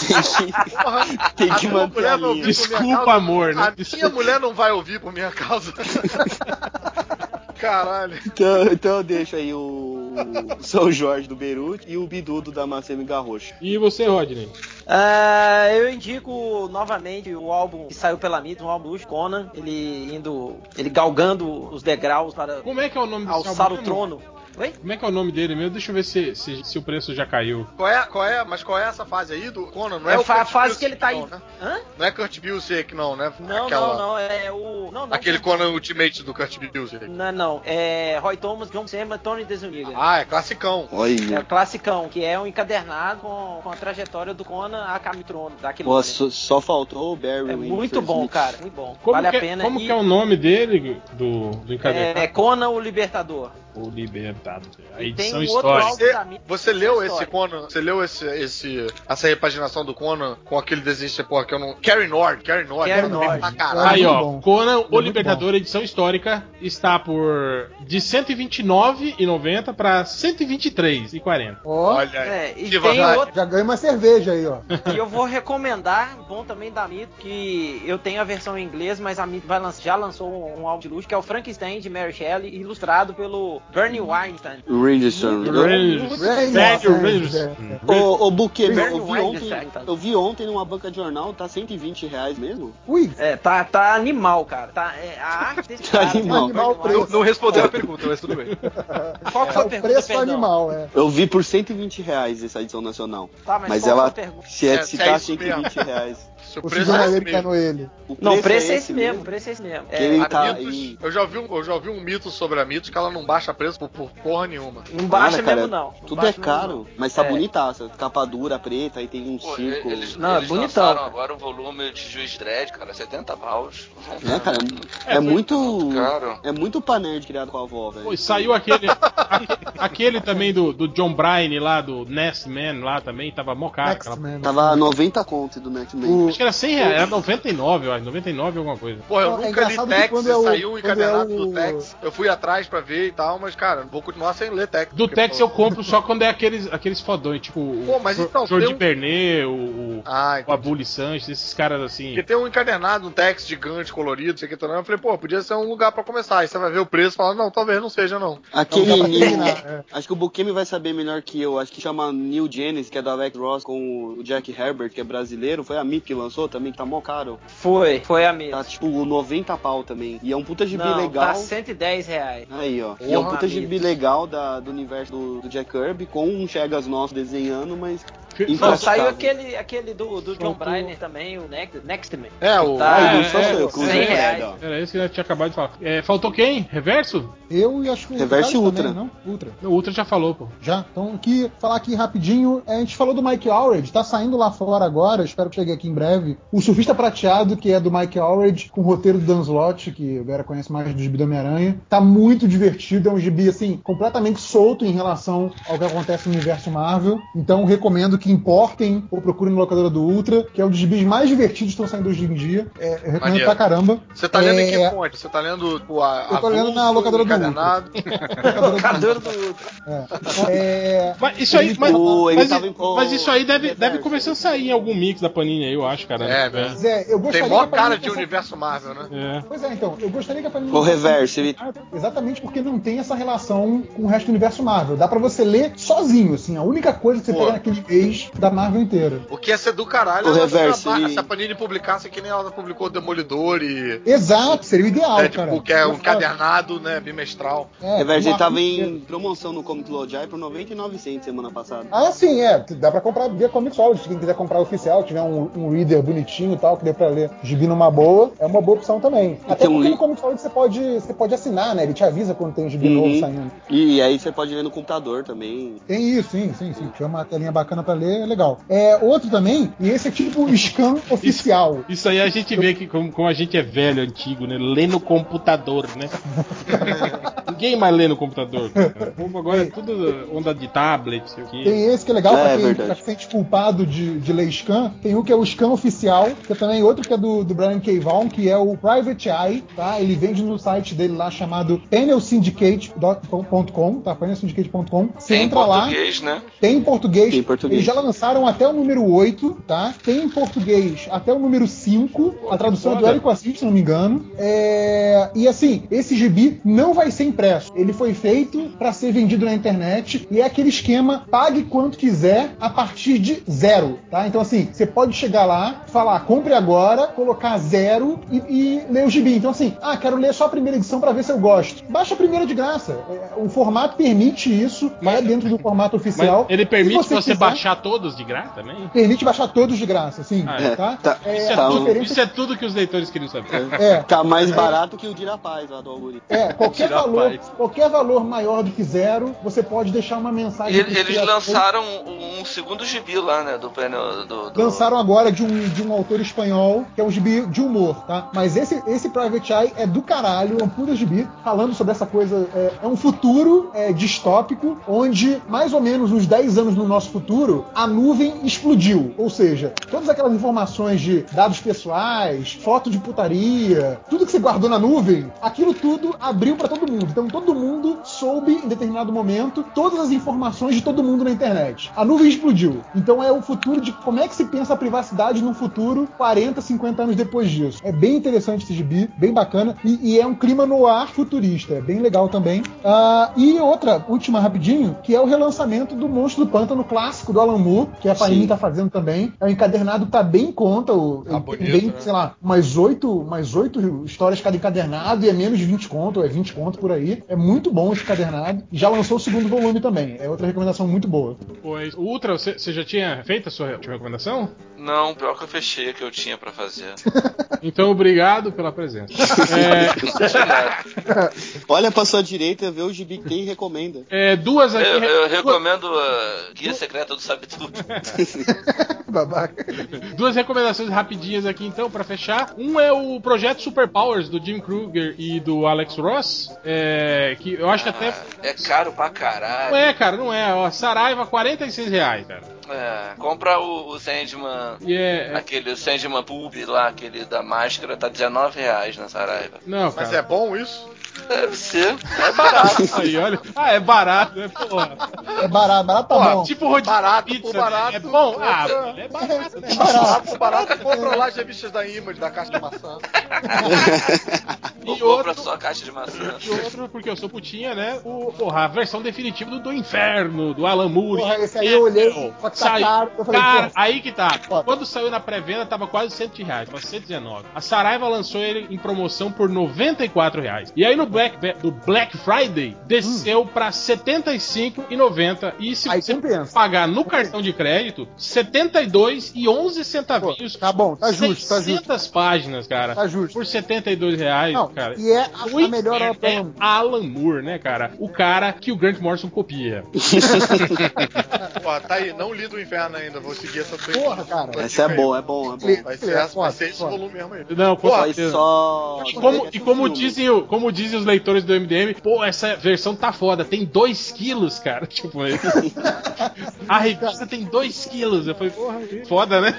tem que, tem que manter a linha. Desculpa, causa? amor, né? A minha mulher não vai ouvir por minha causa. Caralho. Então, então eu deixo aí o, São Jorge do Beirute e o Bidu do Damasceno e Garrocho. E você, Rodney? Ah, eu indico novamente o álbum que saiu pela mídia, um álbum do Conan, ele indo, ele galgando os degraus para Como é que é o nome desse alçar álbum o mesmo? trono. Oi? Como é que é o nome dele mesmo? Deixa eu ver se, se, se o preço já caiu. Qual é, qual é, mas qual é essa fase aí do Conan? Não é, É o a fa- fase que ele tá aí. não, né? Hã? Não é Kurt Busiek, não, né? Não, Aquela- não, não, é o. Não, não. Aquele Conan Ultimate do Kurt Busiek. Não, não. É Roy Thomas, John Semba, Tony Desuniga. Ah, é classicão. É Olha. o classicão, que é um encadernado com, com a trajetória do Conan a Camitrono, daquele Pô, só, só faltou o Barry É muito bom, Smith. cara, muito bom. Como, vale que, a pena. como e que é o nome dele, do, do encadernado? é, Conan o Libertador. O Libertado. A E edição um histórica. Você, você leu esse histórica. Conan? Você leu esse, esse, essa repaginação do Conan com aquele desenho porra, que eu não. Carrie Nord, Carrie Nord. Bem Nord. pra caralho. Aí, ó, bom. Conan, o muito Libertador, edição histórica, está por de 129,90 para 123,40. Ó, Olha aí. É, e Que tem outro já ganha uma cerveja aí, ó. E eu vou recomendar, bom também da Mito, que eu tenho a versão em inglês, mas a Mito já lançou um, um álbum de luxo, que é o Frankenstein de Mary Shelley, ilustrado pelo Bernie Weinstein. Richardson. Rangers. é. Ô, ô Buquê, eu vi, ontem, tá? eu vi ontem numa banca de jornal, tá 120 reais mesmo? Ui, É, tá, tá animal, cara. Tá, é, a arte desse cara. Animal. Animal Não, não respondeu a pergunta, mas tudo bem. Qual que é foi a o pergunta, preço perdão? animal, é. Eu vi por 120 reais essa edição nacional. Tá, mas, Mas qual ela, se, é, É, se se é tá isso 120 reais. Se o O preço é esse mesmo. ele. O Não, o preço é esse esse mesmo, o preço é esse mesmo. É, ele A tá Mitos, aí. eu, já ouvi um, eu já ouvi um mito sobre a Mitos que ela não baixa preço por, por porra nenhuma. não baixa cara, mesmo, não. Não Tudo é mesmo, caro, não. mas tá É. bonitaça. Capa dura, preta, aí tem um Pô, círculo. eles, Não, é eles bonitão, lançaram cara. agora o volume de Juiz Dredd, cara, 70 paus. É, cara, é, É, muito. muito caro. É muito pra nerd criado com a avó, velho. Pô, saiu aquele, aque- aquele também do, do John Bryan lá, do Nest Man lá também, tava mó caro. Tava 90 conto do Nextman. O- Acho que era 100 reais, era 99, eu acho, 99 alguma coisa. Porra, eu é nunca li engraçado que Tex é saiu um encadernado é o- do Tex. Eu fui atrás pra ver e tal, mas, cara, vou continuar sem ler Tex. Do Tex pô, eu compro só quando é aqueles, aqueles fodões, tipo Pô, mas o então, Jordi um- Bernet, o, o, Ah, o então. Abuli Sanches, esses caras assim. Porque tem um encadernado, um Tex gigante, colorido, sei que tô Eu falei, pô, podia ser um lugar pra começar. Aí você vai ver o preço e fala, não, talvez não seja, não. Aquele é. acho que o Bukemi vai saber melhor que eu. Acho que chama New Genesis, que é do Alex Ross com o Jack Herbert, que é brasileiro. Foi a MIP que lançou também, que tá mó caro. Foi, foi a mesma. Tá tipo 90 pau também. E é um puta gibi Não, legal. tá 110 reais. Aí, ó. E é um Porra, puta gibi legal da, do universo do, do Jack Kirby, com um Chegas nosso desenhando, mas. Não, saiu aquele, aquele do, do John Bryan também, o Next, Next Man. É, o. Tá, Ah, é, é, eu, é, Cruz 100 reais. Era isso que eu tinha acabado de falar. É, faltou quem? Reverso? Eu e acho que o Reverso Carlos Ultra. também, não? Ultra. O Ultra já falou, pô. Já. Então, aqui, falar aqui rapidinho. A gente falou do Mike Allred, tá saindo lá fora agora, espero que chegue aqui em breve. O Surfista Prateado, que é do Mike Allred, com o roteiro do Dan Slott, que a galera conhece mais do gibi do Homem-Aranha. Tá muito divertido, é um gibi, assim, completamente solto em relação ao que acontece no universo Marvel. Então, recomendo que importem ou procurem na locadora do Ultra, que é um dos gibis mais divertidos que estão saindo hoje em dia. É, eu recomendo Maneiro. pra caramba. Você tá lendo em É, que fonte? Você tá lendo tipo, a, Eu tô lendo na locadora do encadernado? Locador do Ultra. É, Mas isso aí, mas, o- mas- em- mas isso aí deve, deve começar a sair em algum mix da Panini aí, eu acho, cara. É, né? Zé, eu gostaria Tem mó cara de universo Marvel, né? É. Pois é, então, eu gostaria que a Panini. O reverso, ele- Exatamente porque não tem essa relação com o resto do universo Marvel. Dá pra você ler sozinho, assim. A única coisa que você Pô. pega naquele mês da Marvel inteira. O que ia ser do caralho O era reverso, se a- ele- se a Panini publicasse que nem ela publicou Demolidor e. Exato, seria o ideal, é, cara. tipo, que é um cadernado, né, bimestral. É, Reverso, ele tava em promoção no Comic Lodge por 99 cents semana passada. Ah, sim, é. Dá pra comprar via Comixology. Se quem quiser comprar oficial, tiver um, um reader bonitinho e tal, que dê pra ler gibi numa boa, é uma boa opção também. Até tem um porque li- no Comixology você pode, você pode assinar, né? Ele te avisa quando tem gibi Uhum. novo saindo. E aí você pode ler no computador também. Tem isso, sim, sim, sim. Tiver uma telinha bacana pra ler, é legal. É, outro também, e esse é tipo o scan oficial. Isso aí a gente vê que como, como a gente é velho, antigo, né? Lê no computador, né? Ninguém mais lê no computador. O agora é tudo onda de tablet, sei o quê. Tem esse que é legal É, pra quem quem se sente culpado de, de ler scan. Tem um que é o scan oficial, que é também outro que é do, do Brian K. Vaughan, que é o Private Eye, tá? Ele vende no site dele lá chamado panelsyndicate.com, tá? panelsyndicate.com. Você Tem em entra lá, português, né? tem em português. Tem em português. Eles já lançaram até o número 8, tá? Tem em português até o número 5. A tradução é do. Érico Assis, se não me engano. É, E assim, esse gibi não vai ser impresso. Ele foi feito para ser vendido na internet e é aquele esquema pague quanto quiser a partir de zero, tá? Então assim, você pode chegar lá, falar compre agora, colocar zero e, e ler o gibi. Então assim, ah, quero ler só a primeira edição para ver se eu gosto. Baixa a primeira de graça. É, O formato permite isso, Mas- é dentro do formato Mas oficial. ele permite Se você, quiser- baixar todos de graça também? Permite baixar todos de graça, sim. Ah, é. tá? Tá. É, Isso é, a tudo, diferença- isso é tudo que os leitores queriam saber. é, Tá mais barato que o Dirapaz lá do algoritmo. é, qualquer valor, paz. qualquer valor maior do que zero, você pode deixar uma mensagem. E eles lançaram um, um segundo gibi lá, né? Do painel do. do- Lançaram agora de um, de um autor espanhol, que é um gibi de humor, tá? Mas esse, esse Private Eye é do caralho, é um puta gibi, falando sobre essa coisa. É, é um futuro é, distópico, onde, mais ou menos uns 10 anos no nosso futuro, a nuvem explodiu. Ou seja, todas aquelas informações de dados pessoais, foto de putaria, tudo que você guardou na nuvem, aquilo tudo abriu pra todo mundo. Então todo mundo soube, em determinado momento, todas as informações de todo mundo na internet. A nuvem explodiu. Então é o futuro de como é que se pensa a privacidade no futuro 40, 50 anos depois disso. É bem interessante esse gibi, bem bacana. E, e é um clima no ar futurista. É bem legal também. Ah, e outra, última rapidinho, que é o relançamento do Monstro do Pântano clássico do Alan Moore, que a Panini tá fazendo também. É um encadernado que tá bem em conta. O, Tá bonito, bem, né? sei lá, umas oito, mais oito histórias cada encadernado e é menos de 20 conto, é 20 conto por aí. É muito bom esse encadernado. Já lançou o segundo volume também. É outra recomendação muito boa. Pois, o Ultra, você já tinha feito a sua recomendação? Não, pior que eu fechei que eu tinha pra fazer. Então, obrigado pela presença. É, Olha pra sua direita, vê o gibi que tem e recomenda. é, duas aqui. Eu, eu recomendo a Guia Secreta do Sabe Tudo. Babaca. Duas recomendações rapidinhas aqui, então, pra fechar. Um é o projeto Superpowers do Jim Kruger e do Alex Ross, é, que eu acho que até. É caro pra caralho. Não é, cara, não é. Ó, Saraiva, 46 reais, cara. É, compra o, o Sandman. E é. É- Aquele o Sandman Pub lá, aquele da máscara, tá 19 reais na Saraiva. Não, Mas cara. é bom isso? Deve ser, é barato. Aí, olha. Ah, é barato, né? Porra. É barato, barato tá Porra, bom. Tipo rodízio Barato por pizza, barato, né? É bom? Ah, é barato, né? Barato, barato. Compra lá as revistas da Image, da Caixa de Maçã. E Ou compra outro, só a caixa de maçã. e outro, porque eu sou putinha, né? O, porra, a versão definitiva do, do Inferno, do Alan Moore. Porra, esse aí eu olhei, só que tá Saiu- caro, eu falei, cara, pô. aí que tá. Foda. Quando saiu na pré-venda, tava quase 100 reais, tava 119. A Saraiva lançou ele em promoção por 94 reais. E aí no Black, do Black Friday, desceu pra 75,90. E se Aí você compensa. pagar no cartão de crédito, 72 e 11 centavinhos. Pô, tá bom, tá justo, tá justo. 600 páginas, cara. Tá justo. Por 72 reais. Não, cara. E é a, O a melhor obra é Alan Moore, né, cara? O cara que o Grant Morrison copia. Ó, tá aí, não li do inferno ainda, vou seguir essa tua Porra, cara. Essa é boa, é bom, é bom. Vai ser, É, essa, vai ser esse volume mesmo aí. Não, com certeza. só. E como, e como dizem, o- como dizem os leitores do MDM, pô, essa versão tá foda, tem 2 quilos, cara. Tipo, a revista tem 2 quilos. Eu falei, porra, foda, né?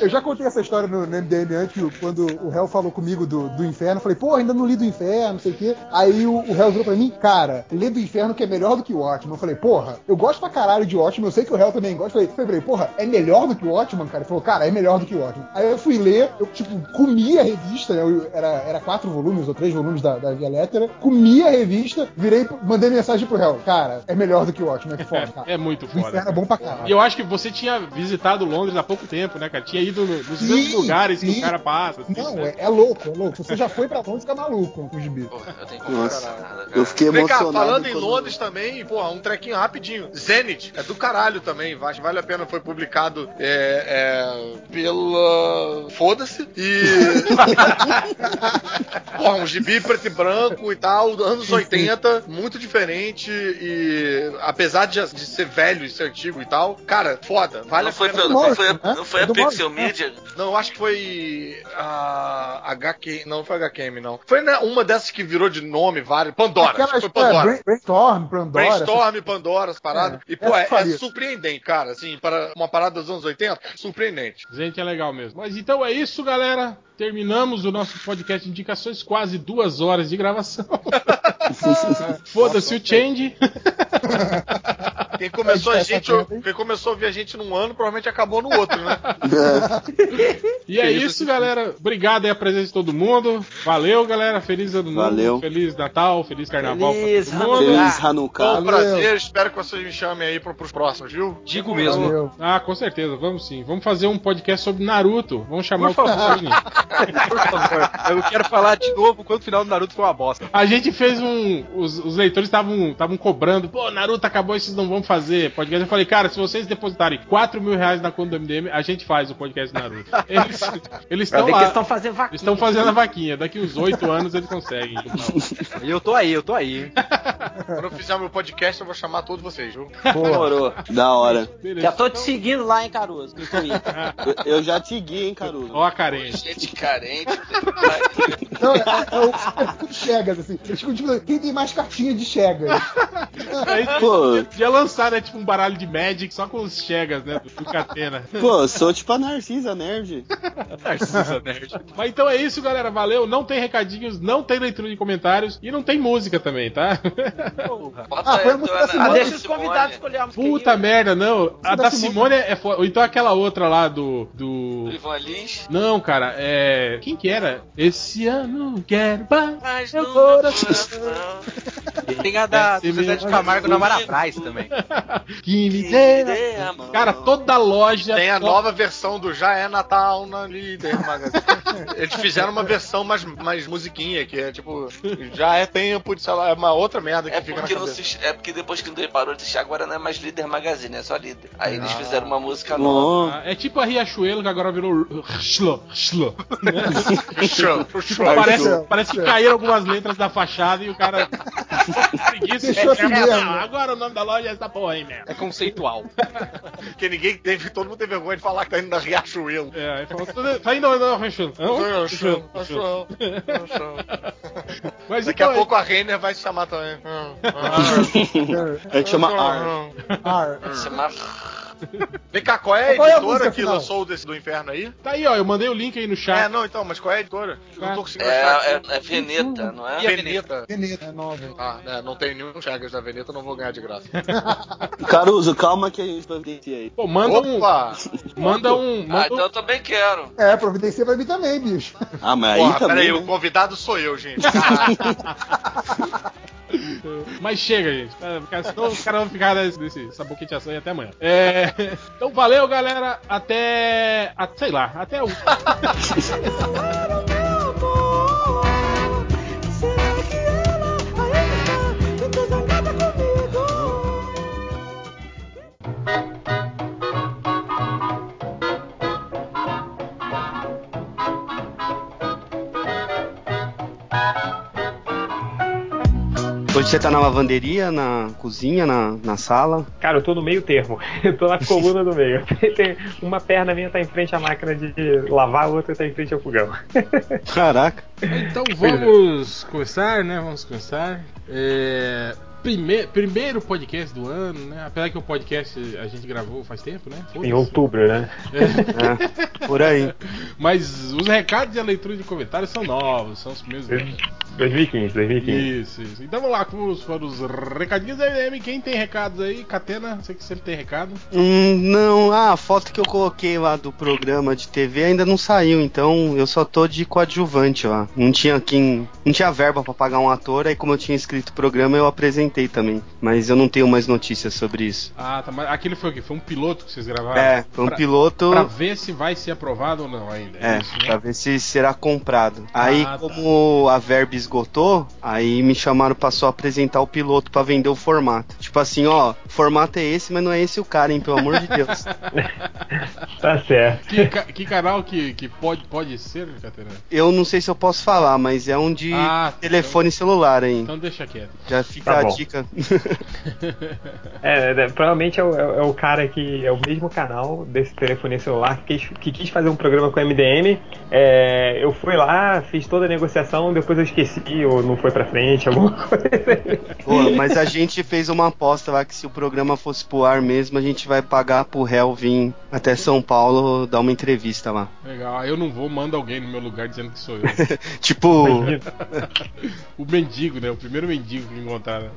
Eu já contei essa história no, no MDM antes, quando o Hell falou comigo do, do inferno, eu falei, pô, ainda não li do inferno, não sei o quê. Aí o, o Hell virou pra mim, cara, lê do inferno que é melhor do que o Watchman. Eu falei, porra, eu gosto pra caralho de Watchman, eu sei que o Hell também gosta. Eu falei, falei, porra, é melhor do que o Watchman, cara? Ele falou, cara, é melhor do que o Watchman. Aí eu fui ler, eu, tipo, comi a revista, né? Eu- era, era quatro volumes ou três volumes da, da Via Lettera, comi a revista, virei, mandei mensagem pro Hell, cara, é melhor do que o Watchman, é foda, cara. É muito foda. inferno é bom pra E caralho. eu acho que você tinha visitado Londres há pouco tempo, né, cara? Tinha ido no- nos Sim, mesmos lugares que sim. o cara passa. assim, Não, né? é, é louco, é louco. Se você já foi pra Londres, fica maluco com o gibi. Porra, eu tenho que Nossa. nada, cara. Eu fiquei Vem cá, emocionado. falando em Londres também, porra, um trequinho rapidinho. Zenith, é do caralho também, acho que vale a pena, foi publicado é, é, pela. Foda-se. E. porra, um gibi preto e branco e tal, dos anos 80, muito diferente e. Apesar de, de ser velho e ser antigo e tal, cara, foda, vale Não a foi, pena. pelo- não foi, a- Morrison, não foi a É Pixel Morrison, Media? Não, eu acho que foi a HQ, não foi a HQM, não. Foi né, uma dessas que virou de nome, várias. Pandora, acho que Aquelas foi é, Pandora. Brain- Brainstorm, Pandora. Brainstorm, Pandora, as paradas. É, e, pô, é, é surpreendente, cara. Assim, para uma parada dos anos 80, surpreendente. Gente, é legal mesmo. Mas então é isso, galera. Terminamos o nosso podcast de indicações, quase duas horas de gravação. Foda-se o change. Quem começou, a gente, quem começou a ouvir a gente num ano, provavelmente acabou no outro, né? E é isso, galera. Obrigado aí a presença de todo mundo. Valeu, galera. Feliz ano novo. Valeu. Feliz Natal. Feliz Carnaval Feliz pra todo mundo. Feliz Foi Hanukkah. um prazer, espero que vocês me chamem aí pro, pros próximos, viu? Digo mesmo. Valeu. Ah, com certeza. Vamos sim. Vamos fazer um podcast sobre Naruto. Vamos chamar Por o favor. Kitsune. Por favor. Eu quero falar de novo quando o final do Naruto foi uma bosta. A gente fez um. Os, os leitores estavam estavam cobrando. Pô, Naruto acabou e vocês não vão fazer podcast. Eu falei, cara, se vocês depositarem 4 mil reais na conta do MDM, a gente faz o podcast Naruto. Eles eles estão que eles lá. estão fazendo vaquinha. Eles estão fazendo a vaquinha. Daqui uns 8 anos eles conseguem. E eu tô aí, eu tô aí. hein? Quando eu fizer meu podcast, eu vou chamar todos vocês, viu? Demorou. Da hora. Beleza. Já tô te seguindo lá, hein, Caruso. Eu, eu já te guiei, hein, Caruso. Ó a carência. Gente carente. Não, é, é o perfil de Chegas, assim. Eles quem tem mais cartinha de Chegas? Aí Pô. podia lançar, né? Tipo um baralho de Magic só com os Chegas, né? Do, do Catena. Pô, sou tipo a Narcisa Nerd. Narcisa Nerd. Mas então é isso, galera. Valeu. Não tem recadinhos, não tem leitura de comentários e não tem música também, tá? Porra. Bota Ah, foi a música da Ah, Simone. deixa os convidados escolher a música. Puta aí, merda, não. A da da Simone. Simone é foda. Ou então aquela outra lá do. do... Do Ivan Lins. Não, cara, é. Quem que era? Esse ano quero paz. Mas Meu no coração. Tem a da Esse Zezé de mesmo. Camargo na Mara Braz também. que me Que dê. dê a mão. Cara, toda loja. Tem a só- nova versão do Já é Natal na Líder Magazine. Eles fizeram uma versão mais, mais musiquinha, que é tipo, já é tempo de, sei lá, é uma outra merda que É fica na cabeça. se, é porque depois que o parou de assistir, agora não é mais líder magazine, é só líder. Aí eles Ah. fizeram uma música nova. Bom, Ah, É tipo a Riachuelo que agora virou. Show, show. Parece, parece que caíram algumas letras da fachada e o cara. Preguiça. Deixou assim É, agora o nome da loja é essa porra mesmo. É conceitual. Porque ninguém teve, todo mundo teve vergonha de falar que tá indo na Riachuelo. É, aí falou, "Tudo- tá indo não, não, Riachuelo. Show. Mas Daqui então a pouco a Renner vai se chamar também. a gente chama Ar. Ar. Chamar. Vem cá, qual é a Qual é a editora música que final? lançou o desse do inferno aí? Tá aí, ó, eu mandei o link aí no É, chat. não, então, mas qual é a editora? Eu não tô conseguindo É, achar. é, é Veneta, não é? E a Veneta. Veneta, é nova. Ah, é, não tem nenhum Chagas da Veneta, não vou ganhar de graça. Caruso, calma que a gente providencia aí. Pô, manda um. Opa! Manda um. Ah, Manda então um eu também quero. É, providencia pra mim também, bicho. Ah, mas aí Porra, também. peraí, né? o convidado sou eu, gente. Mas chega, gente. Senão os caras vão ficar nesse, saboqueteação até amanhã. É, então valeu, galera. Até. a- sei lá, até o. Você tá na lavanderia, na cozinha, na, na sala? Cara, eu tô no meio termo. Eu tô na coluna do meio. Tem uma perna minha tá em frente à máquina de lavar, a outra tá em frente ao fogão. Caraca. Então vamos começar, né? Vamos começar. É, prime- primeiro podcast do ano, né? Apesar que o podcast a gente gravou faz tempo, né? Em outubro, né? É, por aí. Mas os recados e a leitura de comentários são novos, são os primeiros. 2015, 2015. Isso, isso. Então vamos lá, vamos para os recadinhos da MM. Quem tem recados aí? Catena, sei que sempre tem recado. Hum, não, ah, a foto que eu coloquei lá do programa de TV ainda não saiu, então eu só tô de coadjuvante lá. Não tinha quem. Não tinha verba pra pagar um ator, aí como eu tinha escrito o programa, eu apresentei também. Mas eu não tenho mais notícias sobre isso. Ah, tá. Mas aquele foi o quê? Foi um piloto que vocês gravaram? É, foi um Pra- piloto. Pra ver se vai ser aprovado ou não ainda. É, isso, né? pra ver se será comprado. Aí, Ah, tá. como a verba esgotou, aí me chamaram pra só apresentar o piloto pra vender o formato. Tipo assim, ó, o formato é esse, mas não é esse o cara, hein, pelo amor de Deus. Tá certo. Que, que canal que, que pode, pode ser, Catena? Eu não sei se eu posso falar, mas é um de Ah, telefone celular, hein. Então deixa quieto. Já fica Tá a dica. É, é, provavelmente é o, é o cara que é o mesmo canal desse telefone celular que quis, que quis fazer um programa com o MDM. É, eu fui lá, fiz toda a negociação, depois eu esqueci ou não foi pra frente, alguma coisa. Pô, mas a gente fez uma aposta lá que se o programa fosse pro ar mesmo, a gente vai pagar pro réu vir até São Paulo dar uma entrevista lá. Legal. Aí eu não vou, manda alguém no meu lugar dizendo que sou eu. Tipo, o mendigo, né? O primeiro mendigo que me encontraram.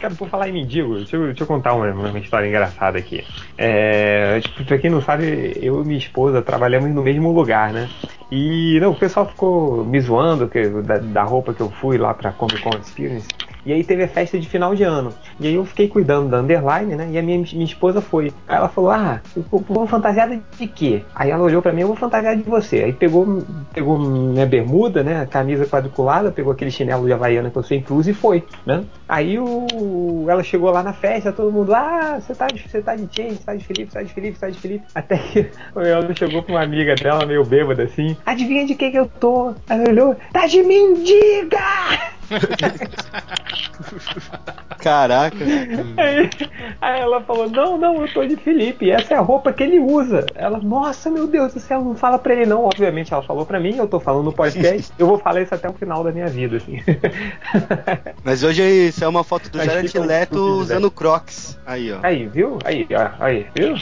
Cara, por falar em mendigo, deixa eu, deixa eu contar uma, uma história engraçada aqui. É, tipo, pra quem não sabe, eu e minha esposa trabalhamos no mesmo lugar, né? E não, o pessoal ficou me zoando que, da, da roupa que eu fui lá pra Comic Con Experience. E aí teve a festa de final de ano. E aí eu fiquei cuidando da underline, né? E a minha, minha esposa foi. Aí ela falou: Ah, eu vou fantasiada de quê? Aí ela olhou pra mim: Eu vou fantasiar de você. Aí pegou, pegou minha bermuda, né? Camisa quadriculada, pegou aquele chinelo de havaiana que eu sempre uso e foi, né? Aí o, ela chegou lá na festa, todo mundo: Ah, você tá você tá de James, tá de Felipe, tá de Felipe, tá de Felipe. Até que ela chegou pra uma amiga dela, meio bêbada assim: Adivinha de quem que eu tô? Ela olhou: Tá de mendiga! caraca. Aí, aí ela falou: Não, não, eu tô de Felipe, essa é a roupa que ele usa. Ela, nossa, meu Deus do céu, não fala pra ele não. Obviamente ela falou pra mim, eu tô falando no podcast, eu vou falar isso até o final da minha vida, assim. Mas hoje isso é uma foto do Jared um Leto usando Crocs. Aí, ó. Aí, viu? Aí, ó, aí, viu?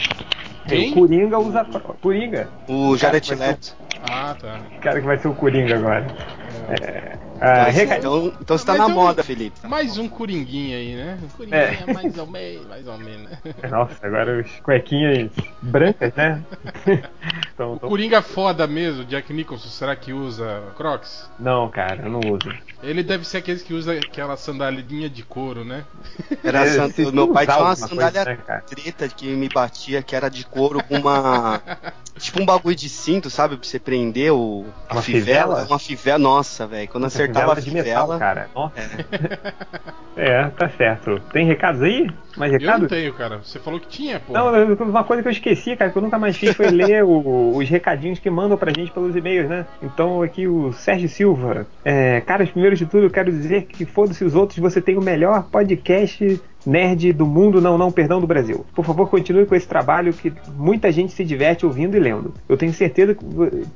Quem? O Coringa usa. Coringa. O Jared Leto. Ah, tá. O cara que vai ser o Coringa agora. É, ah, reca- então, então você tá Mas na moda, Felipe. Mais um coringuinha aí, né? Um coringuinha É. mais ou menos, mais ou menos. Nossa, agora os cuequinhas brancas, né? Então, O tô- coringa foda mesmo, Jack Nicholson, será que usa Crocs? Não, cara, eu não uso. Ele deve ser aqueles que usa aquela sandalinha de couro, né? Era É, san- Meu pai tinha uma sandália coisa, né, cara? treta que me batia, que era de couro com uma. tipo um bagulho de cinto, sabe? Pra você prender o. a Uma fivela. fivela? Uma fivela, nossa, velho. Quando acertava a Fivela de metal, cara. Nossa. É, tá certo. Tem recados aí? Mais Eu não recados? tenho, cara. Você falou que tinha, pô. Não, uma coisa que eu esqueci, cara, que eu nunca mais fiz foi ler o- os recadinhos que mandam pra gente pelos e-mails, né? Então aqui o Sérgio Silva. É, caras, primeiro de tudo, eu quero dizer que foda-se os outros, você tem o melhor podcast nerd do mundo, não, não, perdão, do Brasil. Por favor, continue com esse trabalho que muita gente se diverte ouvindo e lendo. Eu tenho certeza que,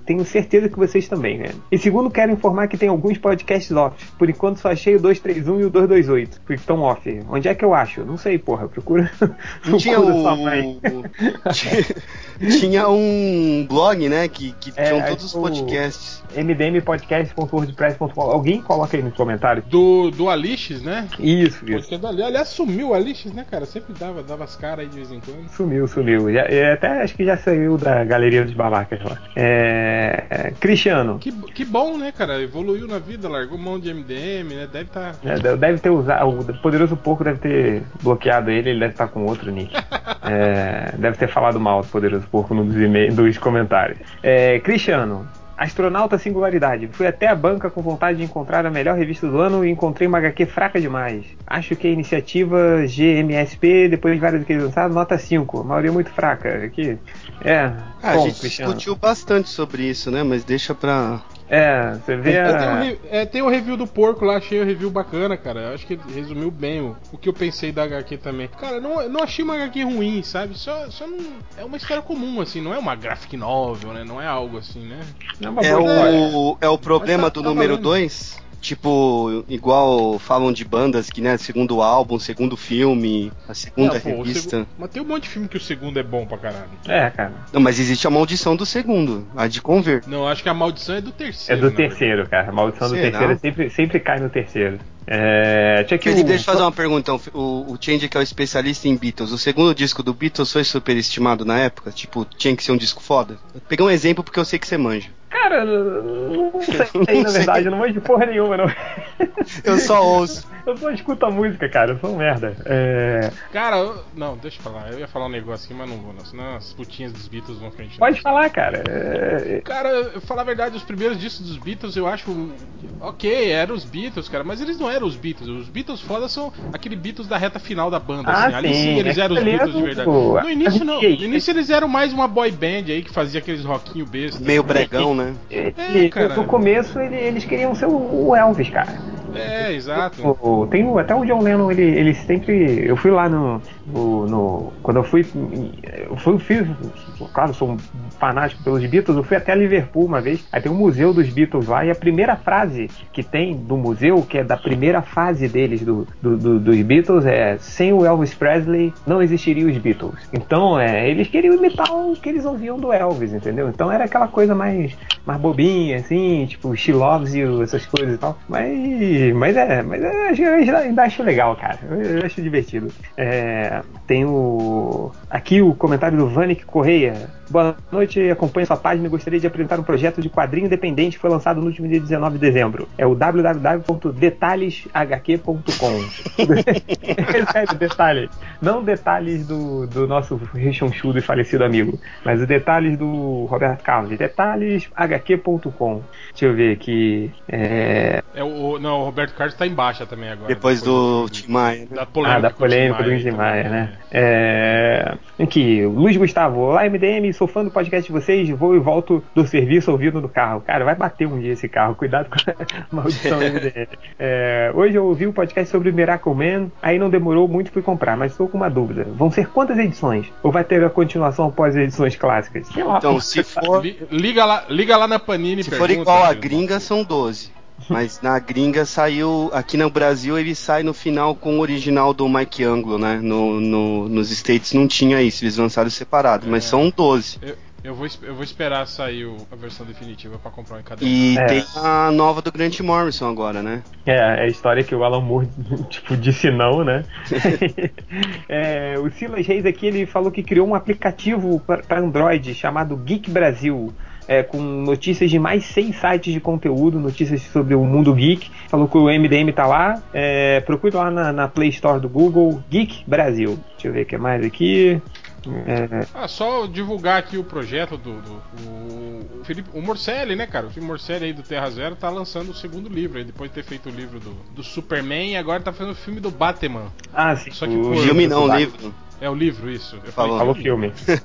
tenho certeza que vocês também, né? E segundo, quero informar que tem alguns podcasts off. Por enquanto só achei o 231 e o 228, que estão off. Onde é que eu acho? Não sei, porra. Procura. Não tinha mãe. tinha, um blog, né? Que, que É, tinham acho todos os podcasts. mdmpodcast.wordpress.com. Alguém coloca aí nos comentários. Do, do Alixes, né? Isso, isso. Podcast do Ali- Aliás, sumiu o Alixes, né, cara? Sempre dava, dava as caras aí de vez em quando. Sumiu, sumiu. Já- é, até acho que já saiu da galeria dos babacas lá. É, é, Cristiano. Que, que bom, né, cara? Evoluiu na vida, largou mão de MDM, né? Deve estar. né, de- Deve ter usado. O Poderoso Porco deve ter bloqueado ele, ele deve estar com outro nick. É, deve ter falado mal do Poderoso Porco e-mails- dos comentários. É, Cristiano. Astronauta Singularidade. Fui até a banca com vontade de encontrar a melhor revista do ano e encontrei uma HQ fraca demais. Acho que a iniciativa GMSP, depois de várias que eles lançaram, nota 5. A maioria muito fraca. Aqui. É. Ah, bom, a gente Cristiano. discutiu bastante sobre isso, né? Mas deixa pra. É, você vê É, tem, um a... é, tem o review do porco lá, achei o review bacana, cara. Eu acho que resumiu bem o, o que eu pensei da HQ também. Cara, não, não achei uma HQ ruim, sabe? Só, só não. É uma história comum, assim, não é uma graphic novel, né? Não é algo assim, né? é uma É boa o, é o problema Mas tá- do tá número valendo. 2. Tipo, igual falam de bandas que, né, segundo álbum, segundo filme, a segunda É, pô, revista. segu- Mas tem um monte de filme que o segundo é bom pra caralho. É, cara. Não, mas existe a maldição do segundo, a de conver. Não, acho que a maldição é do É terceiro. do na verdade. terceiro, cara. A maldição do Será? terceiro sempre, sempre cai no terceiro. É, tinha que Felipe, o- deixa eu fazer uma pergunta. O, o Change, que é o especialista em Beatles, o segundo disco do Beatles foi superestimado na época? Tipo, tinha que ser um disco foda? Peguei um exemplo porque eu sei que você manja. Cara, não sei, Não na verdade, eu não manjo porra nenhuma, não. Eu só ouço. Eu só escuto a música, cara, eu sou um merda. É, Cara, eu- não, deixa eu falar. Eu ia falar um negócio aqui, mas não vou, não. Senão as putinhas dos Beatles vão frente. Pode falar, cara. É, Cara, eu falar a verdade, os primeiros discos dos Beatles eu acho. Ok, eram os Beatles, cara, mas eles não eram os Beatles. Os Beatles foda são aquele Beatles da reta final da banda. Ah, assim. Ali sim, sim eles eram os aquele Beatles de verdade. No início não. No Gente. início eles eram mais uma boy band aí que fazia aqueles rockinho besta. Meio bregão, né? ele- cara. no começo ele- eles queriam ser o Elvis, cara. É, exato. O- Tem até o John Lennon, ele, ele sempre. Eu fui lá no. No, no- quando eu fui. Eu fui, fui. Claro, sou um fanático pelos Beatles, eu fui até Liverpool uma vez. Aí tem um museu dos Beatles lá, e a primeira frase que tem do museu, que é da primeira fase deles, do, do- do- dos Beatles, é: sem o Elvis Presley não existiriam os Beatles. Então, é, eles queriam imitar o que eles ouviam do Elvis, entendeu? Então era aquela coisa mais, mais bobinha, assim, tipo, She Loves You, essas coisas e tal. Mas, mas é, mas é, eu ainda, acho legal, cara. Eu acho divertido. É, tem o. Aqui o comentário do Vanik Correia. Boa noite, acompanho sua página e gostaria de apresentar um projeto de quadrinho independente que foi lançado no último dia 19 de dezembro. É o www.detalheshq.com. Sério, detalhes. Não detalhes do, do nosso rechonchudo e falecido amigo, mas os detalhes do Roberto Carlos. Detaleshq.com. Deixa eu ver aqui. É, É, o, não, o Roberto Carlos tá em baixa também agora. Depois do Tim Maia. Da polêmica, Ah, da com o Tim polêmica do Tim Maia, né? É... Aqui, Luiz Gustavo. Olá, MDM, sou fã do podcast de vocês, vou e volto do serviço ouvindo no carro. Cara, vai bater um dia esse carro, cuidado com a maldição MDM. É, Hoje eu ouvi o podcast sobre Miracle Man, aí não demorou muito fui comprar, mas estou com uma dúvida. Vão ser quantas edições? Ou vai ter a continuação após as edições clássicas? Sei lá, Então, se for, Li- Liga lá, liga lá na Panini se for igual a né? gringa, são 12. Mas na gringa saiu. Aqui no Brasil ele sai no final com o original do Mike Anglo, né? No, no- nos States não tinha isso, eles lançaram separado. Mas É. são 12. Eu, eu vou, eu vou esperar sair o- a versão definitiva pra comprar um encadernado. E É. tem a nova do Grant Morrison agora, né? É, é a história que o Alan Moore, tipo, disse não, né? É, o Silas Reis aqui, ele falou que criou um aplicativo para Android chamado Geek Brasil. É, com notícias de mais seis sites de conteúdo, notícias sobre o mundo geek. Falou que o MDM tá lá. É, procure lá na, na Play Store do Google, Geek Brasil. Deixa eu ver o que mais aqui. É, Ah, só divulgar aqui o projeto do, do- o, o Felipe, o Morcelli, né, cara? O Felipe Morcelli aí do Terra Zero tá lançando o segundo livro, aí depois de ter feito o livro do, do Superman e agora tá fazendo o filme do Batman. ah, sim. Só que o por- Filme não, o- livro. É o livro isso. Eu Falou. Falou filme. filme.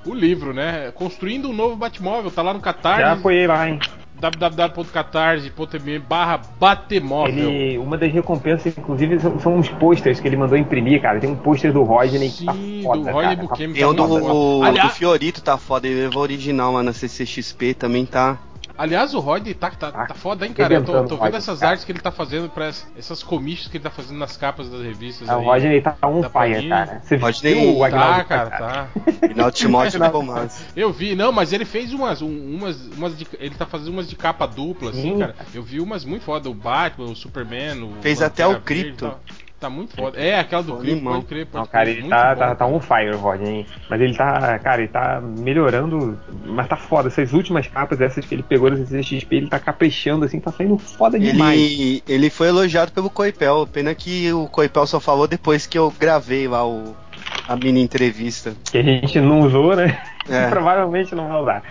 o livro, né? Construindo um novo Batmóvel, tá lá no Catarse. Já apoiei lá, hein? www.catarse.me barra Batemóvel. Ele, uma das recompensas, inclusive, são, são uns posters que ele mandou imprimir, cara. Tem um pôster do Rodney que tá Sim, foda, do Rodney. Buchanan. Tem o do, o, Aliás- do Fiorito tá foda, ele levou o original lá na CCXP, também tá. Aliás, o Rodney tá, tá, Tá tá foda, hein, cara? Eu tô, tô vendo essas artes que ele tá fazendo pra ess- essas commissions que ele tá fazendo nas capas das revistas. Ah, o aí. Rodney tá Da fire, cara. Você viu o Tá, Agnaldo? cara, tá. Final Timóteo ficou massa. Eu vi, não, mas ele fez umas, um- umas, umas de, ele tá fazendo umas de capa dupla, assim, Sim. cara. Eu vi umas muito foda, o Batman, o Superman, o Fez até o Verde, Crypto. Tá, tá muito foda. É, aquela do animal. pode crer, pode Não, cara, crer, ele tá, tá, tá cara. on fire, o Rodney. Mas ele tá, cara, ele tá melhorando. Mas tá foda. Essas últimas capas, essas que ele pegou no CCXP, ele tá caprichando, assim, tá saindo foda demais. Ele, ele foi elogiado pelo Coipel, pena que o Coipel só falou depois que eu gravei lá o, a mini entrevista. Que a gente não usou, né? É. Provavelmente não vai usar.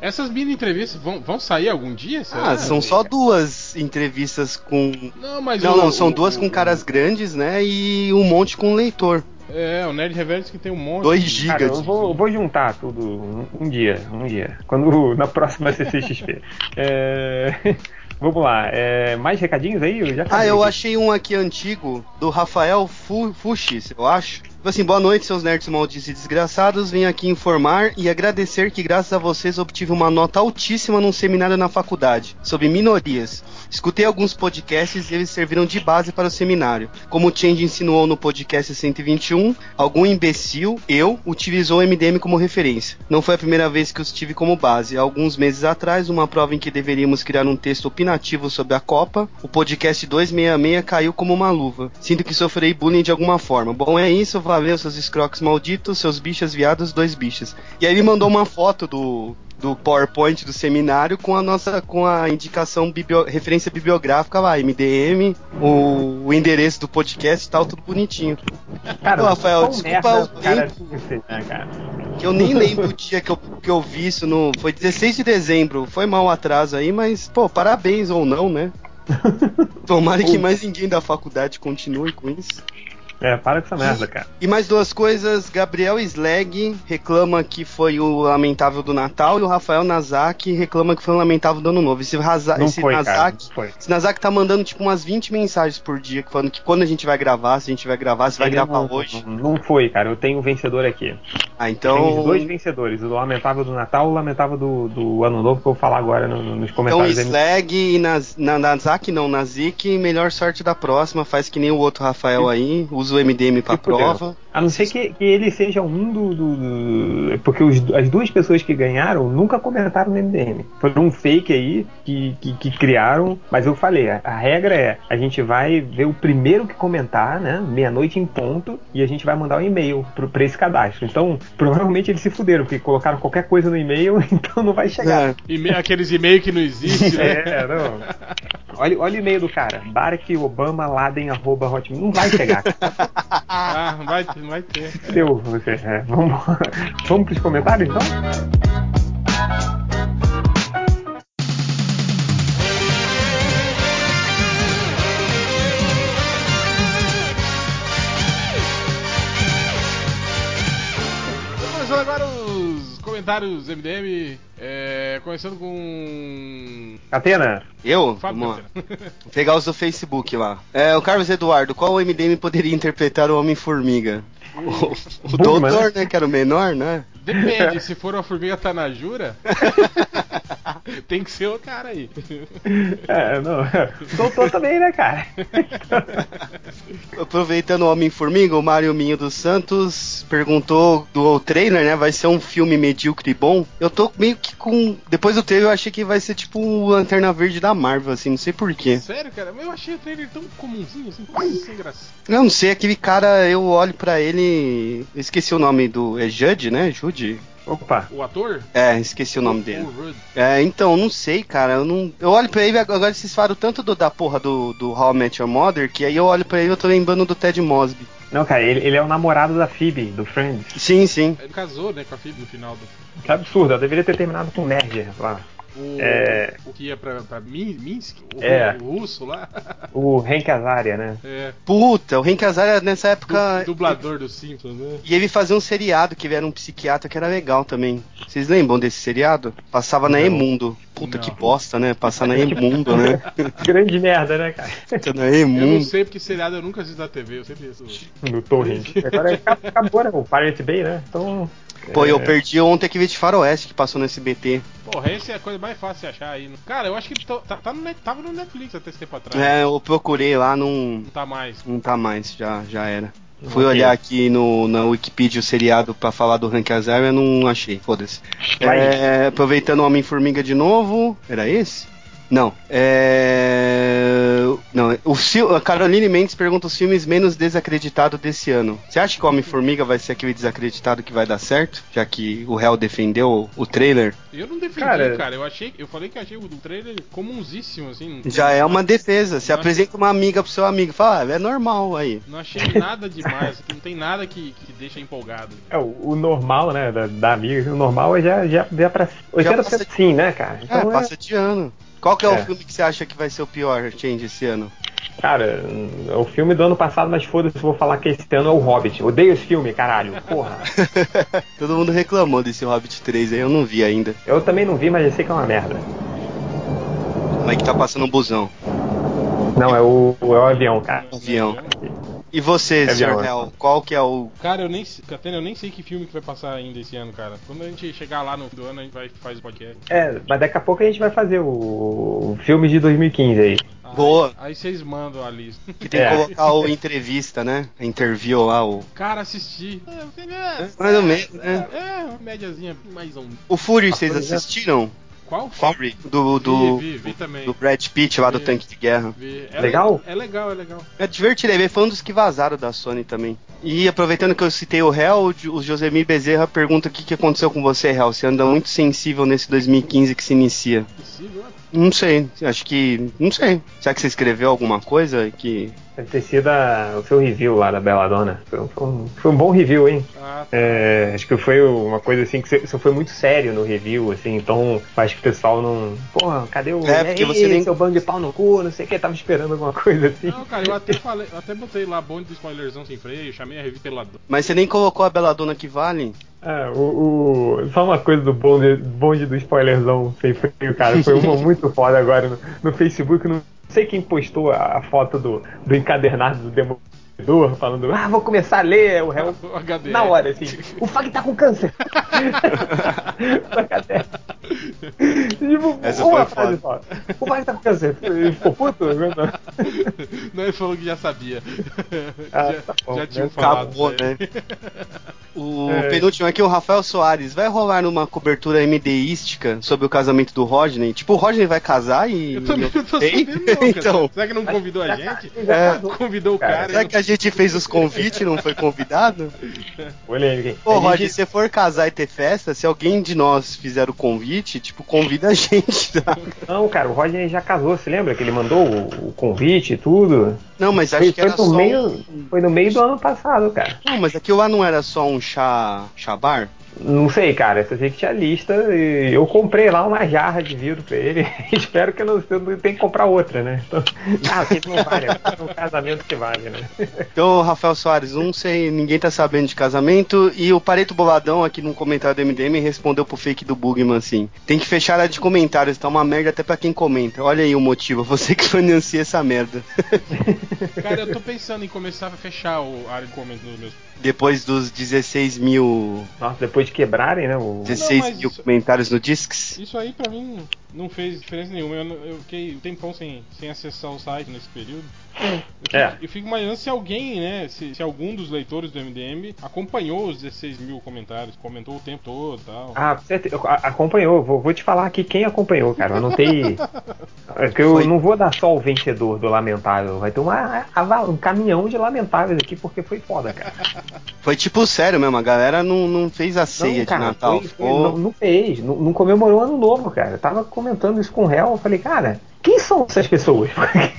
Essas mini entrevistas vão, vão sair algum dia? será? Ah, são só duas entrevistas com. Não, mas Não, o- não, são o- duas com o- caras grandes, né? E um monte com leitor. É, o Nerd Reverso que tem um monte. 2 de- gigas Cara, eu vou, eu vou juntar tudo um, um dia, um dia. Quando na próxima CCXP. É, vamos lá. é, mais recadinhos aí? Eu já Ah, eu aqui. achei um aqui antigo do Rafael Fu Fuchs, eu acho. Tipo assim, boa noite, seus nerds malditos e desgraçados. Vim aqui informar e agradecer que, graças a vocês, obtive uma nota altíssima num seminário na faculdade sobre minorias. Escutei alguns podcasts e eles serviram de base para o seminário. Como o Change insinuou no podcast 121, algum imbecil, eu, utilizou o MDM como referência. Não foi a primeira vez que os tive como base. Alguns meses atrás, numa prova em que deveríamos criar um texto opinativo sobre a Copa, o podcast 266 caiu como uma luva. Sinto que sofrei bullying de alguma forma. Bom, é isso, valeu, seus escroques malditos, seus bichas viados, dois bichas. E aí ele mandou uma foto do, do PowerPoint do seminário com a nossa com a indicação biblio- referência bibliográfica lá, MDM, o, o endereço do podcast e tal, tudo bonitinho. Cara, Ô, Rafael, desculpa você, né, cara? Que eu nem lembro o dia que eu, que eu vi isso no. Foi 16 de dezembro. Foi mal atraso aí, mas, pô, parabéns ou não, né? Tomara que mais ninguém da faculdade continue com isso. É, para com essa merda, cara. E mais duas coisas, Gabriel Slag reclama que foi o lamentável do Natal e o Rafael Nazak reclama que foi o lamentável do Ano Novo. Esse, Raza, Não esse foi, cara. Nazak, foi. esse Nazak tá mandando tipo umas 20 mensagens por dia falando que quando a gente vai gravar, se a gente vai gravar, se vai Ele gravar não, hoje. Não, foi, cara. Eu tenho um vencedor aqui. Ah, Tem então. os dois vencedores, o lamentável do Natal e o lamentável do, do Ano Novo, que eu vou falar agora no- no- nos Então, comentários. aí. Slag e Naz, na, Nazak não, Nazik, melhor sorte da próxima, faz que nem o outro Rafael aí, usa o MDM fuderam. prova. A não ser que, que ele seja um do. do- do- porque os- as duas pessoas que ganharam nunca comentaram no MDM. Foi um fake aí que, que, que criaram, mas eu falei, a, a regra é: a gente vai ver o primeiro que comentar, né? Meia-noite em ponto, e a gente vai mandar um e-mail pro, pra esse cadastro. Então, provavelmente eles se fuderam, porque colocaram qualquer coisa no e-mail, então não vai chegar. É, E-mail- aqueles e-mails que não existem, né? É, não. Olha, olha o e-mail do cara. Barack Obama Laden arroba hotmail. Não vai chegar. Ah, vai, vai ter. Deu você. É, vamos, vamos pros comentários então? Começando agora os comentários MDM. é, começando com. Atena, eu? Fábio. Vou pegar os do Facebook lá. É, o Carlos Eduardo, qual o MDM poderia interpretar o Homem-Formiga? O, o doutor, né? Que era o menor, né? Depende, se for uma formiga Tanajura, tem que ser o cara aí. É, não. Doutor também, né, cara? Aproveitando o Homem-Formiga, o Mário Minho dos Santos perguntou do trailer, né? Vai ser um filme medíocre e bom. Eu tô meio que com. Depois do trailer, eu achei que vai ser tipo um Lanterna Verde da Marvel, assim, não sei porquê. Sério, cara? Eu achei o trailer tão comumzinho, assim, sem graça. Eu não sei, aquele cara, eu olho pra ele. Eu esqueci o nome do. É Judd, né? Judd? Opa. O ator? É, esqueci o nome O dele. Rudd. É, então, não sei, cara. Eu não. Eu olho pra ele, agora vocês falam tanto do, da porra do, do How I Met Your Mother, que aí eu olho pra ele e eu tô lembrando do Ted Mosby. Não, cara, ele, ele é o namorado da Phoebe, do Friends. Sim, sim. Ele casou, né, com a Phoebe no final do. Que absurdo, eu deveria ter terminado com o Merger lá. O, É. o que ia pra, pra Min- Minsk? O, É. o russo lá? O Hank Azaria, né? É. Puta, o Hank Azaria nessa época. Du- dublador dos Simpsons, né? E ele fazia um seriado que ele era um psiquiatra que era legal também. Vocês lembram desse seriado? Passava na. Emundo. Puta Não. que bosta, né? Passar na Emundo, né? Grande merda, né, cara? Na Eu não Emundo. sei porque seriado eu nunca assisto na TV, eu sempre assisto. No Torrent. Agora acabou, acabou, né? O Pirate Bay, né? Então. Pô, eu é, perdi ontem aquele de Faroeste que passou no SBT. Porra, esse é a coisa mais fácil de achar aí. Cara, eu acho que ele tá, tá- no tava no Netflix até esse tempo atrás. É, eu procurei lá, não, Não tá mais. não tá mais, já, já era. Fui olhar aqui no, na Wikipedia o seriado pra falar do Hank Azaria, não achei, foda-se. É, aproveitando o Homem-Formiga de novo, era esse? Não. É... Não, o Sil- a Caroline Mendes pergunta os filmes menos desacreditados desse ano. Você acha que o Homem-Formiga vai ser aquele desacreditado que vai dar certo? Já que o réu defendeu o trailer? Eu não defendi, Cara- cara. Eu achei, eu falei que achei o trailer comunzíssimo, assim. Já é uma defesa. Você apresenta uma amiga pro seu amigo, fala, ah, é normal aí. Não achei nada demais, não tem nada que, que deixa empolgado. É, o, o normal, né, da, da amiga, o normal é já, já, já pra 80% passa de- sim, né, cara? É, Então é, passa de ano. Qual que é, o É. filme que você acha que vai ser o pior, Change, esse ano? Cara, é o filme do ano passado, mas foda-se, vou falar que esse ano é o Hobbit. Odeio esse filme, caralho. Porra. Todo mundo reclamou desse Hobbit 3 aí, eu não vi ainda. Eu também não vi, mas eu sei que é uma merda. Como é que tá passando um busão? Não, é o, é o avião, cara. Avião. E você, É Sr. Hell, qual que é o. Cara, eu nem, sei- Catena, eu nem sei que filme que vai passar ainda esse ano, cara. Quando a gente chegar lá no fim do ano, a gente vai faz o podcast. É, mas daqui a pouco a gente vai fazer o, o filme de 2015 aí. Boa. Aí vocês mandam a lista. Que tem É. que colocar o entrevista, né? A interview lá, o. Cara, assisti. É, é- Mais ou menos, né? É, uma médiazinha, mais um. O Fury, vocês assistiram? Qual? Fury, do, do, Vi, vi, vi também. do Brad Pitt lá do. Tanque de Guerra. É Legal? le- É legal, é legal. É divertido, é foi um dos que vazaram da Sony também. E aproveitando que eu citei o Hell, o Jo- o Josemir Bezerra pergunta o que, que aconteceu com você, Hell. Você anda muito sensível nesse 2015 que se inicia. Possível, né? Não sei, acho que. Não sei. Será que você escreveu alguma coisa que. Deve ter sido a- o seu review lá da Belladonna. Foi, um- foi um, foi um bom review, hein? Ah, É, acho que foi uma coisa assim que você, você foi muito sério no review, assim, então acho que o pessoal não. Porra, cadê o. É, porque você nem- seu bando de pau no cu, não sei o que, tava esperando alguma coisa assim. Não, cara, eu até falei, eu até botei lá bonde do spoilerzão sem freio, chamei a revista pela Mas você nem colocou a Belladonna que vale? Ah, o, o- só uma coisa do bonde, bonde do spoilerzão sem freio, cara. Foi uma muito foda agora no, no Facebook. Não sei quem postou a, a foto do, do encadernado do Demolidor, falando, ah, vou começar a ler o réu. Na hora, assim, o Fag tá com câncer. tipo, Essa uma foi frase só. O Fag tá com câncer. Ele ficou puto? Não, ele falou que já sabia. Ah, já tá bom, já tinham né? falado. Acabou, né? O É. penúltimo aqui, o Rafael Soares. Vai rolar numa cobertura MDística sobre o casamento do Rodney? Tipo, o Rodney vai casar e. Eu também não tô sabendo, não, cara. então, Será que não convidou a gente? É. Convidou o cara. será e que a gente fez os convites e não foi convidado? Olha aí. Ô, Rodney, gente- se você for casar e ter festa, se alguém de nós fizer o convite, tipo, convida a gente, tá? Não, cara, o Rodney já casou, se lembra? Que ele mandou o, o convite e tudo. Não, mas acho Foi, que foi era no só. meio, um- foi no meio do ano passado, cara. Não, mas aquilo lá não era só um chá. chá bar? Não sei, cara. Só sei que tinha lista e eu comprei lá uma jarra de vidro pra ele. Espero que eu não, eu não tenha que comprar outra, né? Então, ah, sei que não vale. É um casamento que vale, né? Então, Rafael Soares, não sei, ninguém tá sabendo de casamento. E o Pareto Boladão, aqui num comentário do MDM, respondeu pro fake do Bugman assim: tem que fechar a área de comentários, tá uma merda até pra quem comenta. Olha aí o motivo, você que financia essa merda. Cara, eu tô pensando em começar a fechar o a área de comentários dos meus. Depois dos 16 mil. Nossa, depois de quebrarem, né? O... 16 mas mil isso- comentários no Discs. Isso aí pra mim não fez diferença nenhuma. Eu, eu fiquei um tempão sem, sem acessar o site nesse período. Eu fico, É. eu fico imaginando se alguém, né, se, se algum dos leitores do MDM acompanhou os 16 mil comentários, comentou o tempo todo e tal. Ah, certeza. Acompanhou. Vou, vou te falar aqui quem acompanhou, cara. Eu anotei. É que eu Foi. não vou dar só o vencedor do Lamentável. Vai ter uma, um caminhão de lamentáveis aqui porque foi foda, cara. Foi tipo sério mesmo, a galera não, não fez a ceia Não, cara, de Natal. foi- foi- não, não fez, não, não comemorou ano novo, cara. Eu tava comentando isso com o réu, eu falei, cara, quem são essas pessoas? Falei,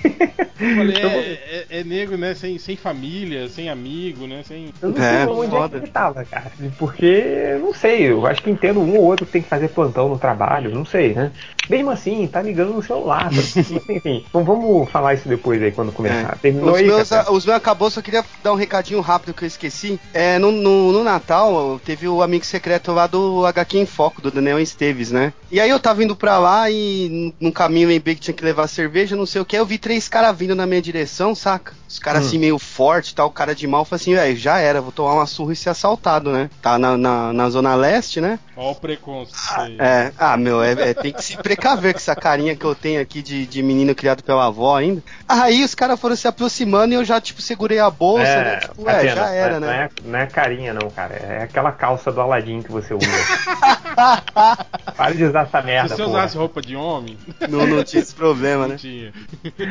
é, é, é nego, né, sem, sem família, sem amigo, né, sem... Eu não É, sei onde foda. é que ele tava, cara. Porque, não sei, eu acho que entendo um ou outro que tem que fazer plantão no trabalho, não sei, né? Mesmo assim, tá ligando no celular. tá- Enfim, então vamos falar isso depois aí quando começar. É. Terminou Os aí, meus, Café? os meus acabou, só queria dar um recadinho rápido que eu esqueci. É, no, no, no Natal, teve o amigo secreto lá do HQ em Foco, do Daniel Esteves, né? E aí eu tava indo pra lá e no caminho lembrei que tinha que levar cerveja, não sei o que. Eu vi três caras vindo na minha direção, saca? Os caras Hum. assim meio forte tal, cara de mal. Falei assim, velho, já era, vou tomar uma surra e ser assaltado, né? Tá na, na, na Zona Leste, né? Ó o preconceito. É, ah, meu, é, é, tem que se precaver com essa carinha que eu tenho aqui de, de menino criado pela avó ainda. Aí os caras foram se aproximando e eu já, tipo, segurei a bolsa, né? Tipo, tá é, vendo? já era, não, né? é, não é carinha, não, cara. É aquela calça do Aladim que você usa. Para de usar essa merda, Se você porra. usasse roupa de homem, Não, não tinha esse problema, não né? tinha.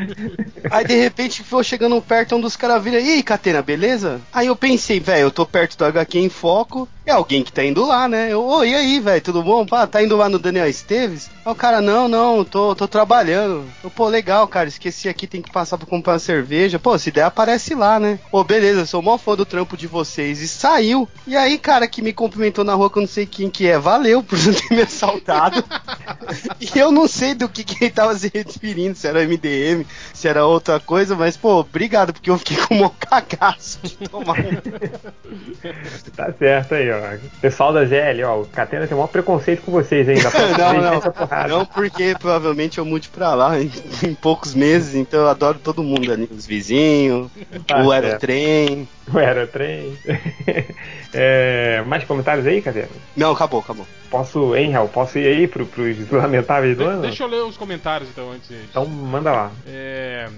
Aí de repente foi chegando perto, um dos caras vira, e aí, Catena, beleza? Aí eu pensei, velho, eu tô perto do HQ em foco, é alguém que tá indo lá, né? Eu, e aí, velho, tudo bom? Pá, tá indo lá no Daniel Esteves? Aí o cara, não, não, tô, tô trabalhando. Eu, pô, legal, cara, esqueci aqui, tem que passar pra comprar uma cerveja. Pô, se der, aparece lá, né? Pô, beleza, sou mó fã do trampo de vocês. E saiu. E aí, cara, que me cumprimentou na rua, que eu não sei quem que é, valeu por ter me assaltado. E eu não sei do que, que ele tava se referindo, se era MDM, se era outra coisa, mas, pô, obrigado, porque eu fiquei com um cagaço de tomar. Tá certo aí, ó. Pessoal da GL, ó, o Catena tem o maior preconceito com vocês ainda. Não, não. Não, porque provavelmente eu mude pra lá em, em poucos meses, então eu adoro todo mundo ali. Os vizinhos, Tá o aerotrem. O Aerotrem. é, mais comentários aí, Catena? Não, acabou, acabou. Posso, hein, Hel? Posso ir aí pro, pros lamentáveis do De- ano? deixa eu ler os comentários então antes. Então manda lá. É.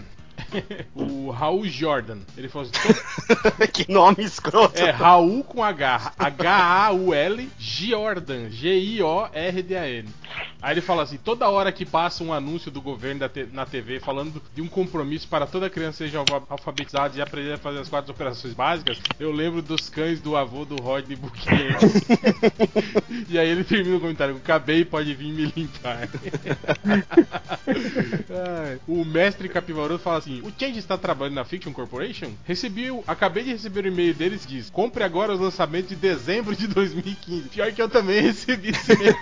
o Raul Jordan, ele falou assim: que nome escroto. É, Raul com H. H-A-U-L Jordan. G-I-O-R-D-A-N. Aí ele fala assim: toda hora que passa um anúncio do governo na TV falando de um compromisso para toda criança seja alfa- alfabetizada e aprender a fazer as quatro operações básicas, eu lembro dos cães do avô do Rodney Buchanan. e aí ele termina o comentário: o cabei pode vir me limpar. O mestre Capivaroto fala assim: o Change está trabalhando na Fiction Corporation? Recebi, acabei de receber o e-mail deles diz: compre agora os lançamentos de dezembro de 2015. Pior que eu também recebi esse e-mail.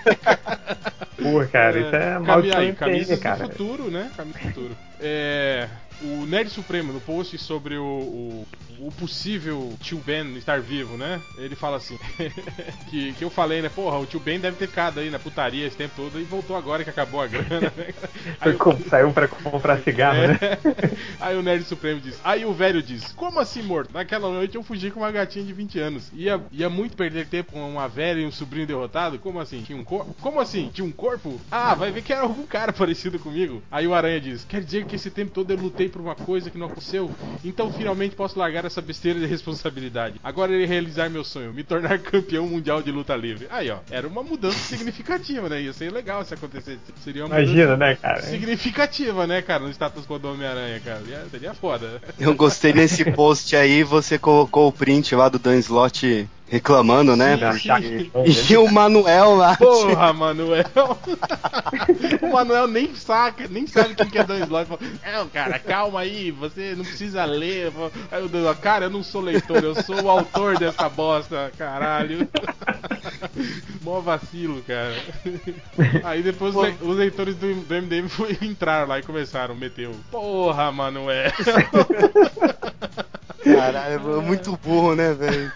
Pô, cara, isso é maldição aí, MTM, camisas cara. do futuro, né? Camisa do futuro. É. O Nerd Supremo, no post sobre o, o, o possível tio Ben estar vivo, né? Ele fala assim: que, que eu falei, né? Porra, o tio Ben deve ter ficado aí na putaria esse tempo todo e voltou agora que acabou a grana, né? Aí Saiu pra comprar cigarro, né? é. Aí o Nerd Supremo diz. Aí o velho diz: Como assim, morto? Naquela noite eu fugi com uma gatinha de 20 anos. Ia, ia muito perder tempo com uma velha e um sobrinho derrotado? Como assim? Tinha um corpo? Como assim? Tinha um corpo? Ah, vai ver que era algum cara parecido comigo. Aí o Aranha diz: Quer dizer que esse tempo todo eu lutei por uma coisa que não aconteceu? Então finalmente posso largar essa besteira de responsabilidade. Agora irei realizar meu sonho: me tornar campeão mundial de luta livre. Aí, ó, era uma mudança significativa, né? Ia ser legal se acontecesse. Seria uma Imagina, mudança né, cara? significativa, né, cara, no status quo do Homem-Aranha, cara. Ia- Seria foda. Eu gostei nesse post aí, você colocou o print lá do Dan Slot reclamando, né? Sim, sim. E o Manuel lá. Porra, Manuel. o Manuel nem saca, nem sabe quem que é Dan Slott. Não, cara, calma aí, você não precisa ler. Aí o Dan, cara, eu não sou leitor, eu sou o autor dessa bosta, caralho. Mó vacilo, cara. Aí depois os le- os leitores do, do MDM entraram lá e começaram a meter o. Porra, Manuel. Caralho, é muito burro, né, velho?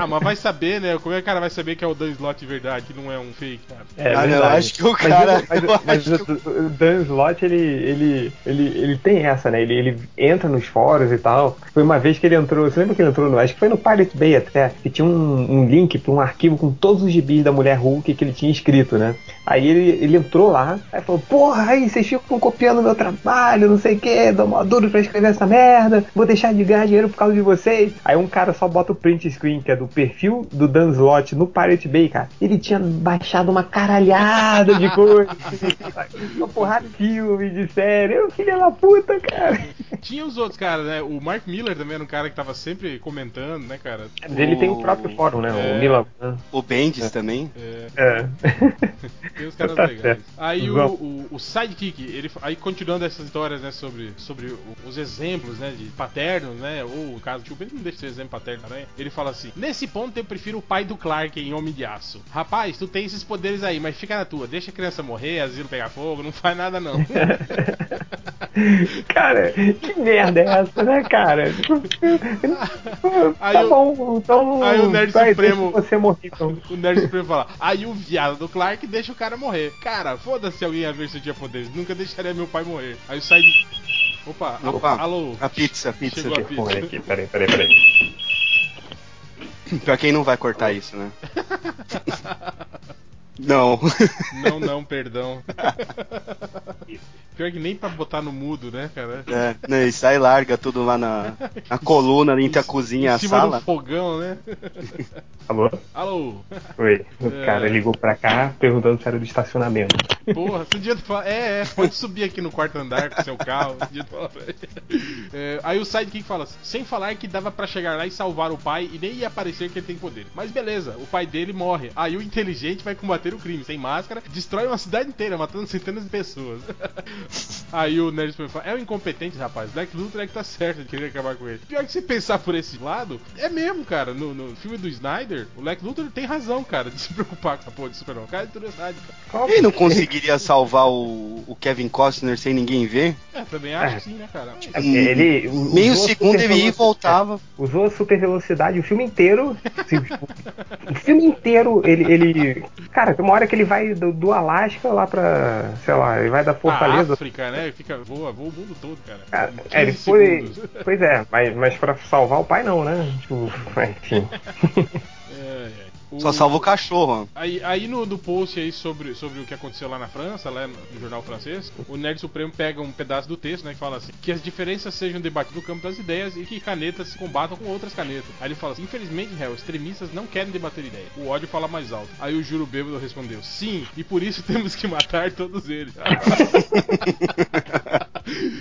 Ah, mas vai saber, né? Como é que o cara vai saber que é o Dan Slott de verdade, que não é um fake, cara? É, Ah, não, verdade. acho que o Mas cara- Mas, eu mas acho o, o Dan Slott, ele, ele, ele, ele tem essa, né? Ele, ele entra nos fóruns e tal. Foi uma vez que ele entrou, você lembra que ele entrou no. Acho que foi no Pirate Bay até, que tinha um, um link pra um arquivo com todos os gibis da mulher Hulk que ele tinha escrito, né? Aí ele, ele entrou lá, aí falou, porra, aí vocês ficam copiando meu trabalho, não sei o que, dou mó duro pra escrever essa merda, vou deixar de ganhar dinheiro por causa de vocês. Aí um cara só bota o print screen, que é do perfil do Dan Slott no Pirate Bay, cara. Ele tinha baixado uma caralhada de coisa, uma porrada de filme, de série. Eu, filho da puta, cara. Tinha os outros caras, né? O Mark Miller também era um cara que tava sempre comentando, né, cara? Mas ele tem o próprio fórum, né? É. O né? O Bendis também. É, É. tem os caras Tá legais. certo. Aí o, o, o Sidekick, ele, aí continuando essas histórias, né, sobre, sobre o- os exemplos, né, de paternos, né, ou o caso do tio Ben não deixa de ser exemplo paterno também, ele fala assim, nesse ponto eu prefiro o pai do Clark em Homem de Aço. Rapaz, tu tem esses poderes aí, mas fica na tua, deixa a criança morrer, asilo pegar fogo, não faz nada não. Cara, que merda é essa, né, cara? Aí tá o- bom, então. aí o Nerd vai, Supremo- você morrer, então. O Nerd Supremo fala, aí o viado do Clark deixa o cara morrer. Cara, foda-se alguém a ver se eu tinha poderes. Nunca deixaria meu pai morrer. Aí sai de. Opa, Opa, alô. a pizza, a pizza. Chegou a aqui. pizza. Aqui, peraí, peraí, peraí. Pra quem não vai cortar isso, né? Não. Não, não, perdão. Pior que nem pra botar no mudo, né, cara? É, né, e sai e larga tudo lá na, na coluna entre a cozinha e a sala. do fogão, né? Alô? Alô. Oi. O É. cara ligou pra cá perguntando se era do estacionamento. Porra, você devia falar. É, é, pode subir aqui no quarto andar com seu carro. É, aí o Sidekick fala assim, sem falar que dava pra chegar lá e salvar o pai e nem ia aparecer que ele tem poder. Mas beleza, o pai dele morre. Aí o inteligente vai combater o crime sem máscara, destrói uma cidade inteira, matando centenas de pessoas. Aí o Nerd Supremo fala: é um incompetente, rapaz. Lex Luthor é que tá certo de querer acabar com ele. Pior que você pensar por esse lado, é mesmo, cara. No, no filme do Snyder, o Lex Luthor tem razão, cara, de se preocupar com a porra de Superman. O cara é interessante, cara. Ele não conseguiria salvar o, o Kevin Costner sem ninguém ver? É, também acho sim, né, cara? É, Ele, u- Meio usou a segundo ele ia e voltava. Usou a super velocidade o filme inteiro. assim, tipo, o filme inteiro, ele, ele. Cara, tem uma hora que ele vai do, do Alasca lá pra. Sei lá, ele vai da A Fortaleza. África, né? Fica, voa, voa o mundo todo, cara. Cara, Em é, ele 15 foi. segundos. Pois é, mas, mas pra salvar o pai não, né? Tipo, enfim. É, é. Só salva o cachorro. Aí, aí no, no post aí sobre, sobre o que aconteceu lá na França, lá no, jornal francês, o Nerd Supremo pega um pedaço do texto, né, que fala assim, que as diferenças sejam debatidas no campo das ideias e que canetas se combatam com outras canetas. Aí ele fala assim, infelizmente, réu, extremistas não querem debater ideia. O ódio fala mais alto. Aí o Juro Bêbado respondeu, sim, e por isso temos que matar todos eles.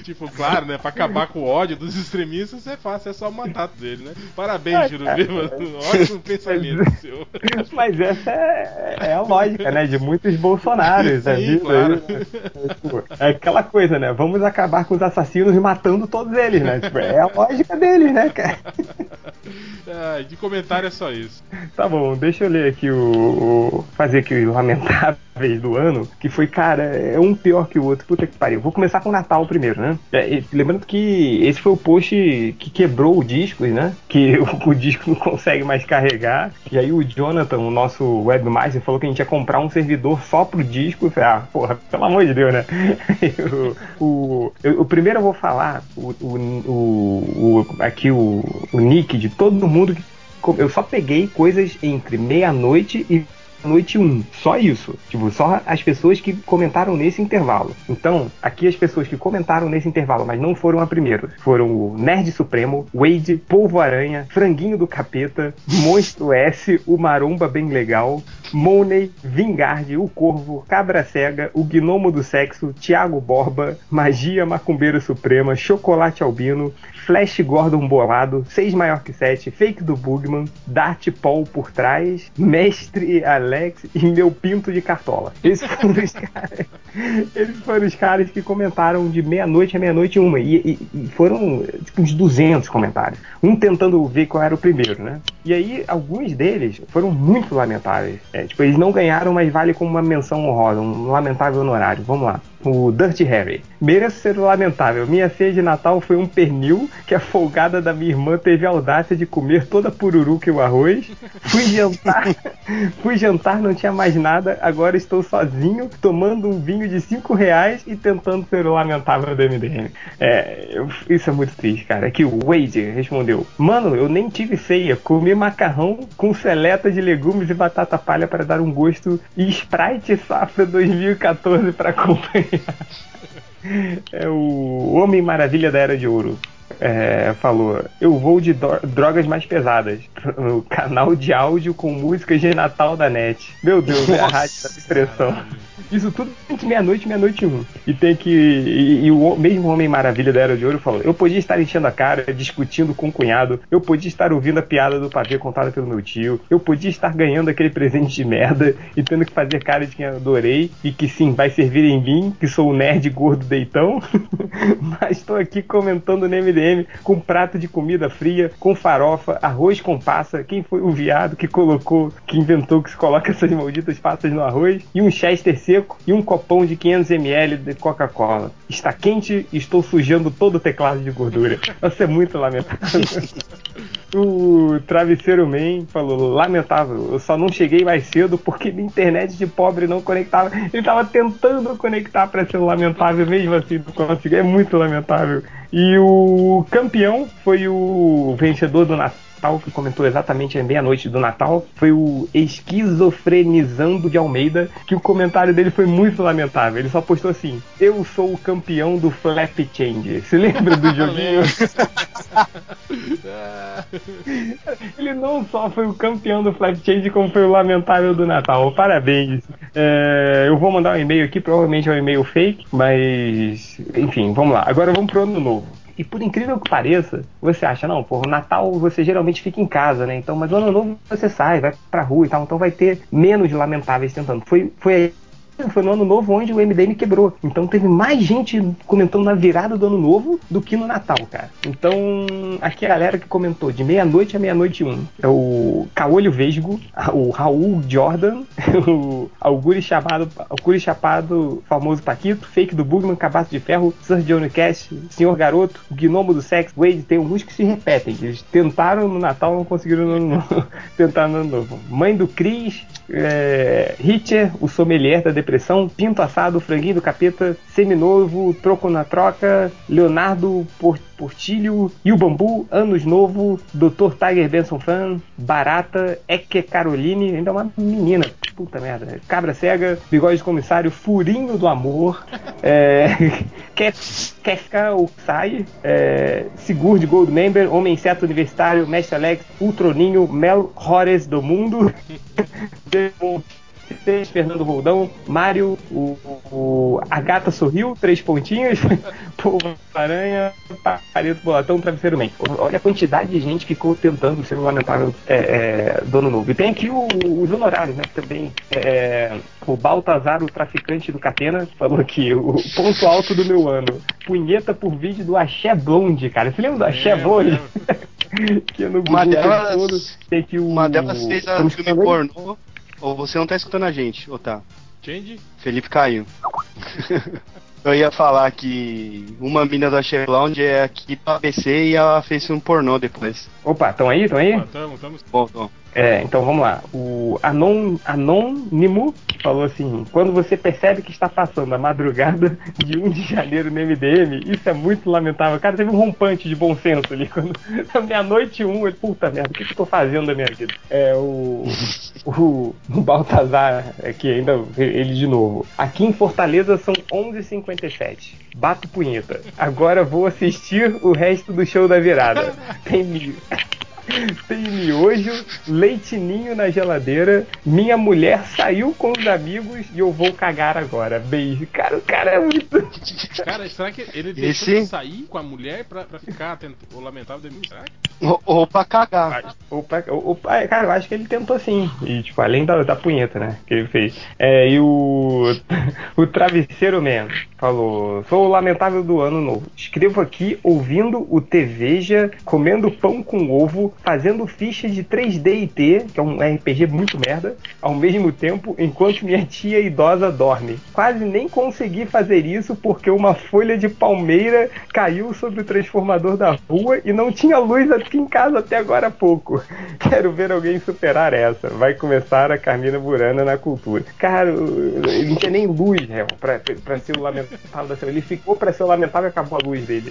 tipo, claro, né, pra acabar com o ódio dos extremistas é fácil, é só matar eles, né? Parabéns, Juro Bêbado, ótimo pensamento seu. Mas essa é, é a lógica, né? De muitos Bolsonaros da Sim, vida. claro. aí, né? É, tipo, É aquela coisa, né? Vamos acabar com os assassinos matando todos eles, né? Tipo, é a lógica deles, né, cara? Ah, de comentário é só isso. Tá bom, deixa eu ler aqui o. o- fazer aqui os lamentáveis do ano, que foi, cara, é um pior que o outro. Puta que pariu. Vou começar com o Natal primeiro, né? É, lembrando que esse foi o post que quebrou o disco, né? Que o, o disco não consegue mais carregar. E aí o Jonathan, o nosso webmaster, falou que a gente ia comprar um servidor só pro disco. Eu falei, ah, porra, pelo amor de Deus, né? o, o, o primeiro eu vou falar o, o, o- aqui o, o nick de todo mundo que eu só peguei coisas entre meia-noite e noite 1. Só isso. Tipo, só as pessoas que comentaram nesse intervalo. Então, aqui as pessoas que comentaram nesse intervalo, mas não foram a primeira, foram o Nerd Supremo, Wade, Polvo Aranha, Franguinho do Capeta, Monstro S, o Maromba Bem Legal, Money, Vingard, o Corvo, Cabra Cega, o Gnomo do Sexo, Thiago Borba, Magia Macumbeira Suprema, Chocolate Albino, Flash Gordon Bolado, 6 maior que 7, Fake do Bugman, Dart Paul por trás, Mestre Alex e meu pinto de cartola. Esses foram os caras, esses foram os caras que comentaram de meia-noite a meia-noite uma. E, e- e foram tipo, uns 200 comentários. Um tentando ver qual era o primeiro, né? E aí, alguns deles foram muito lamentáveis. É, tipo, eles não ganharam, mas vale como uma menção honrosa, um lamentável honorário. Vamos lá. O Dirty Harry. Mereço ser lamentável. Minha ceia de Natal foi um pernil que a folgada da minha irmã teve a audácia de comer toda a pururuca e o arroz. Fui jantar, fui jantar, não tinha mais nada. Agora estou sozinho, tomando um vinho de 5 reais e tentando ser lamentável do MDM. É, eu- isso é muito triste, cara. Aqui o Wade respondeu: Mano, eu nem tive ceia, comi macarrão com seleta de legumes e batata palha para dar um gosto e Sprite Safra 2014 para acompanhar. É o Homem Maravilha da Era de Ouro. É, falou, eu vou de dro- drogas mais pesadas. No canal de áudio com músicas de Natal da net. Meu Deus, é a rádio da expressão. Isso tudo entre meia-noite e meia-noite um. E tem que. E, e o mesmo Homem Maravilha da Era de Ouro falou: Eu podia estar enchendo a cara, discutindo com o cunhado, eu podia estar ouvindo a piada do pavê contada pelo meu tio, eu podia estar ganhando aquele presente de merda e tendo que fazer cara de quem adorei e que sim, vai servir em mim, que sou o nerd gordo deitão. Mas estou aqui comentando no MDM com um prato de comida fria, com farofa, arroz com passa. Quem foi o viado que colocou, que inventou que se coloca essas malditas passas no arroz? E um chester seco e um copão de 500ml de Coca-Cola. Está quente e estou sujando todo o teclado de gordura. Nossa, é muito lamentável. O Travesseiro Man falou: Lamentável, eu só não cheguei mais cedo porque minha internet de pobre não conectava. Ele tava tentando conectar para ser lamentável, mesmo assim não conseguiu. É muito lamentável. E o campeão foi o vencedor do Natal, que comentou exatamente a meia-noite do Natal. Foi o Esquizofrenizando de Almeida, que o comentário dele foi muito lamentável. Ele só postou assim: Eu sou o campeão do Flap Change. Se lembra do joguinho? Ele não só foi o campeão do Flap Change, como foi o lamentável do Natal. Parabéns. É, eu vou mandar um e-mail aqui, provavelmente é um e-mail fake, mas. Enfim, vamos lá. Agora vamos pro ano novo. E por incrível que pareça, você acha, não, o Natal você geralmente fica em casa, né? Então, mas o ano novo você sai, vai pra rua e tal, então vai ter menos lamentáveis tentando. Foi, foi foi no ano novo onde o MDM quebrou. Então teve mais gente comentando na virada do ano novo do que no Natal, cara. Então, aqui a galera que comentou de meia-noite a meia-noite um. É o Caolho Vesgo, o Raul Jordan, o Auguri Chapado, Auguri Chapado, famoso Paquito, Fake do Bugman, Cabaço de Ferro, Sir Johnny Cash, Senhor Garoto, Gnomo do Sexo, Wade, tem alguns que se repetem. Eles tentaram no Natal, não conseguiram no ano novo. No ano novo. Mãe do Cris, é, Hitcher, o sommelier da depressão, Pinto Assado, Franguinho do Capeta, Seminovo, Troco na Troca, Leonardo Por- Portilho, e o Bambu, Anos Novo, Dr. Tiger Benson Fan, Barata, Eke Caroline, ainda uma menina, puta merda, Cabra Cega, Bigode de Comissário, Furinho do Amor, é, Kef- Kefka, o Sai, é, Gold Member, Homem Inseto Universitário, Mestre Alex, Ultroninho, Mel Horres do Mundo, Demon Fernando Roldão, Mário, o, o- a gata sorriu, três pontinhos, Povo Aranha, Pareto Bolatão, Travesseiro Man. Olha a quantidade de gente que ficou tentando ser o lamentável é, é, dono novo. E tem aqui o- os honorários, né? que Também é, o Baltazar, o traficante do Catena, falou aqui, o ponto alto do meu ano. Punheta por vídeo do Axé Blonde, cara. Você lembra do Axé Blonde? que é no Uma Google delas- todo. Tem aqui o, Uma delas fez a filme pornô. Ou você não tá escutando a gente, ou tá? Change? Felipe caiu. Eu ia falar que uma mina da Chevrolet é aqui pra ABC e ela fez um pornô depois. Opa, estão aí? Estão aí? Ó, tamo, tamo. Bom, bom. É, então vamos lá. O Anon, falou assim: quando você percebe que está passando a madrugada de 1 de janeiro no MDM, isso é muito lamentável. Cara, teve um rompante de bom senso ali. Quando meia-noite um, ele, puta merda, o que, que eu tô fazendo da minha vida? É o. O, o Baltazar, aqui ainda ele de novo. Aqui em Fortaleza são 11h57. Bato punheta. Agora vou assistir o resto do show da virada. Tem mil. Tem miojo, leitinho na geladeira. Minha mulher saiu com os amigos e eu vou cagar agora. Beijo. Cara, o cara é muito. Cara, será que ele deixou Esse- de sair com a mulher pra, pra ficar o lamentável dele? Será que? Ou, ou pra cagar. Opa, opa, é, cara, eu acho que ele tentou sim. E, tipo, além da, da punheta, né? Que ele fez. É, e o. O Travesseiro Man falou: Sou o lamentável do ano novo. Escrevo aqui ouvindo o Teveja, comendo pão com ovo, fazendo ficha de 3D e T, que é um RPG muito merda, ao mesmo tempo, enquanto minha tia idosa dorme. Quase nem consegui fazer isso porque uma folha de palmeira caiu sobre o transformador da rua e não tinha luz aqui em casa até agora há pouco. Quero ver alguém superar essa. Vai começar a Carmina Burana na cultura. Cara, ele não tinha nem luz, réu, pra, pra ser o lamentável. Ele ficou pra ser o lamentável e acabou a luz dele.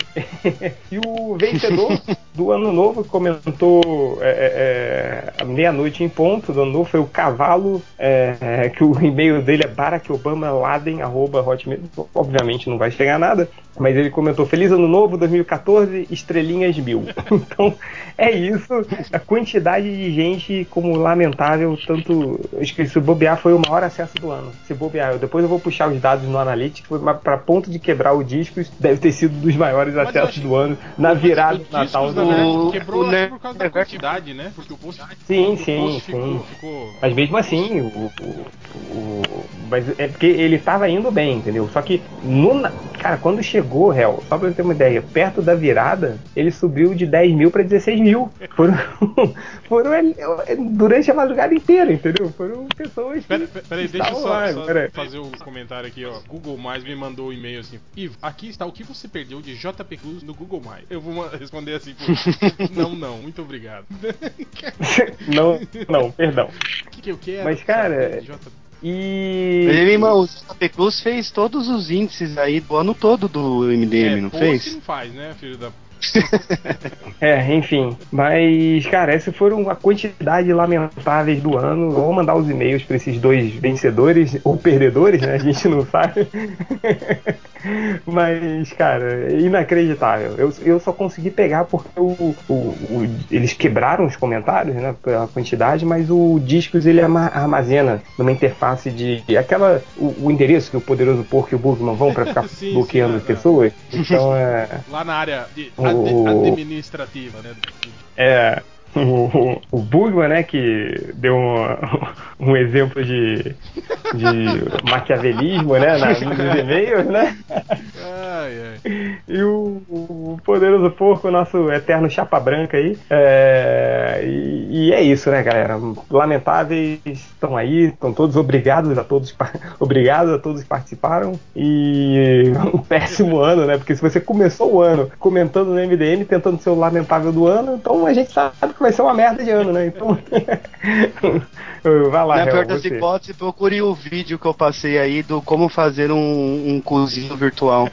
e o vencedor do ano novo comentou é, é, é, meia-noite em ponto do ano novo foi o cavalo, é, é, que o e-mail dele é barackobamaladen.hotmail. Obviamente não vai chegar nada, mas ele comentou Feliz Ano Novo 2014, estrelinhas mil. então é isso, a quantidade de gente como lamentável, tanto. Acho que se bobear foi o maior acesso do ano. Se bobear, eu- depois eu vou puxar os dados no Analytics, mas para ponto de quebrar o discos, deve ter sido dos maiores Mas acessos achei- do ano, na virada O do Natal discos, do O- quebrou o acho Nerd- por causa da quantidade, né? Porque o post, Sim, o sim, post sim. ficou, ficou... Mas mesmo assim, o, o- o- mas é porque ele tava indo bem, entendeu? Só que no, cara, quando chegou, réu, só pra você ter uma ideia, perto da virada, ele subiu de 10 mil pra 16 mil. Foram, foram durante a madrugada inteira, entendeu? Foram pessoas que Pera, pera- peraí, deixa eu só, lá, só pera- fazer o comentário aqui, ó. Google Mais me mandou um e-mail assim. Ivo, aqui está o que você perdeu de JP Cruz no Google Mais. Eu vou responder assim, não, não, muito obrigado. não, não, perdão. O que, que eu quero? Mas, cara? E. Ele, o JP Cruz fez todos os índices aí do ano todo do MDM, não post fez? não faz, né, filho da... É, enfim. Mas, cara, essas foram a quantidade lamentáveis do ano. Eu Vou mandar os e-mails para esses dois vencedores ou perdedores, né? A gente não sabe. Mas, cara, é inacreditável. Eu, eu só consegui pegar porque o, o- o- eles quebraram os comentários, né? Pela quantidade, mas o Discos ele armazena numa interface de. aquela. o, o endereço que o Poderoso Porco e o Bugman vão para ficar Sim, bloqueando sim, as é, pessoas. Então é. Lá na área de administrativa, né? É. o, o Bugman, né, que deu um, um exemplo de, de maquiavelismo, né, na, nos e-mails, né? Ai, ai. E o, o Poderoso Porco, nosso eterno chapa branca aí. É, e, e é isso, né, galera? Lamentáveis estão aí, estão todos obrigados a todos, obrigados a todos que participaram. E um péssimo ano, né? Porque se você começou o ano comentando no MDM, tentando ser o lamentável do ano, então a gente sabe que vai ser uma merda de ano, né? Então. vai lá, Na pior das hipóteses, procure o vídeo que eu passei aí do como fazer um, um cozinho virtual.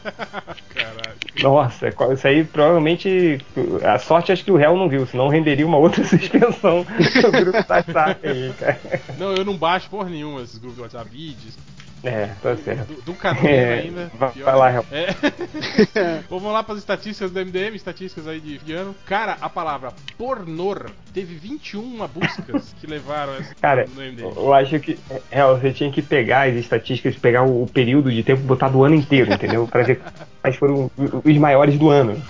Caralho. Nossa, qual- isso aí provavelmente. A sorte acho que o réu não viu, senão renderia uma outra suspensão do grupo WhatsApp aí, cara. Não, eu não baixo porra nenhuma esses grupos de WhatsApp, vídeos. É, tá certo. Do, do É, ainda. vai- vai lá, Real. É. Vamos lá para as estatísticas do MDM, estatísticas aí de ano. Cara, a palavra pornor teve 21 buscas que levaram essa Cara, no MDM. eu acho que é, você tinha que pegar as estatísticas, pegar o, o período de tempo e botar do ano inteiro, entendeu? Pra ver quais foram os maiores do ano.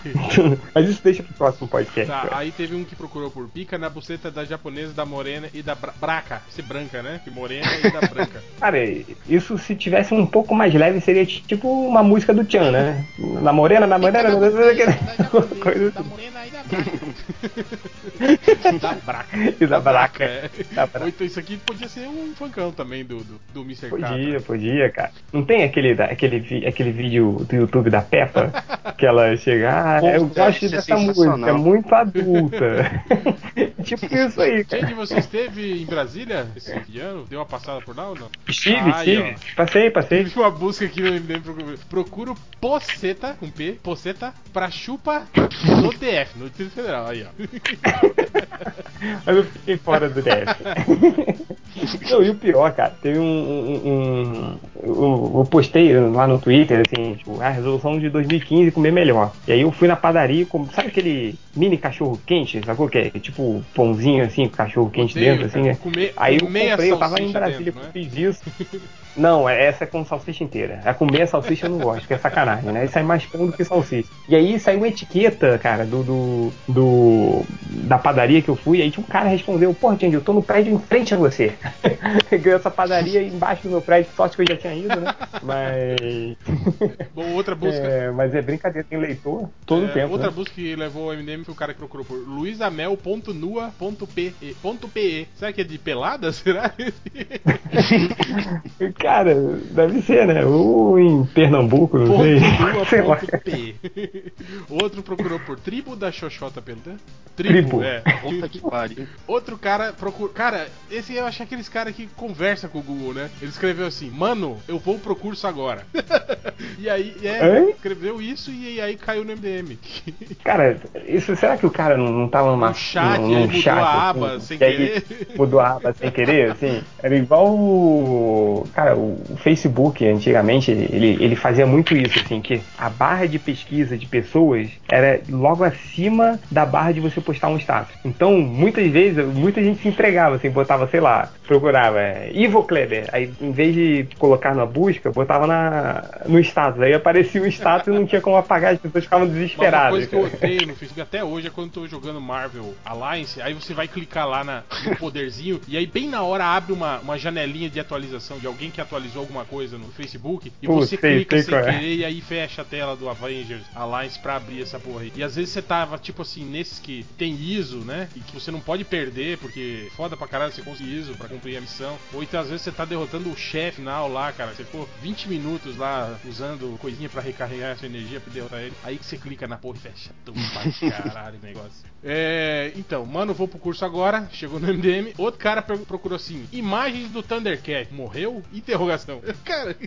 Mas isso deixa pro próximo podcast. Tá, aí teve um que procurou por pica na buceta da japonesa, da morena e da bra braca. Ser branca, né? Que morena e da branca. Cara, isso se tivesse um pouco mais leve seria ti- tipo uma música do Tchan, né? Na morena, na morena, na morena, coisa da assim. morena e da braca. da braca. E da braca. É. Da braca. Então isso aqui podia ser um funkão também do, do, do Mr. Podia, Catra. podia, cara. Não tem aquele, da- aquele, vi- aquele vídeo do YouTube da Peppa? que ela chega, ah, eu gosto isso é dessa música, é muito adulta. tipo isso aí, Quem cara. de vocês esteve em Brasília esse ano? Deu uma passada por lá ou não? Estive, estive. Passei, passei. Teve uma busca aqui no MDM. Procuro, procuro poceta, com P, poceta, pra chupa no DF, no Distrito Federal. Aí, ó. Mas eu fiquei fora do DF. Não, e o pior, cara, teve um. um, um- eu, eu postei lá no Twitter, assim, tipo, a resolução de 2015 comer melhor. E aí eu fui na padaria, com, sabe aquele mini cachorro quente, sacou? Que é tipo pãozinho assim, com cachorro quente dentro, assim, né? Comer Aí eu comprei, eu tava em Brasília, dentro, não é? fiz isso. Não, é- essa é com salsicha inteira. A comer a salsicha eu não gosto, que é sacanagem, né? Isso é mais pão do que salsicha. E aí saiu uma etiqueta, cara, do, do, do- da padaria que eu fui, aí tinha um cara respondeu, porra, Tianди, eu tô no prédio em frente a você. Ganhou essa padaria embaixo do meu prédio, sorte que eu já tinha ido, né? Mas. Bom, outra busca. É, mas é brincadeira, tem leitor todo o É, tempo. outra né? busca que levou ao MDM foi o cara que procurou por luisamel.nua.pe. Será que é de pelada? Será? Cara, deve ser, né? Ou em Pernambuco, não Ponto sei. nua sei lá. ponto P. Outro procurou por tribo da Xoxota Pelã. Tribo. é. Puta que pariu. Outro cara procura. Cara, esse eu acho aqueles caras que conversa com o Google, né? Ele escreveu assim: Mano, eu vou pro curso agora. e aí, é, Hein? escreveu isso e aí caiu no MDM. Cara, isso, será que o cara não, não tava numa, Um chat, num, mudou chat, a assim, aba sem e aí querer. Mudou a aba sem querer, assim? Era igual o. Cara, o Facebook antigamente, ele, ele fazia muito isso, assim, que a barra de pesquisa de pessoas era logo acima da barra de você postar um status. Então, muitas vezes, muita gente se entregava, assim, botava, sei lá, procurava é, Ivo Kleber. Aí, em vez de colocar na busca, botava na, no status. Aí aparecia o status e não tinha como apagar, as pessoas ficavam Mas Uma desesperadas. coisa que eu odeio no Facebook até hoje é quando eu tô jogando Marvel Alliance, aí você vai clicar lá na- no poderzinho, e aí bem na hora abre uma, uma janelinha de atualização de alguém que atualizou alguma coisa no Facebook, e Putz, você sei, clica sei sem é. querer, e aí fecha a tela do Avengers Alliance pra abrir essa porra aí. E às vezes você tava, tipo assim, nesses que tem ISO, né? E que você não pode perder, porque foda pra caralho você conseguir ISO pra cumprir a missão. Ou então às vezes você tá derrotando o chefe final lá, cara. Você ficou 20 minutos lá usando coisinha pra recarregar a sua energia pra derrotar ele. Aí que você clica na porra e fecha. Tão pra caralho o negócio. É, então, mano, vou pro curso agora. Chegou no MDM. Outro cara procurou assim: imagens do Thundercat. Morreu? Interrogação. Cara,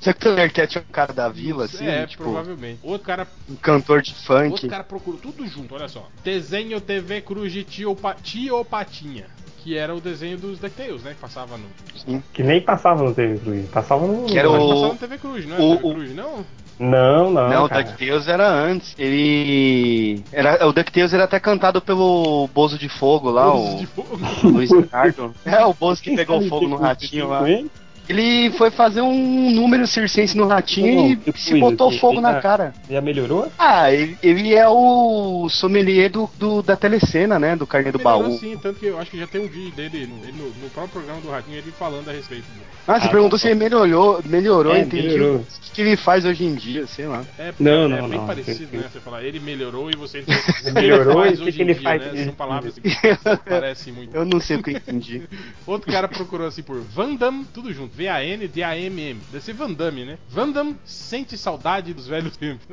Será que o Thundercat é um cara da vila, assim? é, tipo, provavelmente. Outro cara um cantor de funk? Outro cara procurou tudo junto, olha só. Desenho TV Cruz de Tiopa, Tiopatinha. Que era o desenho dos DuckTales, né? Que passava no. Que nem passava no TV Cruz, passava no. Que era o- passava no TV Cruz, não é o- TV o- Cruz, não? Não, não. Não, o cara. DuckTales era antes. Ele. Era, o DuckTales era até cantado pelo Bozo de Fogo lá, Todos o de fogo. Luiz Ricardo. É, o Bozo que pegou fogo no ratinho lá. Ele foi fazer um número circense no ratinho Não, e depois, se botou assim, fogo na já- cara. Já melhorou? Ah, ele, ele é o sommelier do, do- da telecena, né? Do Carnê do Melhorou Baú. sim, tanto que eu acho que já tem um vídeo dele no, no- no próprio programa do Ratinho ele falando a respeito. do- Ah, você Ah, perguntou tá se ele melhorou, melhorou, É, entendi. melhorou. O que, que ele faz hoje em dia, sei lá. É, Não, é não, bem não. parecido, né? Você falar, ele melhorou e você Melhorou ele e o que hoje que em ele dia, faz né? hoje em São palavras que parecem muito. Eu não sei o que eu entendi. Outro cara procurou assim por Vandam, tudo junto, V-A-N, D-A-M-M. Deve ser Vandame, né? Vandam sente saudade dos velhos tempos.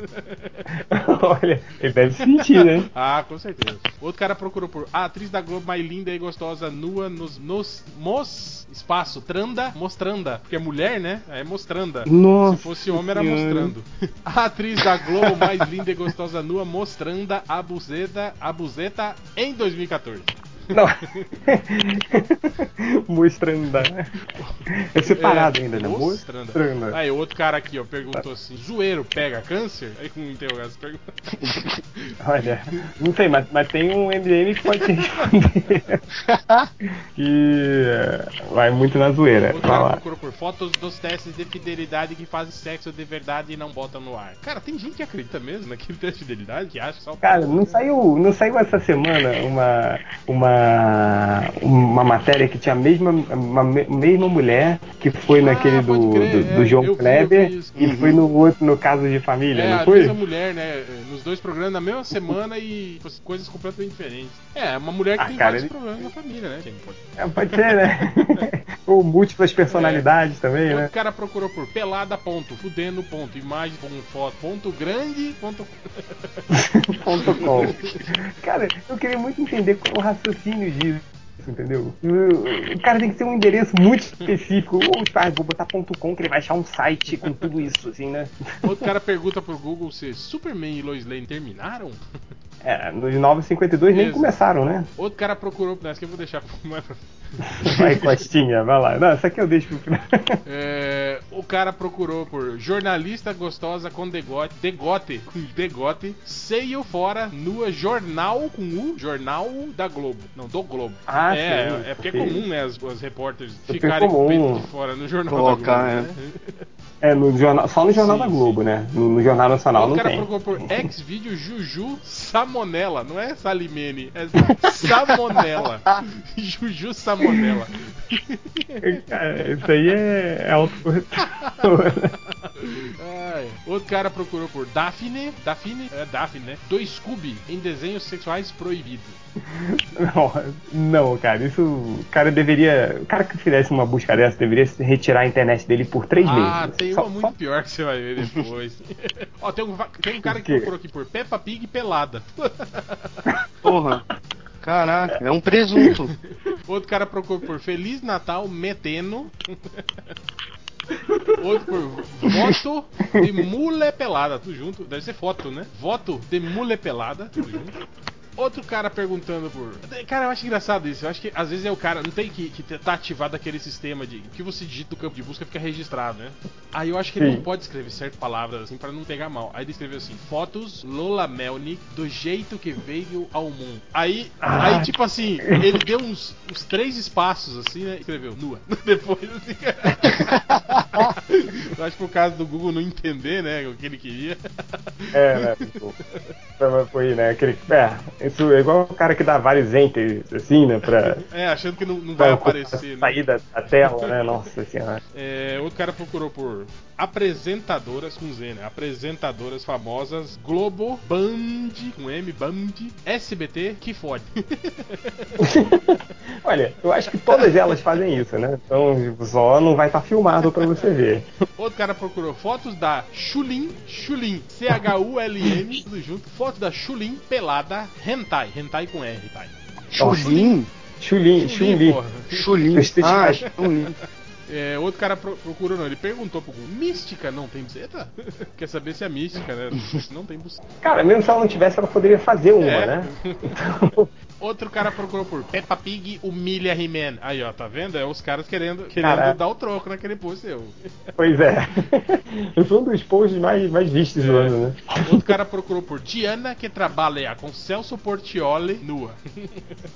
Olha, ele deve sentir, né? ah, com certeza. Outro cara procurou por a atriz da Globo mais linda e gostosa nua nos, nos mos espaço tranda mostranda, porque é mulher, né? É mostranda. Nossa Se fosse homem era mostrando. A atriz da Globo mais linda e gostosa nua mostranda a buzeta, a buzeta em 2014. Não. Mostrando. É separado ainda, né? Mostranda. Mostrando. Aí, outro cara aqui, ó, perguntou assim: zoeiro pega câncer? Aí com interrogação pergunta. Olha, não sei, mas, mas tem um MDM que pode te responder. que é, vai muito na zoeira. Outro cara procurou por fotos dos testes de fidelidade que fazem sexo de verdade e não botam no ar. Cara, tem gente que acredita mesmo naquele teste de fidelidade que acha só. Cara, não saiu, não saiu essa semana uma, uma, uma matéria que tinha a mesma, uma me- mesma mulher que foi naquele Ah, pode do, crer, do, do é, João eu vi, Kleber eu vi isso. e Uhum. foi no outro no caso de família, É, não a foi? mesma mulher, né? Nos dois programas na mesma semana e coisas completamente diferentes. É, uma mulher que Ah, tem cara, vários ele- problemas na família, né? É, pode ser, né? Ou múltiplas personalidades também, né? Outro cara procurou por pelada, ponto, fudendo, ponto, imagem, ponto, foto, ponto grande, ponto. Ponto com. Cara, eu queria muito entender qual é o raciocínio disso. Entendeu? O cara tem que ter um endereço muito específico. Ou, ah, vou botar ponto .com que ele vai achar um site com tudo isso, assim, né? Outro cara pergunta pro Google se Superman e Lois Lane terminaram. É, nos 952 nem começaram, né? Outro cara procurou. Essa aqui eu vou deixar Vai, Costinha, vai lá. Não, essa aqui eu deixo pro final. É, o cara procurou por jornalista gostosa com degote, degote, com degote, seio fora, nua, jornal com U, jornal da Globo. Não, do Globo. Ah, é, sim, é porque é comum, né, as, as repórteres Super ficarem com o peito de fora no jornal Colocar, da Globo. é. né? É, no jornal, só no Jornal Sim, da Globo, né? No, no Jornal Nacional o não cara tem. procurou por ex-vídeo Juju Samonella, não é Salimene, é Samonella. Juju Samonella. Cara, isso aí é, é autocorretor. Ai, Outro cara procurou por Daphne, Daphne, é Daphne, né? Do Scooby em desenhos sexuais proibidos. Não, não, cara, isso. O cara deveria. O cara que fizesse uma busca dessa deveria retirar a internet dele por três Ah, meses. tem Só- uma muito pior que você vai ver depois. Ó, tem um, tem um cara que procurou aqui por Peppa Pig pelada. Porra. Caraca, é um presunto. Outro cara procurou por Feliz Natal metendo. Outro por voto de mule pelada, tudo junto. Deve ser foto, né? Voto de mule pelada, tudo junto. Outro cara perguntando por. Cara, eu acho engraçado isso. Eu acho que às vezes é o cara. Não tem que, que tá ativado aquele sistema de. que você digita no campo de busca fica registrado, né? Aí eu acho que ele Sim. não pode escrever certas palavras assim pra não pegar mal. Aí ele escreveu assim: Fotos Lola Melnick do jeito que veio ao mundo. Aí, Ah. aí tipo assim, ele deu uns, uns três espaços assim, né? e Escreveu nua. Depois assim. eu acho que por causa do Google não entender, né? O que ele queria. É, né? tipo, Foi, né? Aquele. É, é igual o cara que dá vários enters, assim, né? Pra. É, achando que não, não vai aparecer, né? sair da, da tela, né? Nossa senhora. É, outro cara procurou por apresentadoras com Z, né? Apresentadoras famosas Globo, Band, com M, Band, SBT, que fode. Olha, eu acho que todas elas fazem isso, né? Então, só não vai estar filmado pra você ver. Outro cara procurou fotos da Chulin, Chulin, C-H-U-L-N, tudo junto. Foto da Chulin pelada, hentai, hentai com R, hentai. Chulim? Chulin, Chulin. porra. Chulim. Street Ah, Fighter. É, outro cara pro- procurou, não, ele perguntou pro Google, mística não tem buceta? Quer saber se é mística, né? Não tem buceta. Cara, mesmo se ela não tivesse, ela poderia fazer uma, É. né? Então, Outro cara procurou por Peppa Pig humilha He-Man. Aí, ó, tá vendo? É os caras querendo, querendo Caraca. dar o troco naquele post seu. pois é. Foi um dos posts mais, mais vistos do É. ano, né? Outro cara procurou por Diana que trabalha com Celso Portioli nua.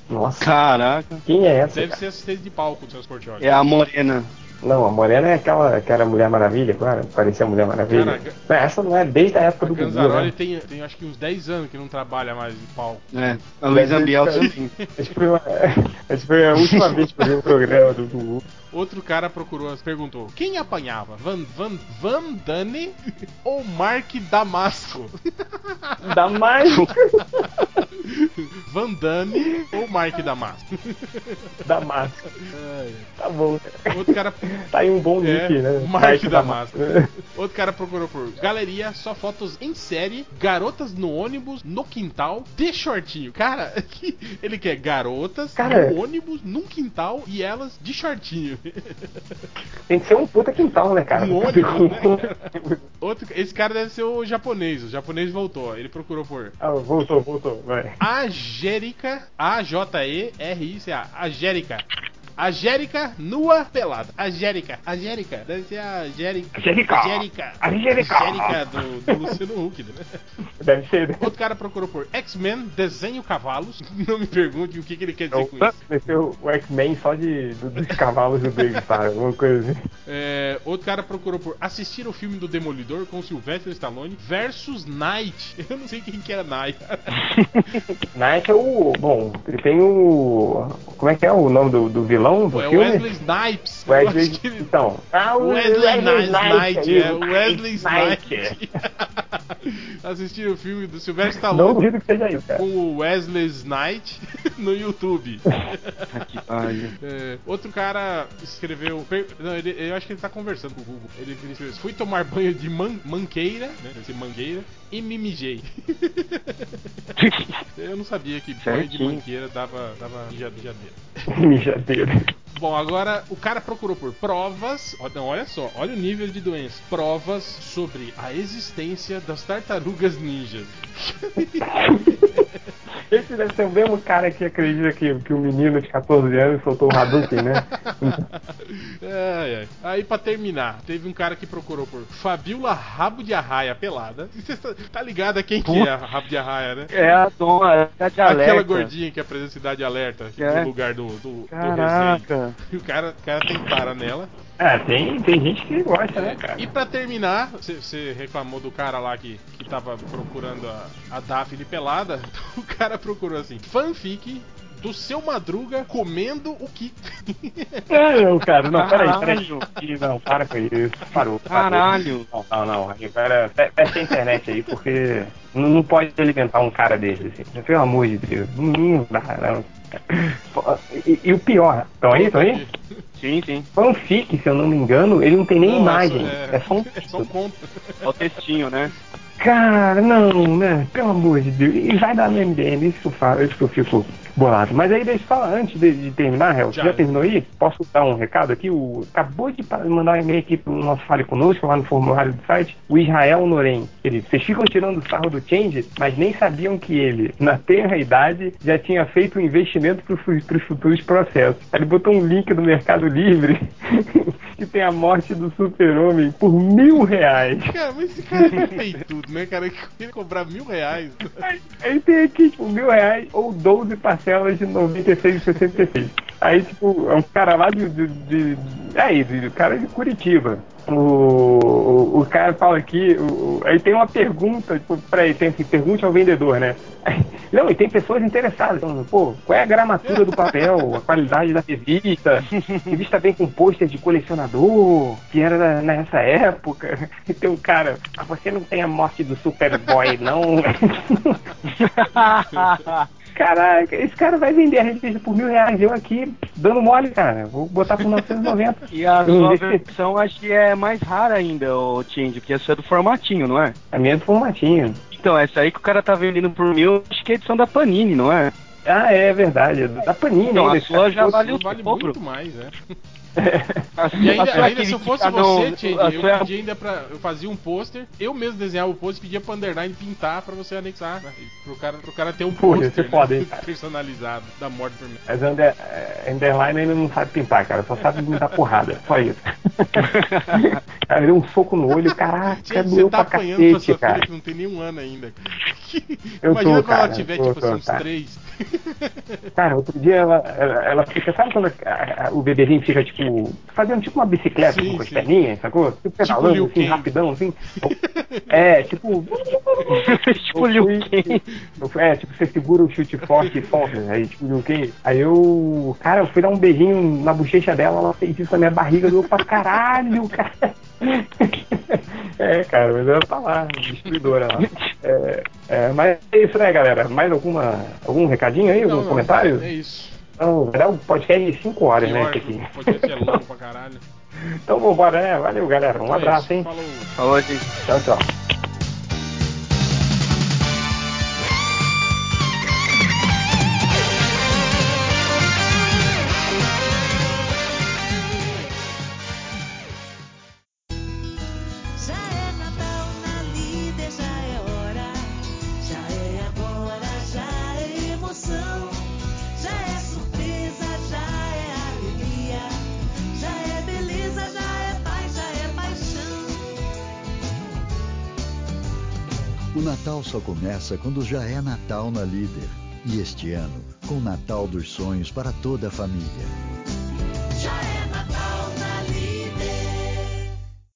Nossa, Caraca. quem é essa? Deve cara? ser assistente de palco do Celso Portioli. É a morena. Não, a Morena é aquela que era Mulher Maravilha, claro, parecia Mulher Maravilha. Não, essa não é desde a época A do Gugu, Ganzaroli né? tem, tem acho que uns 10 anos que não trabalha mais em palco. É, a Luísa Biel também. Acho que foi, uma- acho que foi a última vez que eu vi um programa do Gugu. Outro cara procurou, perguntou: quem apanhava? Van, Van, Van ou Mark Damasco? Mais. Van Damme ou Mark Damasco? Damasco. Ai, Tá bom. Outro cara. Tá aí um bom É, nick, né? Mark Mike Damasco. Outro cara procurou por galeria, só fotos em série, garotas no ônibus, no quintal, de shortinho. Cara, ele quer garotas Cara. no ônibus, num quintal e elas de shortinho. Tem que ser um puta quintal, né, cara? Um ônibus, né? Outro, esse cara deve ser o japonês. O japonês voltou. Ele procurou por Ah, voltou, voltou, vai. Agérica, A-J-E-R-I-C-A, Agérica. Agérica nua pelada. Agérica, Agérica, deve ser a Agérica. Agérica. Agérica. Agérica. Agérica do, do Luciano Huck, né? Deve ser. né? Outro cara procurou por X-Men, desenho cavalos. Não me pergunte o que, que ele quer dizer com isso. Deve ser o X-Men só de, do- dos cavalos do David, sabe? Alguma coisa assim. É, outro cara procurou por assistir o filme do Demolidor com Sylvester Stallone versus Knight. Eu não sei quem que é Knight. Knight é o. Bom, ele tem o. Como é que é o nome do, do vilão do Pô, é o filme? Wesley Snipes. Wesley. que Então. Ah, o Wesley Knight, aí, é, o Wesley. Snipes. Assistir o filme do Sylvester Não Stallone duvido que seja isso, cara. com o Wesley Snipes no YouTube. É, outro cara escreveu. não, ele- eu acho que ele tá conversando com o Google. Ele ele escreveu: Fui tomar banho de man- manqueira, né? Esse mangueira, e me mijei. eu não sabia que banho de mangueira dava, dava mija- mijadeira. Mijadeira. Bom, agora o cara procurou por provas. Não, olha só, olha o nível de doença. Provas sobre a existência das tartarugas ninjas. Esse deve ser o mesmo cara que acredita que, que o menino de 14 anos soltou o Hadouken, né? Aí pra terminar, teve um cara que procurou por Fabiola Rabo de Arraia pelada. Você tá- tá ligado a quem que é a Rabo de Arraia, né? É a dona tá de Aquela alerta. gordinha que apresenta Cidade Alerta É. no lugar do, do, do Resenha. Caraca. E o cara, o cara tem para nela. É, tem, tem gente que gosta, né, cara? E pra terminar, você reclamou do cara lá que, que tava procurando a, a Daphne pelada. O cara procurou assim: fanfic do seu Madruga comendo o Kiko. É, não, cara, não, peraí, peraí. Não, para com isso. Parou. parou. Caralho. Não, não, não. Fe- fecha a internet aí, porque não, não pode alimentar um cara desse, assim. Pelo amor de Deus. Não, não dá, não. E, e o pior, estão aí, estão aí? Sim, sim. Fanfic, se eu não me engano, ele não tem nem imagem. É, É só um é só um o textinho, né? Cara, não, né? Pelo amor de Deus. E vai dar no MDM, isso isso que eu fico bolado. Mas aí deixa eu falar, antes de, de terminar, Hel, Já. já terminou aí? Posso dar um recado aqui? O, acabou de mandar um e-mail aqui pro nosso Fale Conosco, lá no formulário do site, o Israel Norem. Ele, vocês ficam tirando sarro do Change, mas nem sabiam que ele, na tenra idade, já tinha feito um investimento para os futuros processos. Aí Ele botou um link do Mercado Livre que tem a morte do super-homem por mil reais. Cara, mas esse cara é peitudo, né, cara? Que queria cobrar mil reais. Aí, aí tem aqui, tipo, mil reais ou 12 parcelas de 96,66. Aí, tipo, é um cara lá de. de, de é isso, o cara é de Curitiba. O, o, o cara fala aqui, o, aí tem uma pergunta, tipo, peraí, tem assim, pergunte ao vendedor, né? Aí- não, e tem pessoas interessadas, falando, pô, qual é a gramatura do papel, a qualidade da revista, revista vem com pôster de colecionador, que era nessa época, e tem um cara, ah, você não tem a morte do Superboy, não? Caraca, esse cara vai vender a revista por mil reais, eu aqui dando mole, cara, vou botar por 990. E a sua esse- versão acho que é mais rara ainda, o Change, porque essa é do formatinho, não é? A minha é do formatinho. Então, essa aí que o cara tá vendendo por mil, acho que é edição da Panini, não é? Ah, é verdade, é da Panini ainda, a sua já vale o Vale dobro. muito mais, né? E ainda, a sua ainda se eu fosse fica você, a eu sua pedia ainda pra. Eu fazia um pôster, eu mesmo desenhava o pôster e pedia pro underline pintar pra você anexar, né? Pro cara, pro cara ter um pôster né? personalizado da morte. Mas under, eh, Underline ainda não sabe pintar, cara. Só sabe me dar porrada. Só isso. Cara, deu um soco no olho, caraca, você doeu tá pra apanhando pra cacete, sua cara. filha que não tem nenhum ano ainda. Eu Imagina tô, quando ela cara, tiver, tô, tipo assim, tô, uns tá. três. Cara, outro dia ela, ela, ela fica, sabe quando a- a- o bebezinho fica, tipo, fazendo tipo uma bicicleta Sim, com as sim. perninhas, sacou? Tipo, Liu pedalando assim, Kang. rapidão, assim. É, tipo. tipo eu Liu eu fui- É, tipo, você segura o chute forte e solta, né? Aí, tipo, Liu Kang. Aí eu. Cara, eu fui dar um beijinho na bochecha dela, ela fez isso na minha barriga, doeu pra caralho, cara. É, cara, mas ela tá lá, destruidora lá. É, é, mas é isso, né, galera? Mais alguma, algum recadinho aí? Algum Não, não, comentário? É isso. Então, vai dar um podcast de 5 horas, né? Esse aqui. o podcast é longo pra caralho. Então vambora, né? Valeu, galera. Um Então é abraço, isso. hein? Falou. Falou, gente. Tchau, tchau. Só começa quando já é Natal na Líder. E este ano, com Natal dos Sonhos para toda a família.